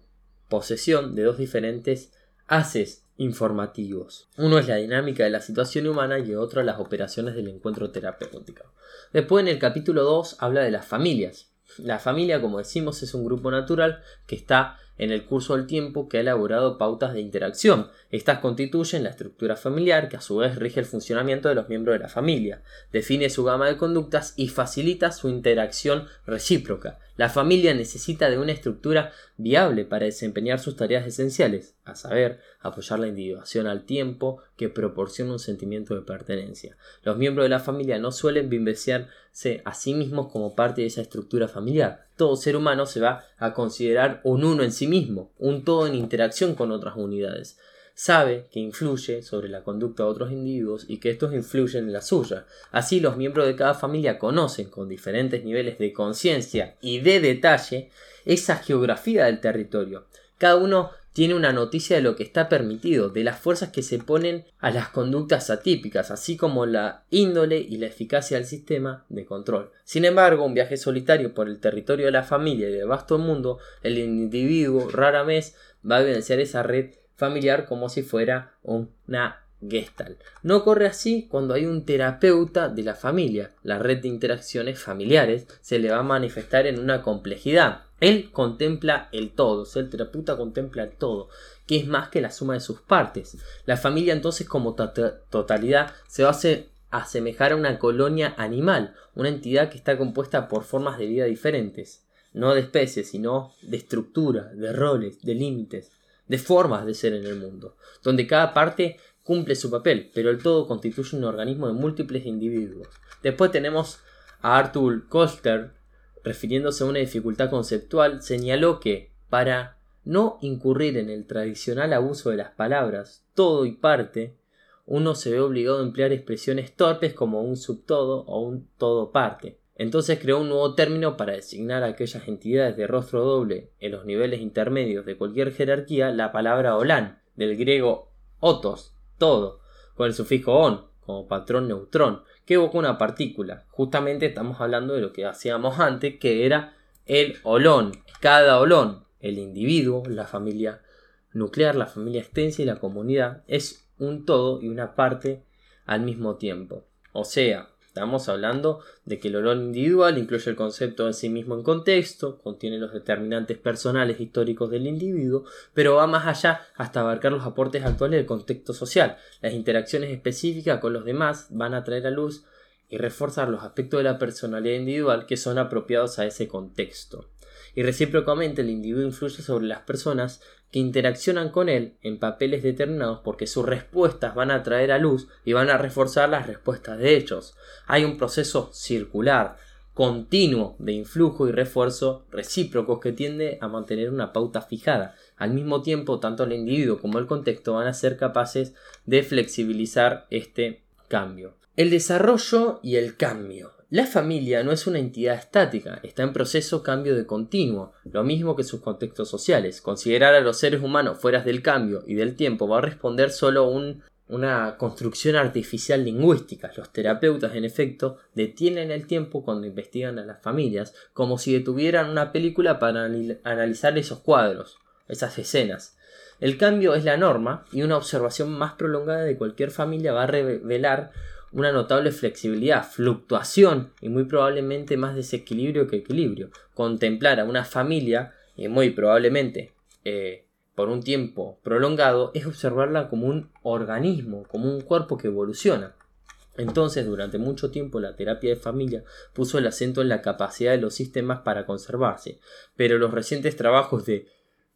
posesión de dos diferentes haces informativos. Uno es la dinámica de la situación humana y otro las operaciones del encuentro terapéutico. Después en el capítulo 2 habla de las familias. La familia, como decimos, es un grupo natural que está en el curso del tiempo que ha elaborado pautas de interacción. Estas constituyen la estructura familiar que a su vez rige el funcionamiento de los miembros de la familia, define su gama de conductas y facilita su interacción recíproca. La familia necesita de una estructura viable para desempeñar sus tareas esenciales, a saber, apoyar la individuación al tiempo que proporciona un sentimiento de pertenencia. Los miembros de la familia no suelen vivenciarse a sí mismos como parte de esa estructura familiar. Todo ser humano se va a considerar un uno en sí mismo, un todo en interacción con otras unidades sabe que influye sobre la conducta de otros individuos y que estos influyen en la suya. Así los miembros de cada familia conocen con diferentes niveles de conciencia y de detalle esa geografía del territorio. Cada uno tiene una noticia de lo que está permitido, de las fuerzas que se ponen a las conductas atípicas, así como la índole y la eficacia del sistema de control. Sin embargo, un viaje solitario por el territorio de la familia y del vasto mundo, el individuo rara vez va a evidenciar esa red familiar como si fuera una Gestalt. No ocurre así cuando hay un terapeuta de la familia. La red de interacciones familiares se le va a manifestar en una complejidad. Él contempla el todo, o el terapeuta contempla el todo, que es más que la suma de sus partes. La familia entonces como totalidad se va a asemejar a una colonia animal, una entidad que está compuesta por formas de vida diferentes, no de especies, sino de estructura, de roles, de límites de formas de ser en el mundo, donde cada parte cumple su papel, pero el todo constituye un organismo de múltiples individuos. Después tenemos a Arthur Koster, refiriéndose a una dificultad conceptual, señaló que para no incurrir en el tradicional abuso de las palabras todo y parte, uno se ve obligado a emplear expresiones torpes como un subtodo o un todo parte. Entonces creó un nuevo término para designar a aquellas entidades de rostro doble en los niveles intermedios de cualquier jerarquía, la palabra olán, del griego otos, todo, con el sufijo on, como patrón neutrón, que evoca una partícula. Justamente estamos hablando de lo que hacíamos antes, que era el olón, cada olón, el individuo, la familia nuclear, la familia extensa y la comunidad, es un todo y una parte al mismo tiempo. O sea, Estamos hablando de que el olón individual incluye el concepto de sí mismo en contexto, contiene los determinantes personales históricos del individuo, pero va más allá hasta abarcar los aportes actuales del contexto social. Las interacciones específicas con los demás van a traer a luz y reforzar los aspectos de la personalidad individual que son apropiados a ese contexto. Y recíprocamente el individuo influye sobre las personas que interaccionan con él en papeles determinados porque sus respuestas van a traer a luz y van a reforzar las respuestas de ellos. Hay un proceso circular, continuo de influjo y refuerzo recíprocos que tiende a mantener una pauta fijada. Al mismo tiempo, tanto el individuo como el contexto van a ser capaces de flexibilizar este cambio. El desarrollo y el cambio. La familia no es una entidad estática, está en proceso cambio de continuo, lo mismo que sus contextos sociales. Considerar a los seres humanos fuera del cambio y del tiempo va a responder solo a una construcción artificial lingüística. Los terapeutas, en efecto, detienen el tiempo cuando investigan a las familias, como si detuvieran una película para analizar esos cuadros, esas escenas. El cambio es la norma y una observación más prolongada de cualquier familia va a revelar una notable flexibilidad, fluctuación y muy probablemente más desequilibrio que equilibrio. Contemplar a una familia, y muy probablemente eh, por un tiempo prolongado, es observarla como un organismo, como un cuerpo que evoluciona. Entonces, durante mucho tiempo la terapia de familia puso el acento en la capacidad de los sistemas para conservarse, pero los recientes trabajos de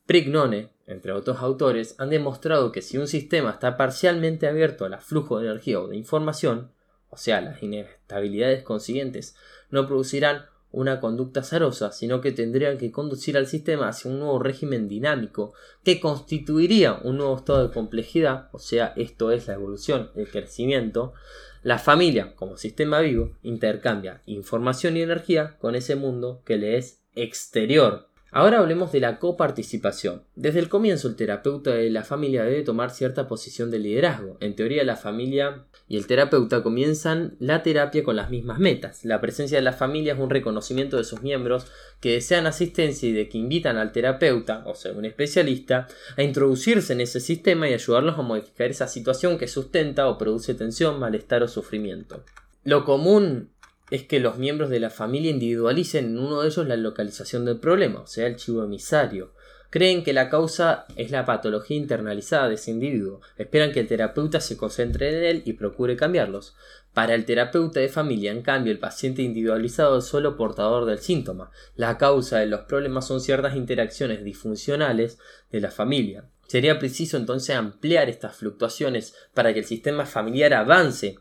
Prignone, entre otros autores, han demostrado que si un sistema está parcialmente abierto al flujo de energía o de información, o sea, las inestabilidades consiguientes no producirán una conducta azarosa, sino que tendrían que conducir al sistema hacia un nuevo régimen dinámico que constituiría un nuevo estado de complejidad, o sea, esto es la evolución, el crecimiento. La familia, como sistema vivo, intercambia información y energía con ese mundo que le es exterior Ahora hablemos de la coparticipación. Desde el comienzo el terapeuta de la familia debe tomar cierta posición de liderazgo. En teoría la familia y el terapeuta comienzan la terapia con las mismas metas. La presencia de la familia es un reconocimiento de sus miembros que desean asistencia y de que invitan al terapeuta, o sea, un especialista, a introducirse en ese sistema y ayudarlos a modificar esa situación que sustenta o produce tensión, malestar o sufrimiento. Lo común es que los miembros de la familia individualicen en uno de ellos la localización del problema, o sea, el chivo emisario. Creen que la causa es la patología internalizada de ese individuo. Esperan que el terapeuta se concentre en él y procure cambiarlos. Para el terapeuta de familia, en cambio, el paciente individualizado es solo portador del síntoma. La causa de los problemas son ciertas interacciones disfuncionales de la familia. Sería preciso entonces ampliar estas fluctuaciones para que el sistema familiar avance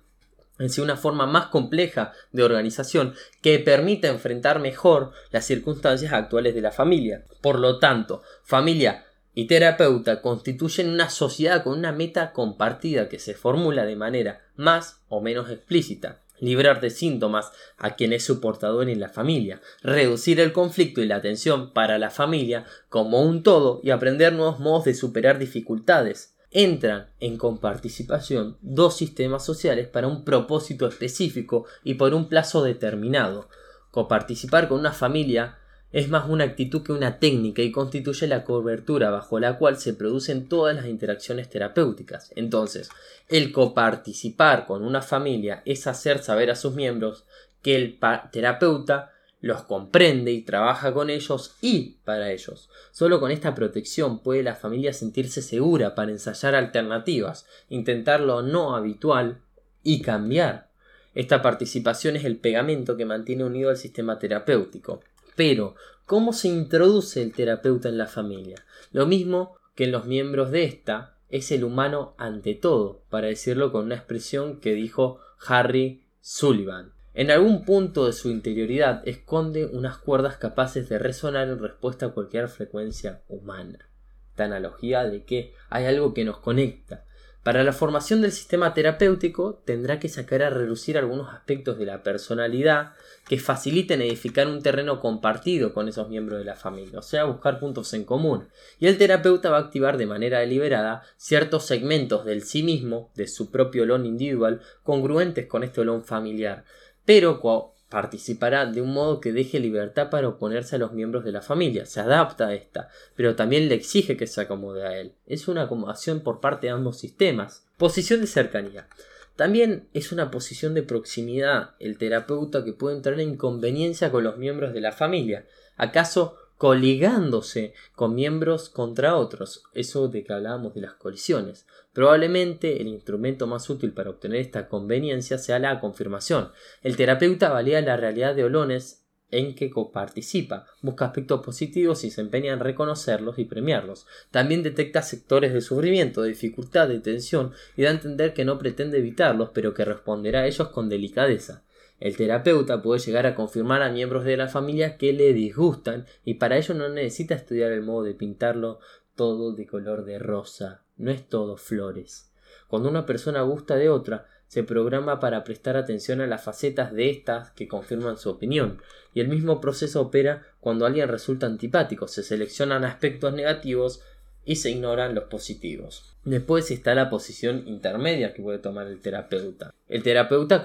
en sí una forma más compleja de organización que permita enfrentar mejor las circunstancias actuales de la familia. Por lo tanto, familia y terapeuta constituyen una sociedad con una meta compartida que se formula de manera más o menos explícita. Librar de síntomas a quien es su portador en la familia, reducir el conflicto y la tensión para la familia como un todo y aprender nuevos modos de superar dificultades, entran en comparticipación dos sistemas sociales para un propósito específico y por un plazo determinado. Coparticipar con una familia es más una actitud que una técnica y constituye la cobertura bajo la cual se producen todas las interacciones terapéuticas. Entonces, el coparticipar con una familia es hacer saber a sus miembros que el terapeuta los comprende y trabaja con ellos y para ellos. Solo con esta protección puede la familia sentirse segura para ensayar alternativas, intentar lo no habitual y cambiar. Esta participación es el pegamento que mantiene unido al sistema terapéutico. Pero, ¿cómo se introduce el terapeuta en la familia? Lo mismo que en los miembros de esta, es el humano ante todo, para decirlo con una expresión que dijo Harry Sullivan. En algún punto de su interioridad esconde unas cuerdas capaces de resonar en respuesta a cualquier frecuencia humana. Esta analogía de que hay algo que nos conecta. Para la formación del sistema terapéutico tendrá que sacar a relucir algunos aspectos de la personalidad que faciliten edificar un terreno compartido con esos miembros de la familia, o sea, buscar puntos en común. Y el terapeuta va a activar de manera deliberada ciertos segmentos del sí mismo, de su propio olón individual, congruentes con este olón familiar, pero participará de un modo que deje libertad para oponerse a los miembros de la familia, se adapta a esta, pero también le exige que se acomode a él. Es una acomodación por parte de ambos sistemas. Posición de cercanía. También es una posición de proximidad el terapeuta que puede entrar en inconveniencia con los miembros de la familia. ¿Acaso coligándose con miembros contra otros, eso de que hablábamos de las colisiones. Probablemente el instrumento más útil para obtener esta conveniencia sea la confirmación. El terapeuta valida la realidad de olones en que coparticipa, busca aspectos positivos y se empeña en reconocerlos y premiarlos. También detecta sectores de sufrimiento, de dificultad, de tensión y da a entender que no pretende evitarlos, pero que responderá a ellos con delicadeza. El terapeuta puede llegar a confirmar a miembros de la familia que le disgustan y para ello no necesita estudiar el modo de pintarlo todo de color de rosa, no es todo flores. Cuando una persona gusta de otra, se programa para prestar atención a las facetas de estas que confirman su opinión, y el mismo proceso opera cuando alguien resulta antipático, se seleccionan aspectos negativos y se ignoran los positivos. Después está la posición intermedia que puede tomar el terapeuta. El terapeuta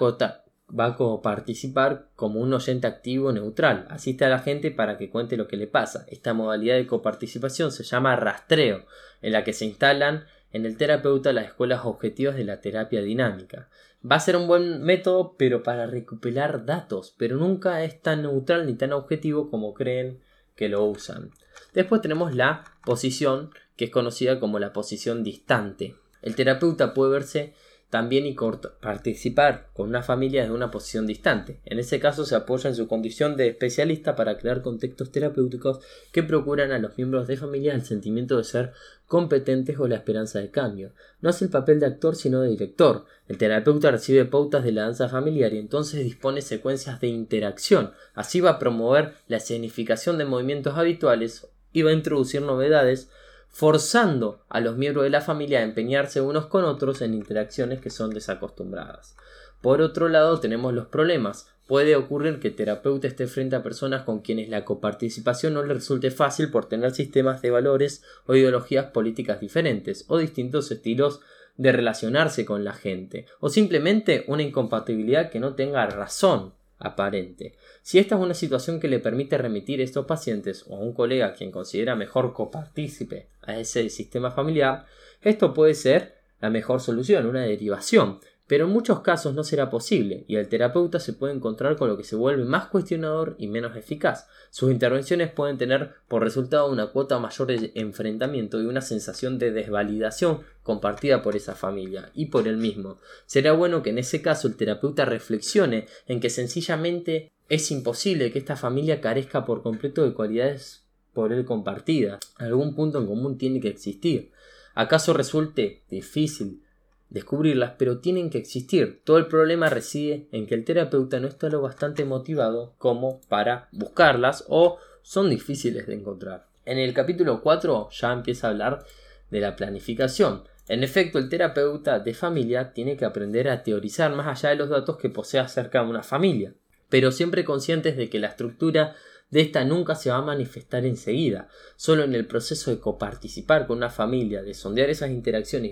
va a participar como un oyente activo neutral. Asiste a la gente para que cuente lo que le pasa. Esta modalidad de coparticipación se llama rastreo, en la que se instalan en el terapeuta las escuelas objetivas de la terapia dinámica. Va a ser un buen método, pero para recopilar datos, pero nunca es tan neutral ni tan objetivo como creen que lo usan. Después tenemos la posición, que es conocida como la posición distante. El terapeuta puede verse también y participar con una familia desde una posición distante. En ese caso se apoya en su condición de especialista para crear contextos terapéuticos que procuran a los miembros de familia el sentimiento de ser competentes o la esperanza de cambio. No es el papel de actor sino de director. El terapeuta recibe pautas de la danza familiar y entonces dispone secuencias de interacción. Así va a promover la escenificación de movimientos habituales y va a introducir novedades forzando a los miembros de la familia a empeñarse unos con otros en interacciones que son desacostumbradas. Por otro lado, tenemos los problemas. Puede ocurrir que el terapeuta esté frente a personas con quienes la coparticipación no le resulte fácil por tener sistemas de valores o ideologías políticas diferentes o distintos estilos de relacionarse con la gente, o simplemente una incompatibilidad que no tenga razón aparente. Si esta es una situación que le permite remitir a estos pacientes o a un colega quien considera mejor copartícipe a ese sistema familiar, esto puede ser la mejor solución, una derivación, pero en muchos casos no será posible y el terapeuta se puede encontrar con lo que se vuelve más cuestionador y menos eficaz. Sus intervenciones pueden tener por resultado una cuota mayor de enfrentamiento y una sensación de desvalidación compartida por esa familia y por él mismo. Será bueno que en ese caso el terapeuta reflexione en que sencillamente es imposible que esta familia carezca por completo de cualidades por él compartidas. Algún punto en común tiene que existir. ¿Acaso resulte difícil descubrirlas, pero tienen que existir. Todo el problema reside en que el terapeuta no está lo bastante motivado como para buscarlas o son difíciles de encontrar. En el capítulo 4 ya empieza a hablar de la planificación. En efecto, el terapeuta de familia tiene que aprender a teorizar más allá de los datos que posee acerca de una familia, pero siempre conscientes de que la estructura de esta nunca se va a manifestar enseguida. Solo en el proceso de coparticipar con una familia, de sondear esas interacciones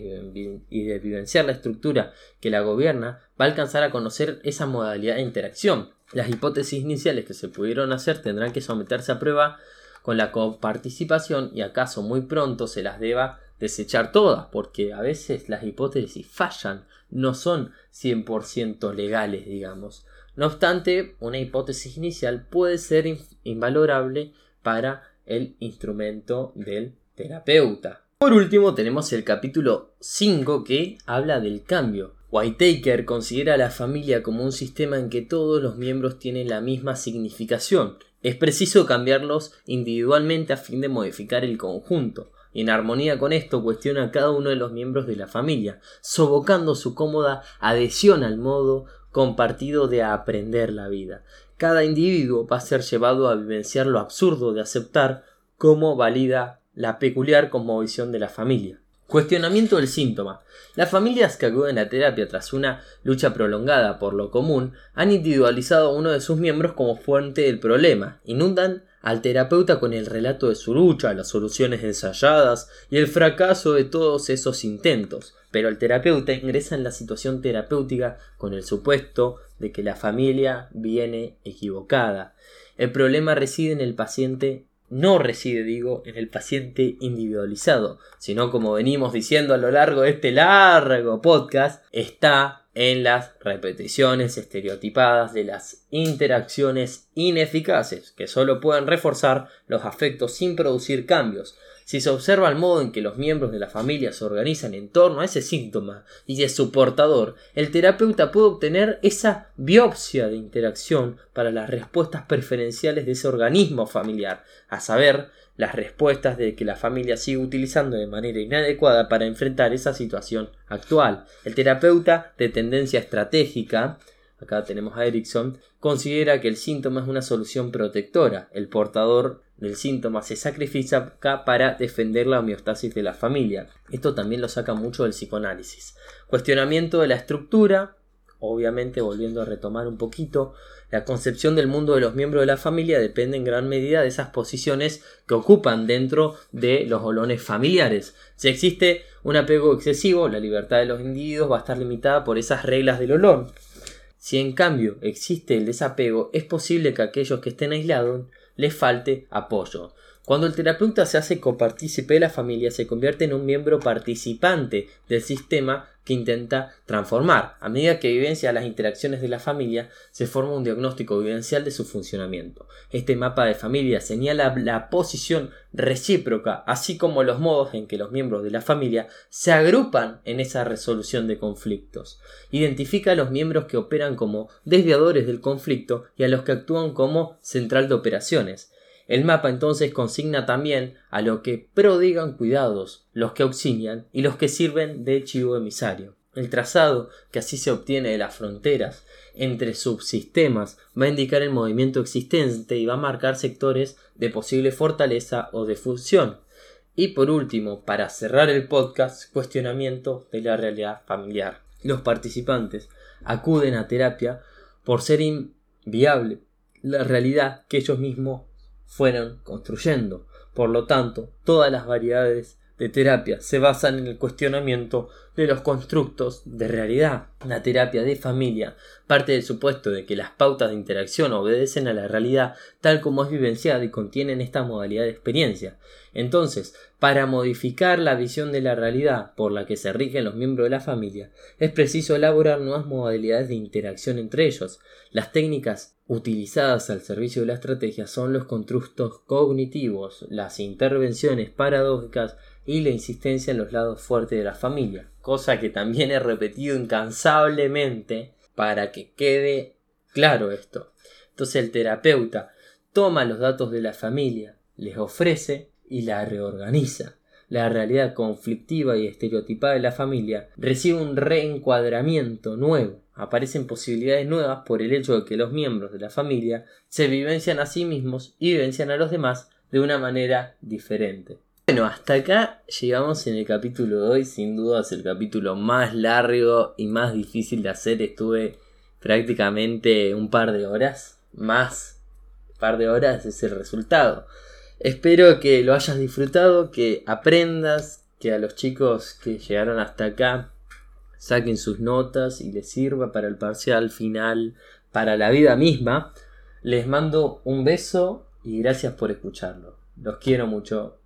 y de vivenciar la estructura que la gobierna, va a alcanzar a conocer esa modalidad de interacción. Las hipótesis iniciales que se pudieron hacer tendrán que someterse a prueba con la coparticipación y acaso muy pronto se las deba desechar todas, porque a veces las hipótesis fallan, no son 100% legales, digamos. No obstante, una hipótesis inicial puede ser invalorable para el instrumento del terapeuta. Por último, tenemos el capítulo 5 que habla del cambio. Whitaker considera a la familia como un sistema en que todos los miembros tienen la misma significación. Es preciso cambiarlos individualmente a fin de modificar el conjunto. En armonía con esto cuestiona a cada uno de los miembros de la familia, sofocando su cómoda adhesión al modo compartido de aprender la vida. Cada individuo va a ser llevado a vivenciar lo absurdo de aceptar como valida la peculiar cosmovisión de la familia. Cuestionamiento del síntoma. Las familias que acuden a terapia tras una lucha prolongada por lo común han individualizado a uno de sus miembros como fuente del problema, inundan al terapeuta con el relato de su lucha, las soluciones ensayadas y el fracaso de todos esos intentos, pero el terapeuta ingresa en la situación terapéutica con el supuesto de que la familia viene equivocada. El problema reside en el paciente, no reside, digo, en el paciente individualizado, sino como venimos diciendo a lo largo de este largo podcast, está en las repeticiones estereotipadas de las interacciones ineficaces, que solo pueden reforzar los afectos sin producir cambios. Si se observa el modo en que los miembros de la familia se organizan en torno a ese síntoma y de su portador, el terapeuta puede obtener esa biopsia de interacción para las respuestas preferenciales de ese organismo familiar, a saber, las respuestas de que la familia sigue utilizando de manera inadecuada para enfrentar esa situación actual. El terapeuta de tendencia estratégica, acá tenemos a Erickson, considera que el síntoma es una solución protectora. El portador del síntoma se sacrifica para defender la homeostasis de la familia. Esto también lo saca mucho del psicoanálisis. Cuestionamiento de la estructura, obviamente volviendo a retomar un poquito, la concepción del mundo de los miembros de la familia depende en gran medida de esas posiciones que ocupan dentro de los olones familiares. Si existe un apego excesivo, la libertad de los individuos va a estar limitada por esas reglas del olón. Si en cambio existe el desapego, es posible que aquellos que estén aislados les falte apoyo. Cuando el terapeuta se hace copartícipe de la familia, se convierte en un miembro participante del sistema que intenta transformar. A medida que vivencia las interacciones de la familia, se forma un diagnóstico vivencial de su funcionamiento. Este mapa de familia señala la posición recíproca, así como los modos en que los miembros de la familia se agrupan en esa resolución de conflictos. Identifica a los miembros que operan como desviadores del conflicto y a los que actúan como central de operaciones. El mapa entonces consigna también a los que prodigan cuidados, los que auxilian y los que sirven de chivo emisario. El trazado que así se obtiene de las fronteras entre subsistemas va a indicar el movimiento existente y va a marcar sectores de posible fortaleza o de fusión. Y por último, para cerrar el podcast, cuestionamiento de la realidad familiar. Los participantes acuden a terapia por ser inviable la realidad que ellos mismos fueron construyendo. Por lo tanto, todas las variedades de terapia se basan en el cuestionamiento de los constructos de realidad. La terapia de familia parte del supuesto de que las pautas de interacción obedecen a la realidad tal como es vivenciada y contienen esta modalidad de experiencia. Entonces, para modificar la visión de la realidad por la que se rigen los miembros de la familia, es preciso elaborar nuevas modalidades de interacción entre ellos. Las técnicas utilizadas al servicio de la estrategia son los constructos cognitivos, las intervenciones paradójicas y la insistencia en los lados fuertes de la familia, cosa que también he repetido incansablemente para que quede claro esto. Entonces el terapeuta toma los datos de la familia, les ofrece y la reorganiza. La realidad conflictiva y estereotipada de la familia recibe un reencuadramiento nuevo aparecen posibilidades nuevas por el hecho de que los miembros de la familia se vivencian a sí mismos y vivencian a los demás de una manera diferente. Bueno, hasta acá llegamos en el capítulo de hoy, sin duda es el capítulo más largo y más difícil de hacer, estuve prácticamente un par de horas, más un par de horas es el resultado. Espero que lo hayas disfrutado, que aprendas, que a los chicos que llegaron hasta acá saquen sus notas y les sirva para el parcial final, para la vida misma. Les mando un beso y gracias por escucharlo. Los quiero mucho.